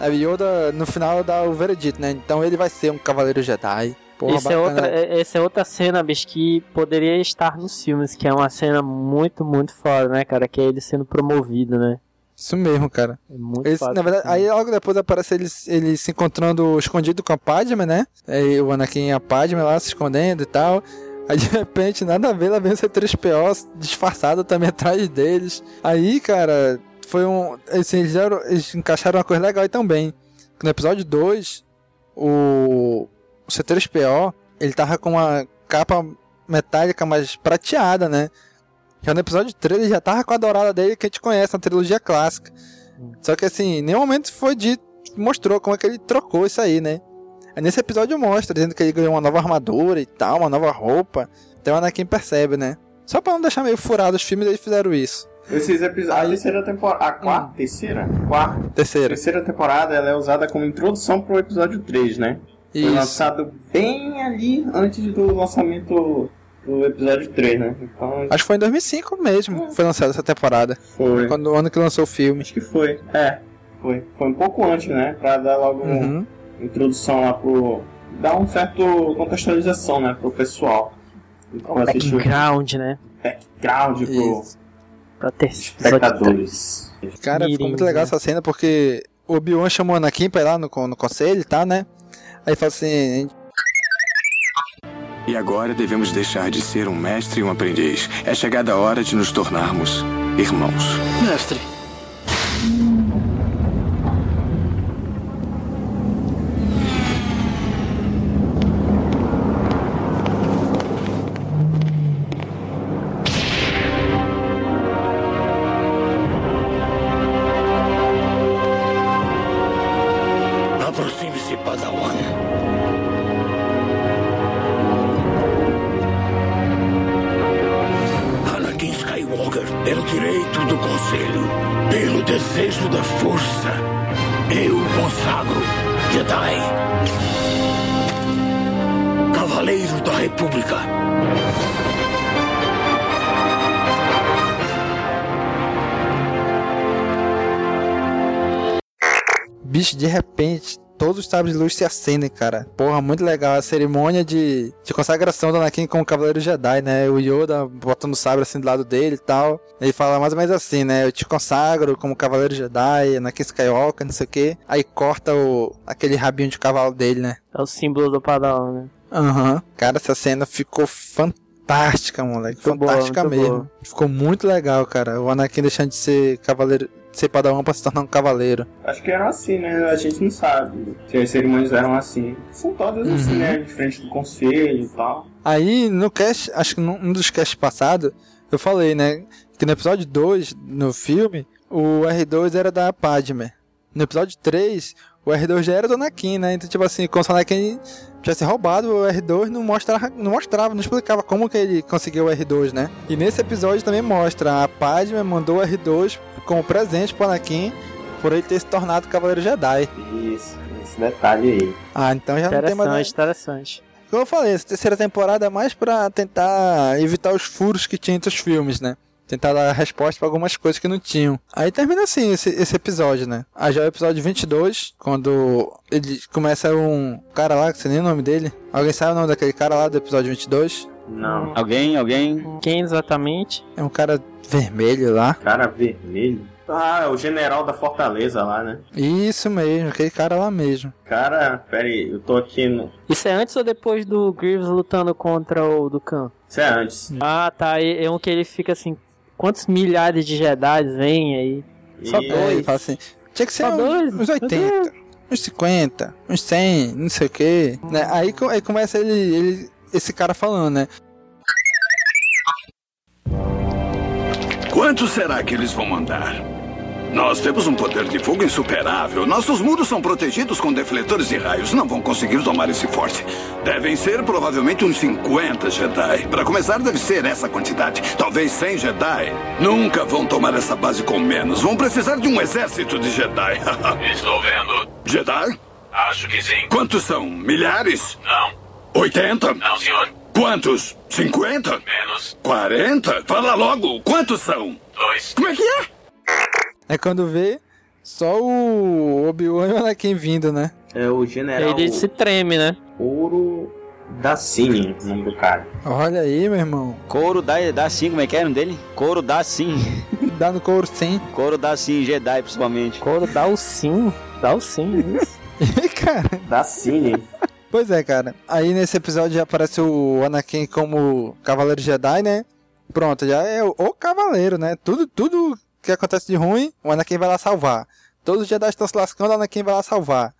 Speaker 1: Aí Yoda no final dá o veredito, né? Então ele vai ser um cavaleiro Jedi. Porra,
Speaker 2: Essa é, outra, é- essa é outra cena, bicho, que poderia estar nos filmes, que é uma cena muito, muito foda, né, cara? Que é ele sendo promovido, né?
Speaker 1: Isso mesmo, cara.
Speaker 2: É muito
Speaker 1: Eles,
Speaker 2: foda.
Speaker 1: na verdade, aí logo depois aparece eles, eles se encontrando escondido com a Padme, né? Aí o Anakin e a Padme lá se escondendo e tal. Aí de repente, nada a ver, lá vem o C3PO disfarçado também atrás deles. Aí, cara, foi um. Assim, eles, eles encaixaram uma coisa legal aí também. No episódio 2, o, o C3PO, ele tava com uma capa metálica mais prateada, né? Já no episódio 3 ele já tava com a dourada dele que a gente conhece na trilogia clássica. Só que assim, em nenhum momento foi dito, mostrou como é que ele trocou isso aí, né? Aí nesse episódio mostra, dizendo que ele ganhou uma nova armadura e tal, uma nova roupa. Então o Anakin percebe, né? Só pra não deixar meio furado os filmes, eles fizeram isso.
Speaker 3: Esses episódios. A terceira temporada. A quarta? Terceira? Quarta.
Speaker 1: Terceira.
Speaker 3: terceira temporada ela é usada como introdução pro episódio 3, né? Foi
Speaker 1: Isso.
Speaker 3: lançado bem ali antes do lançamento do episódio 3, né? Então.
Speaker 1: Acho que foi em 2005 mesmo, foi lançada essa temporada.
Speaker 3: Foi.
Speaker 1: Quando o ano que lançou o filme.
Speaker 3: Acho que foi. É, foi. Foi um pouco antes, né? Pra dar logo uma
Speaker 1: Uhum.
Speaker 3: introdução lá pro. dar um certo contextualização, né? Pro pessoal. Então,
Speaker 2: Background, né?
Speaker 3: background pro
Speaker 2: Pra ter
Speaker 3: espectadores.
Speaker 1: Cara, ficou muito legal essa cena porque o Obi-Wan chamou o Anakin pra ir lá no, no conselho e tal, né? Aí fala assim:
Speaker 19: E agora devemos deixar de ser um mestre e um aprendiz. É chegada a hora de nos tornarmos irmãos.
Speaker 9: Mestre.
Speaker 6: Eu consagro, Jedi. Cavaleiro da República.
Speaker 1: Bicho, de repente, todos os sabres de luz se acendem, cara. Porra, muito legal. A cerimônia de, de consagração do Anakin como Cavaleiro Jedi, né? O Yoda botando o sabre assim do lado dele e tal. Ele fala mais ou menos assim, né? Eu te consagro como Cavaleiro Jedi, Anakin Skywalker, não sei o quê. Aí corta o, aquele rabinho de cavalo dele, né?
Speaker 2: É o símbolo do Padawan, né?
Speaker 1: Aham. Cara, essa cena ficou fantástica, moleque.
Speaker 2: Muito boa,
Speaker 1: fantástica
Speaker 2: muito
Speaker 1: mesmo.
Speaker 2: boa.
Speaker 1: Ficou muito legal, cara. O Anakin deixando de ser cavaleiro, de ser padawan pra se tornar um cavaleiro.
Speaker 3: Acho que eram assim, né? A gente não sabe se as cerimônias eram assim. São todas assim,
Speaker 1: Uhum.
Speaker 3: né? De frente do conselho e tal.
Speaker 1: Aí, no cast, acho que num um dos casts passados, eu falei, né? Que no episódio 2, no filme, o R2 era da Padme. No episódio 3, o R2 já era do Anakin, né? Então, tipo assim, como se o Anakin tivesse roubado o R2, não mostrava, não mostrava, não explicava como que ele conseguiu o R2, né? E nesse episódio também mostra, a Padme mandou o R2 como presente pro Anakin por ele ter se tornado Cavaleiro Jedi.
Speaker 3: Isso, esse detalhe aí.
Speaker 1: Ah, então já não tem mais...
Speaker 2: Interessante, interessante.
Speaker 1: Como eu falei, essa terceira temporada é mais pra tentar evitar os furos que tinha entre os filmes, né? Tentar dar resposta pra algumas coisas que não tinham. Aí termina assim esse, esse episódio, né? Aí já é o episódio 22, quando ele começa um cara lá, que você nem o nome dele. Alguém sabe o nome daquele cara lá do episódio 22?
Speaker 3: Não.
Speaker 4: Alguém, alguém?
Speaker 2: Quem exatamente?
Speaker 1: É um cara vermelho lá.
Speaker 3: Cara vermelho. Ah, é o general da Fortaleza lá, né?
Speaker 1: Isso mesmo, aquele cara lá mesmo.
Speaker 3: Cara, pera aí, eu tô aqui no.
Speaker 2: Isso é antes ou depois do Grievous lutando contra o Dukan?
Speaker 3: Isso é antes.
Speaker 2: Ah, tá. É um que ele fica assim. Quantos milhares de Jedi vem aí? Só
Speaker 3: E-
Speaker 1: ele
Speaker 2: dois.
Speaker 1: fala assim, tinha que ser
Speaker 2: Só
Speaker 1: um-
Speaker 2: dois?
Speaker 1: uns 80, uns 50, uns 100, não sei o que. Né? Aí, aí começa ele, ele, esse cara falando, né?
Speaker 5: Quanto será que eles vão mandar? Nós temos um poder de fogo insuperável. Nossos muros são protegidos com defletores de raios. Não vão conseguir tomar esse forte. Devem ser provavelmente uns 50 Jedi. Para começar, deve ser essa quantidade. Talvez 100 Jedi. Nunca vão tomar essa base com menos. Vão precisar de um exército de Jedi.
Speaker 14: Estou vendo.
Speaker 5: Jedi?
Speaker 14: Acho que sim.
Speaker 5: Quantos são? Milhares?
Speaker 14: Não.
Speaker 5: 80?
Speaker 14: Não, senhor.
Speaker 5: Quantos? 50?
Speaker 14: Menos.
Speaker 5: 40? Fala logo. Quantos são?
Speaker 14: Dois.
Speaker 5: Como é que é?
Speaker 1: É quando vê só o Obi-Wan e o Anakin vindo, né?
Speaker 3: É o general.
Speaker 2: Ele se treme, né?
Speaker 3: Ouro da Cine, o nome do cara.
Speaker 1: Olha aí, meu irmão.
Speaker 4: Couro dá, dá sim, como é que é o nome dele? Couro dá sim.
Speaker 1: Dá no couro sim.
Speaker 4: Couro dá sim, Jedi principalmente.
Speaker 2: Couro dá o sim. Dá o sim, isso.
Speaker 1: cara.
Speaker 3: Da Cine.
Speaker 1: Pois é, cara. Aí nesse episódio já aparece o Anakin como Cavaleiro Jedi, né? Pronto, já é o, o Cavaleiro, né? Tudo, tudo que acontece de ruim, o Anakin vai lá salvar. Todos os Jedi estão se lascando, o Anakin vai lá salvar.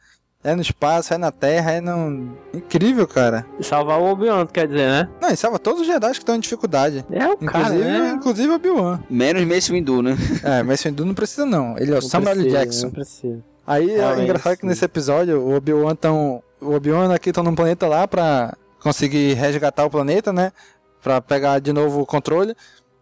Speaker 1: É no espaço, é na Terra, é no... Incrível, cara.
Speaker 2: E salvar o Obi-Wan, quer dizer, né?
Speaker 1: Não, e salva todos os Jedi que estão em dificuldade.
Speaker 2: É o cara,
Speaker 1: Inclusive,
Speaker 2: né?
Speaker 1: inclusive o Obi-Wan.
Speaker 4: Menos Mace Windu, né?
Speaker 1: É, mas Windu não precisa não. Ele é o
Speaker 2: Não
Speaker 1: Samuel
Speaker 2: precisa,
Speaker 1: Jackson.
Speaker 2: Não precisa.
Speaker 1: Aí é
Speaker 2: Realmente,
Speaker 1: engraçado que nesse episódio o Obi-Wan tão. O Obi-Wan aqui estão num planeta lá pra conseguir resgatar o planeta, né? Pra pegar de novo o controle.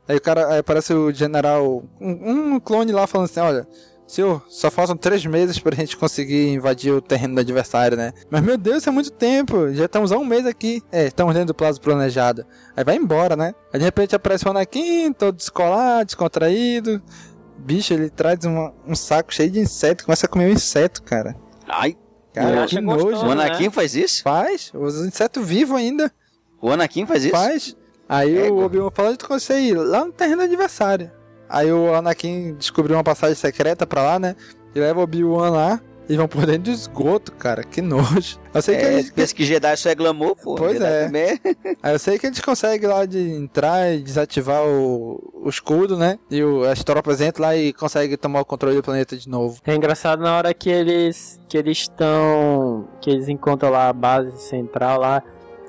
Speaker 1: Aí o cara. Aí aparece o general. Um, um clone lá falando assim, olha. Senhor, só faltam três meses pra gente conseguir invadir o terreno do adversário, né? Mas meu Deus, é muito tempo. Já estamos há um mês aqui. É, estamos dentro do prazo planejado. Aí vai embora, né? Aí de repente aparece o Anakin, todo descolado, descontraído. Bicho, ele traz uma- um saco cheio de inseto, começa a comer um inseto, cara.
Speaker 4: Ai,
Speaker 1: Cara, que nojo.
Speaker 2: gostoso,
Speaker 4: o Anakin
Speaker 2: né?
Speaker 4: faz isso?
Speaker 1: Faz, os insetos vivos ainda.
Speaker 4: O Anakin faz isso?
Speaker 1: Faz. Aí o
Speaker 4: Égua.
Speaker 1: Obi-Wan falou de você ir lá no terreno adversário. Aí o Anakin descobriu uma passagem secreta pra lá, né? E leva o Obi-Wan lá e vão por dentro do esgoto, cara. Que nojo. Eu sei que
Speaker 4: É,
Speaker 1: eles.
Speaker 4: pensa que Jedi só é glamour, pô.
Speaker 1: Pois
Speaker 4: Jedi
Speaker 1: é.
Speaker 4: também é.
Speaker 1: Aí eu sei que eles conseguem lá de entrar e desativar o, o escudo, né? E o- as tropas entram lá e conseguem tomar o controle do planeta de novo.
Speaker 2: É engraçado na hora que eles que eles estão que eles encontram lá a base central lá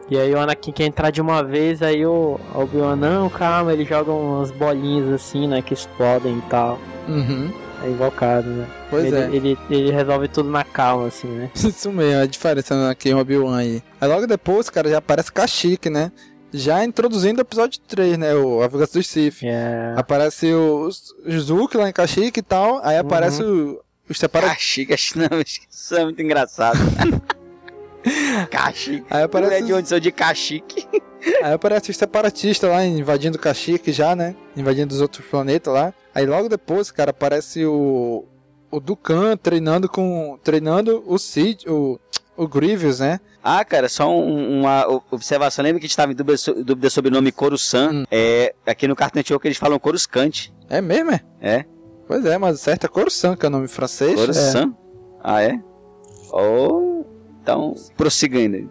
Speaker 2: e aí o Anakin quer entrar de uma vez aí o Obi-Wan não calma ele joga umas bolinhas assim né que explodem e tal
Speaker 1: Uhum.
Speaker 2: É invocado né
Speaker 1: Pois
Speaker 2: ele,
Speaker 1: é.
Speaker 2: ele, ele resolve tudo na calma assim né
Speaker 1: Isso mesmo, a diferença aqui em Obi-Wan aí. Aí logo depois, cara, já aparece Kashyyyk, né? Já introduzindo o episódio 3, né? O A Vingança dos Sith.
Speaker 2: é
Speaker 1: Aparece o, o Zuki lá em Kashyyyk e tal. Aí aparece o, os separatistas.
Speaker 4: Caxica, não, isso é muito engraçado. Caxique.
Speaker 1: Aí
Speaker 4: Não
Speaker 1: aparece,
Speaker 4: é de onde sou de Caxique.
Speaker 1: aí aparece os separatistas lá invadindo Kashyyyk já, né? Invadindo os outros planetas lá. Aí logo depois, cara, aparece o. O Dukan treinando com. Treinando o Cid, o. O Grievous, né?
Speaker 4: Ah, cara, só um- uma observação. Lembra que a gente estava em dúvida, dúvida sobre o nome Coruscant?
Speaker 1: Hum.
Speaker 4: É, aqui no Cartoon Network eles falam Coruscant.
Speaker 1: É mesmo, é?
Speaker 4: É?
Speaker 1: Pois é, mas o certo é Coruscant, que é o nome francês.
Speaker 4: Coruscant? Ah, é? Ou... então, prossiga ainda.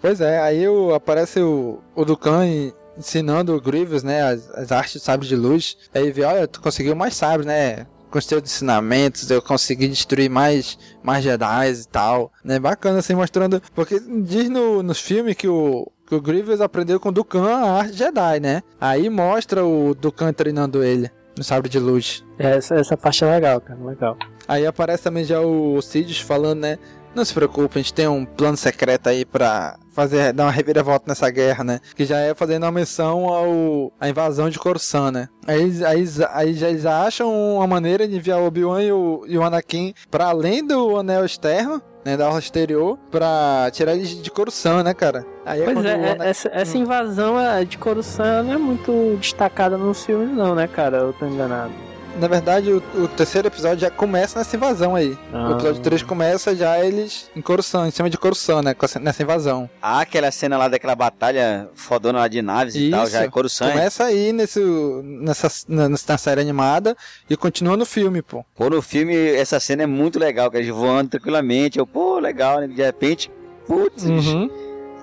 Speaker 1: Pois é, aí o, aparece o, o Dukan e- ensinando o Grievous, né, as, as artes de sabre de luz. Aí vê, olha, tu conseguiu mais sabres, né? Com os teus ensinamentos, eu consegui destruir mais, mais Jedi e tal. Né? Bacana, assim, mostrando. Porque diz no, nos filmes que o, que o Grievous aprendeu com o Dukan a arte Jedi, né? Aí mostra o Dukan treinando ele no sabre de luz.
Speaker 2: Essa, essa parte é legal, cara, legal.
Speaker 1: Aí aparece também já o Sidious falando, né? Não se preocupe, a gente tem um plano secreto aí pra fazer, dar uma reviravolta nessa guerra, né? Que já é fazendo uma menção ao à invasão de Coruscant, né? Aí, aí, aí já eles acham uma maneira de enviar o Obi-Wan e o, e o Anakin pra além do anel externo, né? Da orla exterior, pra tirar eles de Coruscant, né, cara? Aí
Speaker 2: Pois
Speaker 1: quando
Speaker 2: é, é,
Speaker 1: Ana-
Speaker 2: essa, essa invasão é, de Coruscant não é muito destacada nos filmes não, né, cara? Eu tô enganado.
Speaker 1: Na verdade, o, o terceiro episódio já começa nessa invasão aí.
Speaker 2: Ah.
Speaker 1: O episódio 3 começa já eles em Coruscant, em cima de Coruscant, né? Nessa invasão.
Speaker 4: Ah, aquela cena lá daquela batalha fodona lá de naves e tal, já é Coruscant.
Speaker 1: Começa aí nesse, nessa, na, na série animada e continua no filme, pô.
Speaker 4: Pô, no filme essa cena é muito legal, que eles voando tranquilamente. Eu, pô, legal, né? De repente, putz,
Speaker 1: Uhum.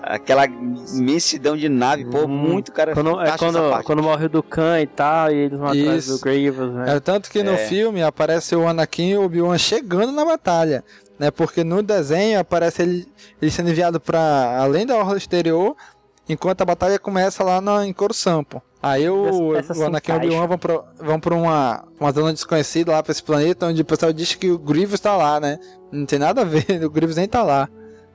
Speaker 4: Aquela imensidão de nave, pô, muito cara.
Speaker 2: Quando, é quando, quando morre o Dukan e tal, e eles vão atrás
Speaker 1: Isso.
Speaker 2: do Grievous, né?
Speaker 1: É, tanto que no
Speaker 2: É.
Speaker 1: filme aparece o Anakin e o Obi-Wan chegando na batalha. Né, porque no desenho aparece ele, ele sendo enviado para além da orla exterior, enquanto a batalha começa lá na, em Coruscant. Aí o,
Speaker 2: Essa- essa
Speaker 1: o Anakin e o Obi-Wan vão pra, vão pra uma, uma zona desconhecida lá pra esse planeta, onde o pessoal diz que o Grievous tá lá, né? Não tem nada a ver, o Grievous nem tá lá.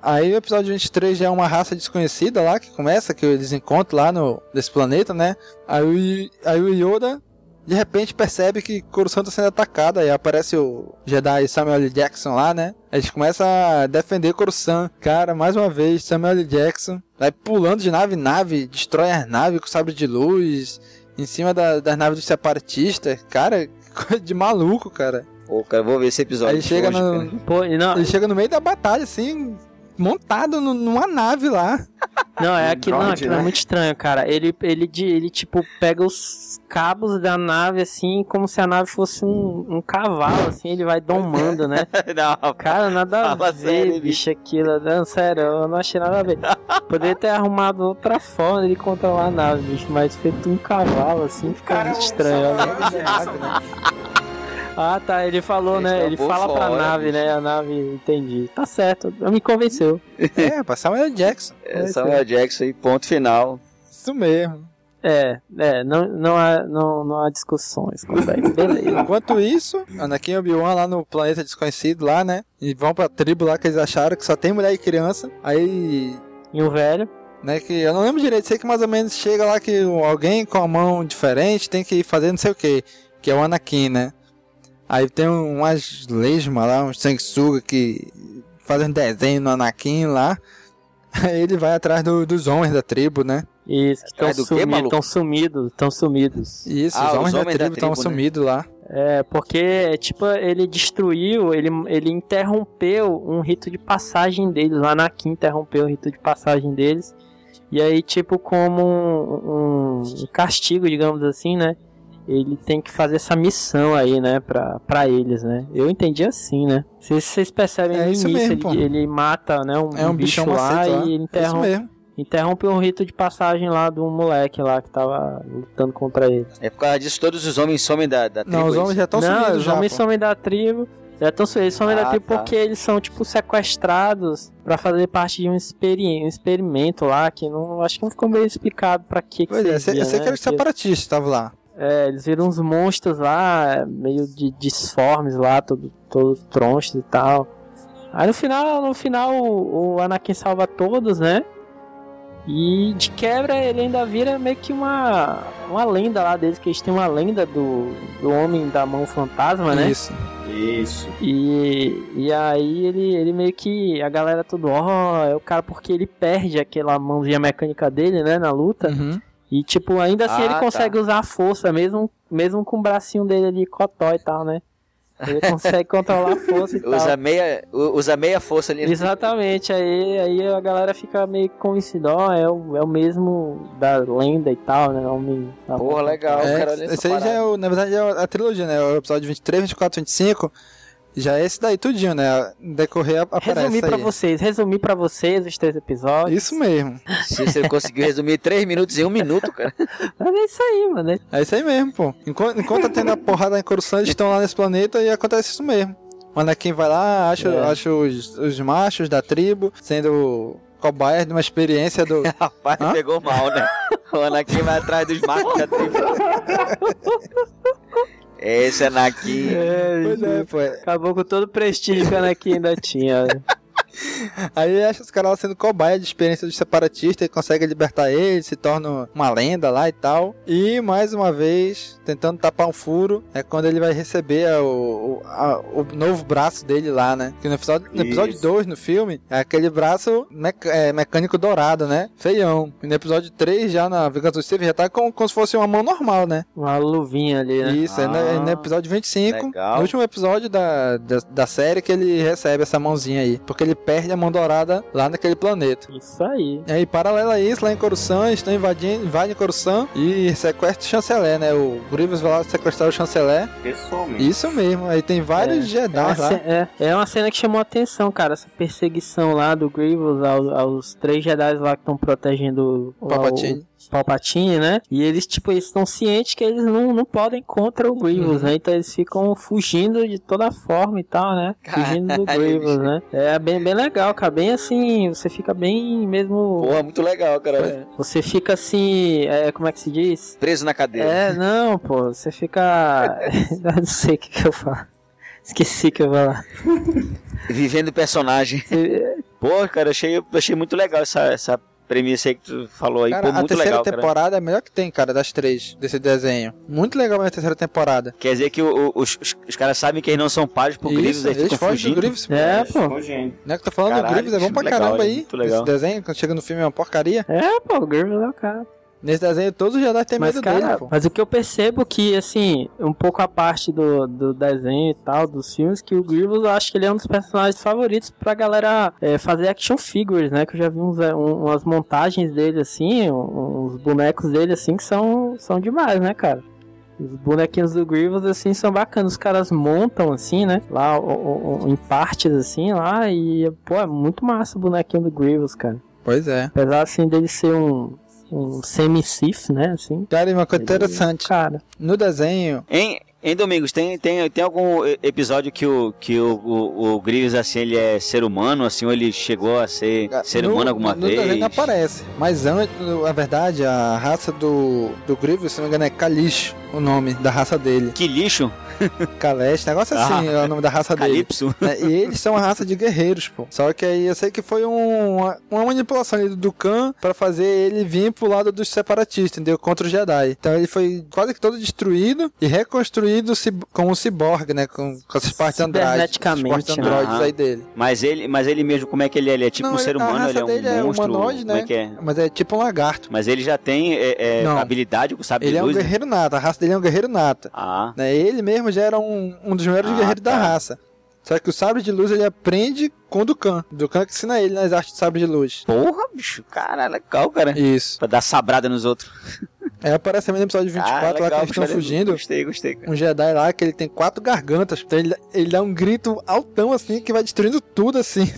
Speaker 1: Aí o episódio 23 já é uma raça desconhecida lá que começa, que eles encontram lá no desse planeta, né? Aí aí o Yoda de repente percebe que Coruscant tá sendo atacada aí aparece o Jedi Samuel L. Jackson lá, né? Eles começam a defender Coruscant. Cara, mais uma vez, Samuel L. Jackson vai pulando de nave em nave, destrói as naves com sabre de luz, em cima da- das naves dos separatistas. Cara, coisa de maluco, cara.
Speaker 4: Pô, cara, eu vou ver esse episódio.
Speaker 1: Aí chega
Speaker 4: hoje,
Speaker 1: no.
Speaker 2: Pô, e não,
Speaker 1: Ele chega no meio da batalha, assim, montado no- numa nave lá.
Speaker 2: Não, é aquilo, não, aquilo é
Speaker 1: né?
Speaker 2: muito estranho, cara. Ele, ele, ele, tipo, pega os cabos da nave, assim, como se a nave fosse um, um cavalo, assim, ele vai domando, né?
Speaker 4: não,
Speaker 2: cara, nada a ver,
Speaker 4: sério,
Speaker 2: bicho, aquilo. Não, sério, eu não achei nada a ver. Poderia ter arrumado outra forma de controlar a nave, bicho, mas feito um cavalo, assim, fica muito estranho. né? Ah, tá, ele falou, né? Ele fala pra
Speaker 1: fora,
Speaker 2: nave, né? A nave, entendi. Tá certo, me convenceu.
Speaker 1: É, pra Samuel Jackson.
Speaker 4: É, Samuel Jackson e ponto final.
Speaker 1: Isso mesmo.
Speaker 2: É, é, não, não, há, não, não há discussões com isso. Beleza.
Speaker 1: Enquanto isso, Anakin e Obi-Wan lá no planeta desconhecido lá, né? E vão pra tribo lá que eles acharam que só tem mulher e criança. Aí.
Speaker 2: E o velho?
Speaker 1: Né, que eu não lembro direito, sei que mais ou menos chega lá que alguém com a mão diferente tem que fazer não sei o que, que é o Anakin, né? Aí tem um- umas lesmas lá, uns sanguessuga que fazem desenho no Anakin lá. Aí ele vai atrás do- dos homens da tribo, né?
Speaker 2: Isso, que estão
Speaker 1: Atrás do quê,
Speaker 2: sumidos, estão sumidos, estão sumidos.
Speaker 1: Isso, os homens da tribo estão sumidos lá.
Speaker 2: É, porque, tipo, ele destruiu, ele, ele interrompeu um rito de passagem deles, lá na Anakin interrompeu o rito de passagem deles. E aí, tipo, como um, um castigo, digamos assim, né? Ele tem que fazer essa missão aí, né, pra, pra eles, né? Eu entendi assim, né? Vocês, vocês percebem
Speaker 1: É
Speaker 2: no
Speaker 1: isso
Speaker 2: início,
Speaker 1: mesmo,
Speaker 2: ele, ele mata, né, um,
Speaker 1: É um
Speaker 2: um bicho
Speaker 1: bichão
Speaker 2: lá e ele
Speaker 1: É isso
Speaker 2: interrompe,
Speaker 1: mesmo.
Speaker 2: interrompe um rito de passagem lá do moleque lá que tava lutando contra ele.
Speaker 4: É por causa disso todos os homens somem da, da tribo.
Speaker 1: Não, os
Speaker 4: é
Speaker 1: homens já estão
Speaker 2: Não,
Speaker 1: sumidos
Speaker 2: os
Speaker 1: já,
Speaker 2: homens
Speaker 1: pô.
Speaker 2: somem da tribo. Já tão, eles somem da
Speaker 4: Ah,
Speaker 2: tribo
Speaker 4: tá.
Speaker 2: porque eles são, tipo, sequestrados pra fazer parte de um, experi um experimento lá, que não acho que não ficou meio explicado pra que, que
Speaker 1: Pois é, eu sei,
Speaker 2: servia,
Speaker 1: eu sei
Speaker 2: né?
Speaker 1: que eles separatistas estavam lá.
Speaker 2: É, eles viram uns monstros lá, meio de disformes lá, todo, todo tronchos e tal. Aí no final, no final o, o Anakin salva todos, né? E de quebra ele ainda vira meio que uma, uma lenda lá deles, que eles têm uma lenda do, do Homem da Mão Fantasma, né?
Speaker 1: Isso.
Speaker 3: Isso.
Speaker 2: E, e aí ele, ele meio que. A galera tudo, ó, é o cara porque ele perde aquela mãozinha mecânica dele, né, na luta.
Speaker 1: Uhum.
Speaker 2: E tipo, ainda assim
Speaker 4: Ah,
Speaker 2: ele
Speaker 4: tá.
Speaker 2: consegue usar a força, mesmo, mesmo com o bracinho dele ali cotó e tal, né? Ele consegue controlar a força e tal.
Speaker 4: Usa meia, u- usa meia força ali.
Speaker 2: Exatamente, aí, aí a galera fica meio convencida, ó, é o, é o mesmo da lenda e tal, né? Homem
Speaker 4: Porra, legal,
Speaker 1: É,
Speaker 4: cara.
Speaker 1: Esse aí já é, o, na verdade, é a trilogia, né? O episódio 23, 24, 25. Já é esse daí tudinho, né? Decorrer aparece
Speaker 2: Resumir pra
Speaker 1: aí.
Speaker 2: vocês, resumir pra vocês os três episódios.
Speaker 1: Isso mesmo.
Speaker 4: Se você conseguiu resumir 3 minutos em um minuto, cara.
Speaker 2: Mas é isso aí, mano. É-
Speaker 1: É isso aí mesmo, pô. Enquanto, enquanto tá tendo a porrada em Coruscant, eles estão lá nesse planeta e acontece isso mesmo. O Anakin vai lá, acha,
Speaker 4: É.
Speaker 1: acha os, os machos da tribo sendo cobaias de uma experiência do.
Speaker 4: Rapaz,
Speaker 1: Hã?
Speaker 4: pegou mal, né? O Anakin vai atrás dos machos da tribo. Esse Anakin.
Speaker 1: Pois é, pô.
Speaker 2: Acabou com todo o prestígio que o Anakin ainda tinha.
Speaker 1: Aí ele acha os caras lá sendo cobaia de experiência dos separatistas e consegue libertar eles, se torna uma lenda lá e tal. E mais uma vez, tentando tapar um furo, é quando ele vai receber a- o, a- o novo braço dele lá, né? Que no episódio, no episódio. 2 no filme, é aquele braço meca- é, mecânico dourado, né? Feião. E no episódio 3, já na Vingança do Sith, já tá com, como se fosse uma mão normal, né?
Speaker 2: Uma luvinha ali, né?
Speaker 1: Isso, é, no, é no episódio 25,
Speaker 4: legal.
Speaker 1: no último episódio da, da, da série que ele recebe essa mãozinha aí. Porque ele perde a mão dourada lá naquele planeta.
Speaker 2: Isso aí.
Speaker 1: E aí, paralelo a isso, lá em Coruscant, estão invadindo, invadem Coruscant e sequestram o chanceler, né? O Grievous vai lá sequestrar o chanceler.
Speaker 3: Pessoalmente.
Speaker 1: Isso mesmo, aí tem vários Jedi
Speaker 2: É uma,
Speaker 1: lá.
Speaker 2: é, é uma cena que chamou a atenção, cara. Essa perseguição lá do Grievous aos, aos três Jedi lá que estão protegendo o
Speaker 1: Palpatine.
Speaker 2: Palpatine, né? E eles, tipo, eles estão cientes que eles não, não podem contra o Grievous, né? Então eles ficam fugindo de toda forma e tal, né? Fugindo do Grievous, né? É bem, bem legal, cara. Bem assim, você fica bem mesmo.
Speaker 4: Porra, muito legal, cara.
Speaker 2: Você fica assim. É, como é que se diz?
Speaker 4: Preso na cadeira.
Speaker 2: É, não, pô, você fica. Não sei o que, que eu falo. Esqueci que eu vou falar.
Speaker 4: Vivendo personagem. Pô, cara, achei, achei muito legal essa, essa premissa aí que tu falou aí.
Speaker 1: Cara,
Speaker 4: Pô,
Speaker 1: a
Speaker 4: muito
Speaker 1: terceira
Speaker 4: legal, cara.
Speaker 1: temporada é a melhor que tem, cara, das três, desse desenho. Muito legal a terceira temporada.
Speaker 4: Quer dizer que o- o- os, os, caras sabem que eles não são pagos pro Grievous, aí
Speaker 1: eles
Speaker 4: ficam
Speaker 1: fogem do
Speaker 4: fugindo.
Speaker 1: Grievous.
Speaker 2: É, pô.
Speaker 3: Fugindo.
Speaker 1: Né, que tá falando
Speaker 4: Caralho,
Speaker 1: do Grievous é bom pra
Speaker 4: legal,
Speaker 1: caramba
Speaker 4: é
Speaker 1: aí.
Speaker 4: muito legal.
Speaker 1: Esse desenho, quando chega no filme é uma porcaria.
Speaker 2: É, pô, o Grievous é o cara.
Speaker 1: Nesse desenho todos os Jedi têm
Speaker 2: Mas,
Speaker 1: medo
Speaker 2: cara,
Speaker 1: dele, pô.
Speaker 2: mas o que eu percebo que, assim, um pouco a parte do, do desenho e tal, dos filmes, que o Grievous, eu acho que ele é um dos personagens favoritos pra galera é, fazer action figures, né? Que eu já vi uns, é, um- umas montagens dele, assim, uns bonecos dele, assim, que são, são demais, né, cara? Os bonequinhos do Grievous, assim, são bacanas. Os caras montam, assim, né? Lá, o- o- em partes, assim, lá. E, pô, é muito massa o bonequinho do Grievous, cara.
Speaker 1: Pois é.
Speaker 2: Apesar, assim, dele ser um, um semi-Sith, né? Assim.
Speaker 1: Cara, e uma coisa interessante.
Speaker 2: Cara.
Speaker 1: No desenho,
Speaker 4: Em, em Domingos, tem, tem, tem algum episódio que o, que o, o, o Grievous, assim, ele é ser humano, assim, ou ele chegou a ser ser
Speaker 1: no,
Speaker 4: humano alguma
Speaker 1: no
Speaker 4: vez?
Speaker 1: desenho aparece. Mas antes, na verdade, a raça do, do Grievous, se não me engano, é Kalish, o nome da raça dele.
Speaker 4: Que lixo?
Speaker 1: Kalesh, negócio assim,
Speaker 4: Ah.
Speaker 1: é o nome da raça dele.
Speaker 4: Calypso.
Speaker 1: né? E eles são a raça de guerreiros, pô. Só que aí eu sei que foi um- uma, uma manipulação ali do Dukan pra fazer ele vir pro lado dos separatistas, entendeu? Contra os Jedi. Então ele foi quase que todo destruído e reconstruído como um ciborgue, né? Com, com essas partes androides. Partes androides aí dele.
Speaker 4: Mas ele, mas ele mesmo, como é que ele é? Ele é tipo
Speaker 1: Não,
Speaker 4: um ser humano, ele é um
Speaker 1: dele é
Speaker 4: monstro?
Speaker 1: humanoide,
Speaker 4: como
Speaker 1: né?
Speaker 4: é que é?
Speaker 1: Mas é tipo um lagarto.
Speaker 4: Mas ele já tem é, é, habilidade com sabre
Speaker 1: Ele
Speaker 4: de
Speaker 1: é um
Speaker 4: luz? né?
Speaker 1: guerreiro nata, a raça dele é um guerreiro nata.
Speaker 4: Ah,
Speaker 1: Né? Ele mesmo já era um, um dos melhores
Speaker 4: Ah,
Speaker 1: guerreiros da
Speaker 4: tá.
Speaker 1: raça. Só que o sabre de luz ele aprende com o Dukan. O Dukan que ensina ele nas artes de sabre de luz.
Speaker 4: porra, bicho, cara, legal, cara.
Speaker 1: Isso.
Speaker 4: Pra dar sabrada nos outros.
Speaker 1: Aí aparece também no episódio 24
Speaker 4: Ah,
Speaker 1: lá que
Speaker 4: legal,
Speaker 1: eles estão fugindo.
Speaker 4: Gostei, gostei. cara.
Speaker 1: Um Jedi lá que ele tem quatro gargantas. Então ele, ele dá um grito altão assim que vai destruindo tudo assim.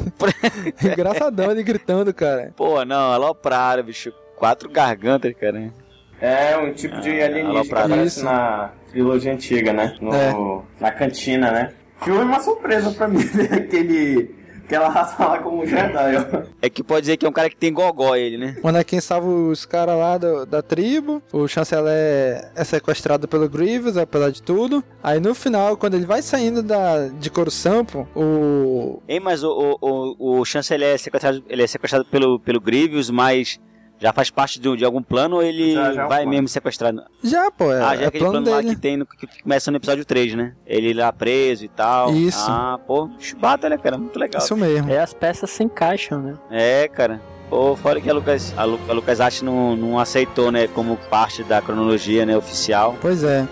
Speaker 1: Engraçadão ele gritando, cara.
Speaker 4: Pô, não, aloprado, bicho. Quatro gargantas, cara.
Speaker 3: É um tipo de
Speaker 4: Ah,
Speaker 3: alienígena que aparece na trilogia antiga, né? No,
Speaker 1: É.
Speaker 3: Na cantina, né? Foi uma surpresa pra mim ver aquele, aquela raça lá como Jedi, ó.
Speaker 4: É que pode dizer que é um cara que tem gogó, ele, né?
Speaker 1: O Anakin salva os caras lá do- da tribo. O chanceler é sequestrado pelo Grievous, apesar de tudo. Aí no final, quando ele vai saindo da, de pô, o,
Speaker 4: Ei, mas o, o, o, o chanceler é sequestrado, ele é sequestrado pelo, pelo Grievous, mas já faz parte de, de algum plano ou ele
Speaker 3: Já, já é um
Speaker 4: vai mesmo sequestrado?
Speaker 1: Já, pô, é,
Speaker 4: ah, já é
Speaker 1: é
Speaker 4: aquele
Speaker 1: plano
Speaker 4: plano lá que tem no, que, começa no episódio 3, né? Ele lá preso e tal.
Speaker 1: Isso.
Speaker 4: Ah, pô, chibata, né, cara? Muito legal.
Speaker 1: Isso mesmo.
Speaker 2: É, as peças se encaixam, né?
Speaker 4: É, cara. Pô, fora que a Lucas, a, Lu, a Lucas Art não, não aceitou, né, como parte da cronologia, né, oficial.
Speaker 1: Pois é.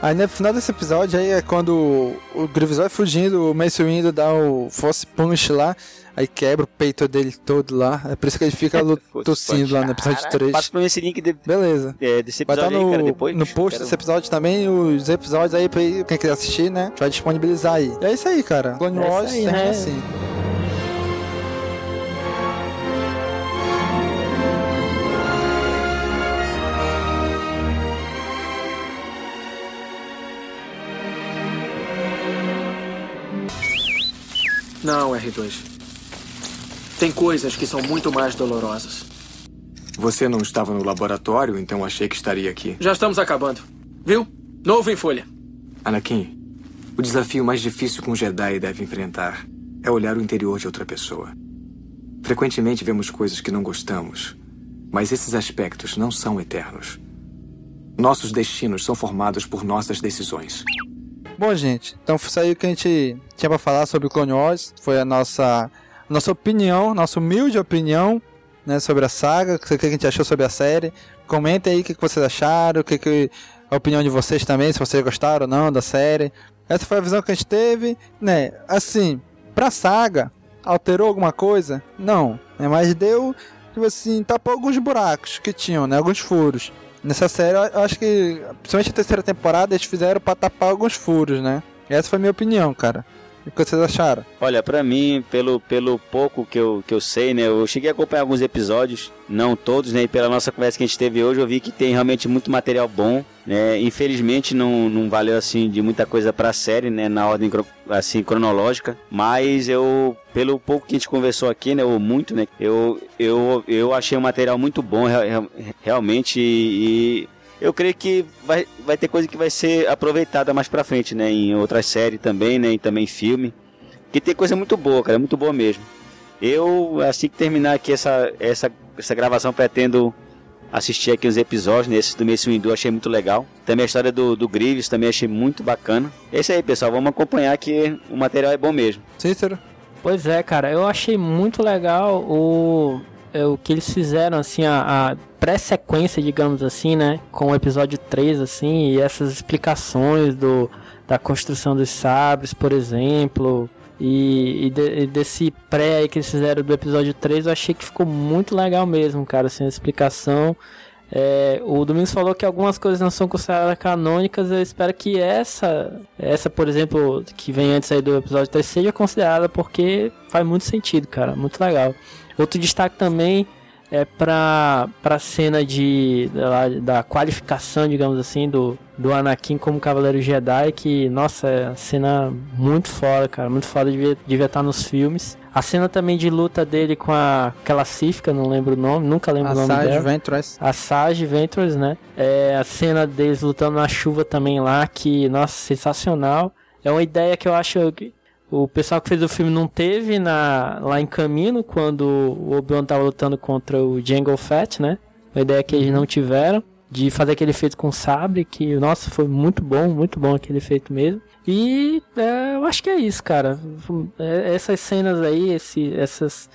Speaker 1: Aí no final desse episódio aí é quando o, o Grievous vai fugindo, o Mace Windu dá o Force Punch lá, aí quebra o peito dele todo lá. É por isso que ele fica tossindo lá no episódio 3.
Speaker 4: Passa pra mim esse link de,
Speaker 1: Beleza.
Speaker 4: é, desse
Speaker 1: Vai estar
Speaker 4: episódio aí,
Speaker 1: no,
Speaker 4: cara, depois.
Speaker 1: no post
Speaker 4: Quero-
Speaker 1: desse episódio também, os episódios aí pra quem quiser assistir, né? A gente vai disponibilizar aí. E é isso aí, cara. Clone
Speaker 2: É
Speaker 1: Wars
Speaker 2: aí, né?
Speaker 1: assim.
Speaker 9: Não, R2. Tem coisas que são muito mais dolorosas.
Speaker 19: Você não estava no laboratório, então achei que estaria aqui.
Speaker 9: Já estamos acabando. Viu? Novo em folha.
Speaker 19: Anakin, o desafio mais difícil que um Jedi deve enfrentar é olhar o interior de outra pessoa. Frequentemente vemos coisas que não gostamos, mas esses aspectos não são eternos. Nossos destinos são formados por nossas decisões.
Speaker 1: Bom, gente, então foi isso aí que a gente tinha pra falar sobre o Clone Wars. Foi a nossa, nossa opinião, nossa humilde opinião né, sobre a saga, o que a gente achou sobre a série. Comentem aí o que vocês acharam, o que a opinião de vocês também, se vocês gostaram ou não da série. Essa foi a visão que a gente teve, né? Assim, pra saga, alterou alguma coisa? Não, né? Mas deu, tipo assim, tapou alguns buracos que tinham, né? Alguns furos. Nessa série, eu acho que, principalmente a terceira temporada, eles fizeram pra tapar alguns furos, né? Essa foi a minha opinião, cara. O que vocês acharam?
Speaker 4: Olha, pra mim, pelo, pelo pouco que eu, que eu sei, né? Eu cheguei a acompanhar alguns episódios, não todos, né? E pela nossa conversa que a gente teve hoje, eu vi que tem realmente muito material bom, né? Infelizmente não, não valeu, assim, de muita coisa pra série, né? Na ordem, assim, cronológica. Mas eu, pelo pouco que a gente conversou aqui, né? Ou muito, né? Eu, eu, eu achei um material muito bom, real- real- realmente, e... Eu creio que vai, vai ter coisa que vai ser aproveitada mais pra frente, né? Em outras séries também, né? E também filme. Que tem coisa muito boa, cara, muito boa mesmo. Eu, assim que terminar aqui essa, essa, essa gravação, pretendo assistir aqui os episódios, né? Esse do Mace Windu achei muito legal. Também a história do, do Grievous também achei muito bacana. É isso aí, pessoal, vamos acompanhar que o material é bom mesmo.
Speaker 1: Cícero?
Speaker 2: Pois é, cara, eu achei muito legal o, é, o que eles fizeram, assim, a, a pré-sequência, digamos assim, né? Com o episódio 3, assim, e essas explicações do, da construção dos sabres, por exemplo. E, e de- e desse pré aí que eles fizeram do episódio 3, eu achei que ficou muito legal mesmo, cara, assim, a explicação. É, o Domingos falou que algumas coisas não são consideradas canônicas. Eu espero que essa, essa, por exemplo, que vem antes aí do episódio 3, seja considerada porque faz muito sentido, cara. Muito legal. Outro destaque também é pra, pra cena de, da, da qualificação, digamos assim, do, do Anakin como Cavaleiro Jedi. Que, nossa, é uma cena muito foda, cara. Muito foda, devia, devia estar nos filmes. A cena também de luta dele com a, aquela Cífica, não lembro o nome, nunca lembro o nome
Speaker 1: Assage
Speaker 2: dela.
Speaker 1: Ventress.
Speaker 2: A Sage Ventures, né? É, a cena deles lutando na chuva também lá, que, nossa, sensacional. É uma ideia que eu acho que o pessoal que fez o filme não teve na, lá em Camino, quando o Obi-Wan tava lutando contra o Jango Fett, né? Uma ideia que eles não tiveram, de fazer aquele efeito com sabre, que, nossa, foi muito bom, muito bom aquele efeito mesmo. E é, eu acho que é isso, cara. É, essas cenas aí, esse, essas,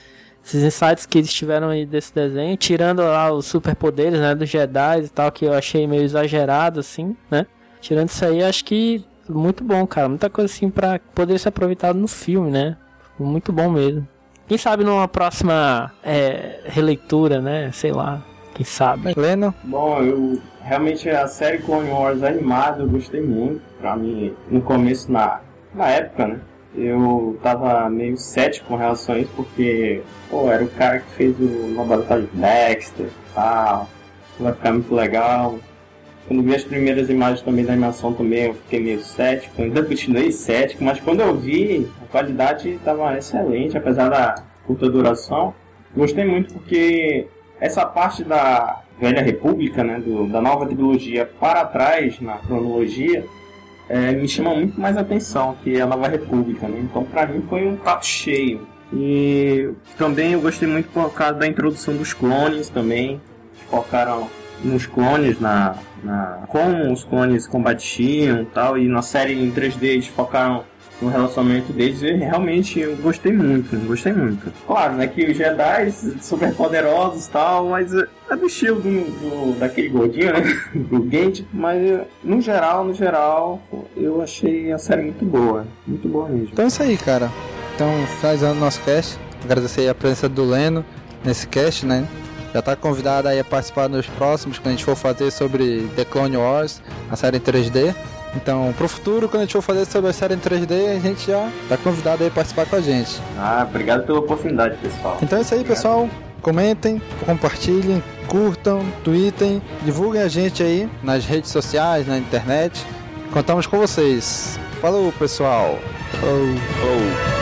Speaker 2: esses insights que eles tiveram aí desse desenho, tirando lá os superpoderes, né, dos Jedi e tal, que eu achei meio exagerado, assim, né? Tirando isso aí, acho que muito bom, cara. Muita coisa assim pra poder ser aproveitado no filme, né? Muito bom mesmo. Quem sabe numa próxima é, releitura, né? Sei lá. Quem sabe.
Speaker 1: Leno?
Speaker 3: Bom, eu realmente a série Clone Wars animada eu gostei muito. Pra mim, no começo, na, na época, né? Eu tava meio cético com relação a isso, porque, pô, era o cara que fez o laboratório de Dexter e tal. Vai ficar muito legal. Quando vi as primeiras imagens também da animação também, eu fiquei meio cético. Ainda continuei cético, mas quando eu vi, a qualidade estava excelente, apesar da curta duração. Gostei muito porque essa parte da Velha República, né, do, da nova trilogia para trás na cronologia, é, me chama muito mais atenção que a Nova República, né? Então, para mim foi um prato cheio. E também eu gostei muito por causa da introdução dos clones também. Focaram nos clones, na, na como os clones combatiam tal. E na série em 3D eles focaram no relacionamento deles e realmente eu gostei muito, gostei muito. Claro, né, que os Jedi super poderosos e tal, mas é do estilo do, do, daquele gordinho, né, do Genji, mas no geral, no geral, eu achei a série muito boa, muito boa mesmo.
Speaker 1: Então é isso aí, cara. Então, finalizando o nosso cast, agradecer a presença do Leno nesse cast, né? Já tá convidado aí a participar nos próximos, quando a gente for fazer sobre The Clone Wars, a série em 3D. Então, pro futuro, quando a gente for fazer sobre a série em 3D, a gente já tá convidado aí a participar com a gente.
Speaker 3: Ah, obrigado pela oportunidade, pessoal.
Speaker 1: Então é isso aí, pessoal. Comentem, compartilhem, curtam, tweetem, divulguem a gente aí nas redes sociais, na internet. Contamos com vocês. Falou, pessoal. Falou. Falou.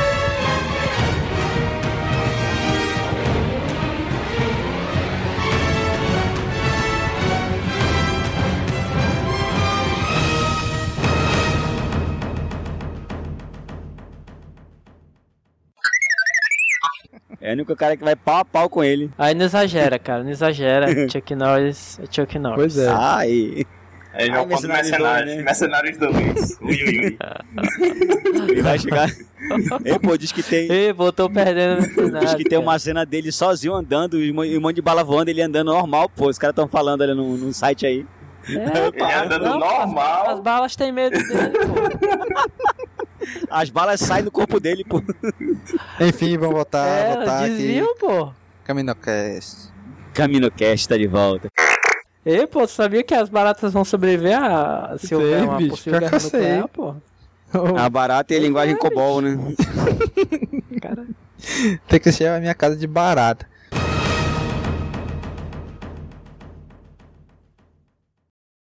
Speaker 4: É o único cara que vai pau a pau com ele.
Speaker 2: Aí não exagera, cara, não exagera. Chuck Norris é Chuck Norris.
Speaker 1: Pois é.
Speaker 4: Ai.
Speaker 3: Aí já fala do mercenários,
Speaker 4: né?
Speaker 3: mercenários do Luiz. Ui, ui, ui.
Speaker 4: Ele vai chegar. Ei, pô, diz que tem.
Speaker 2: Ei, botou perdendo no
Speaker 4: Diz que tem uma cena dele sozinho andando e um monte de bala voando, ele andando normal, pô. Os caras estão falando ali no, no site aí.
Speaker 3: Ele andando
Speaker 2: Não, pô,
Speaker 3: normal.
Speaker 2: As, as balas têm medo dele, pô.
Speaker 4: As balas saem do corpo dele, pô.
Speaker 1: Enfim, vamos voltar,
Speaker 2: É,
Speaker 1: voltar aqui.
Speaker 2: desviam, pô.
Speaker 1: CaminoCast.
Speaker 4: CaminoCast tá de volta.
Speaker 2: Ei, pô, tu sabia que as baratas vão sobreviver a se houver uma
Speaker 1: bicho,
Speaker 2: possível guerra nuclear, pô?
Speaker 4: A barata e a linguagem cobol, né?
Speaker 1: Tem que encher a minha casa de barata.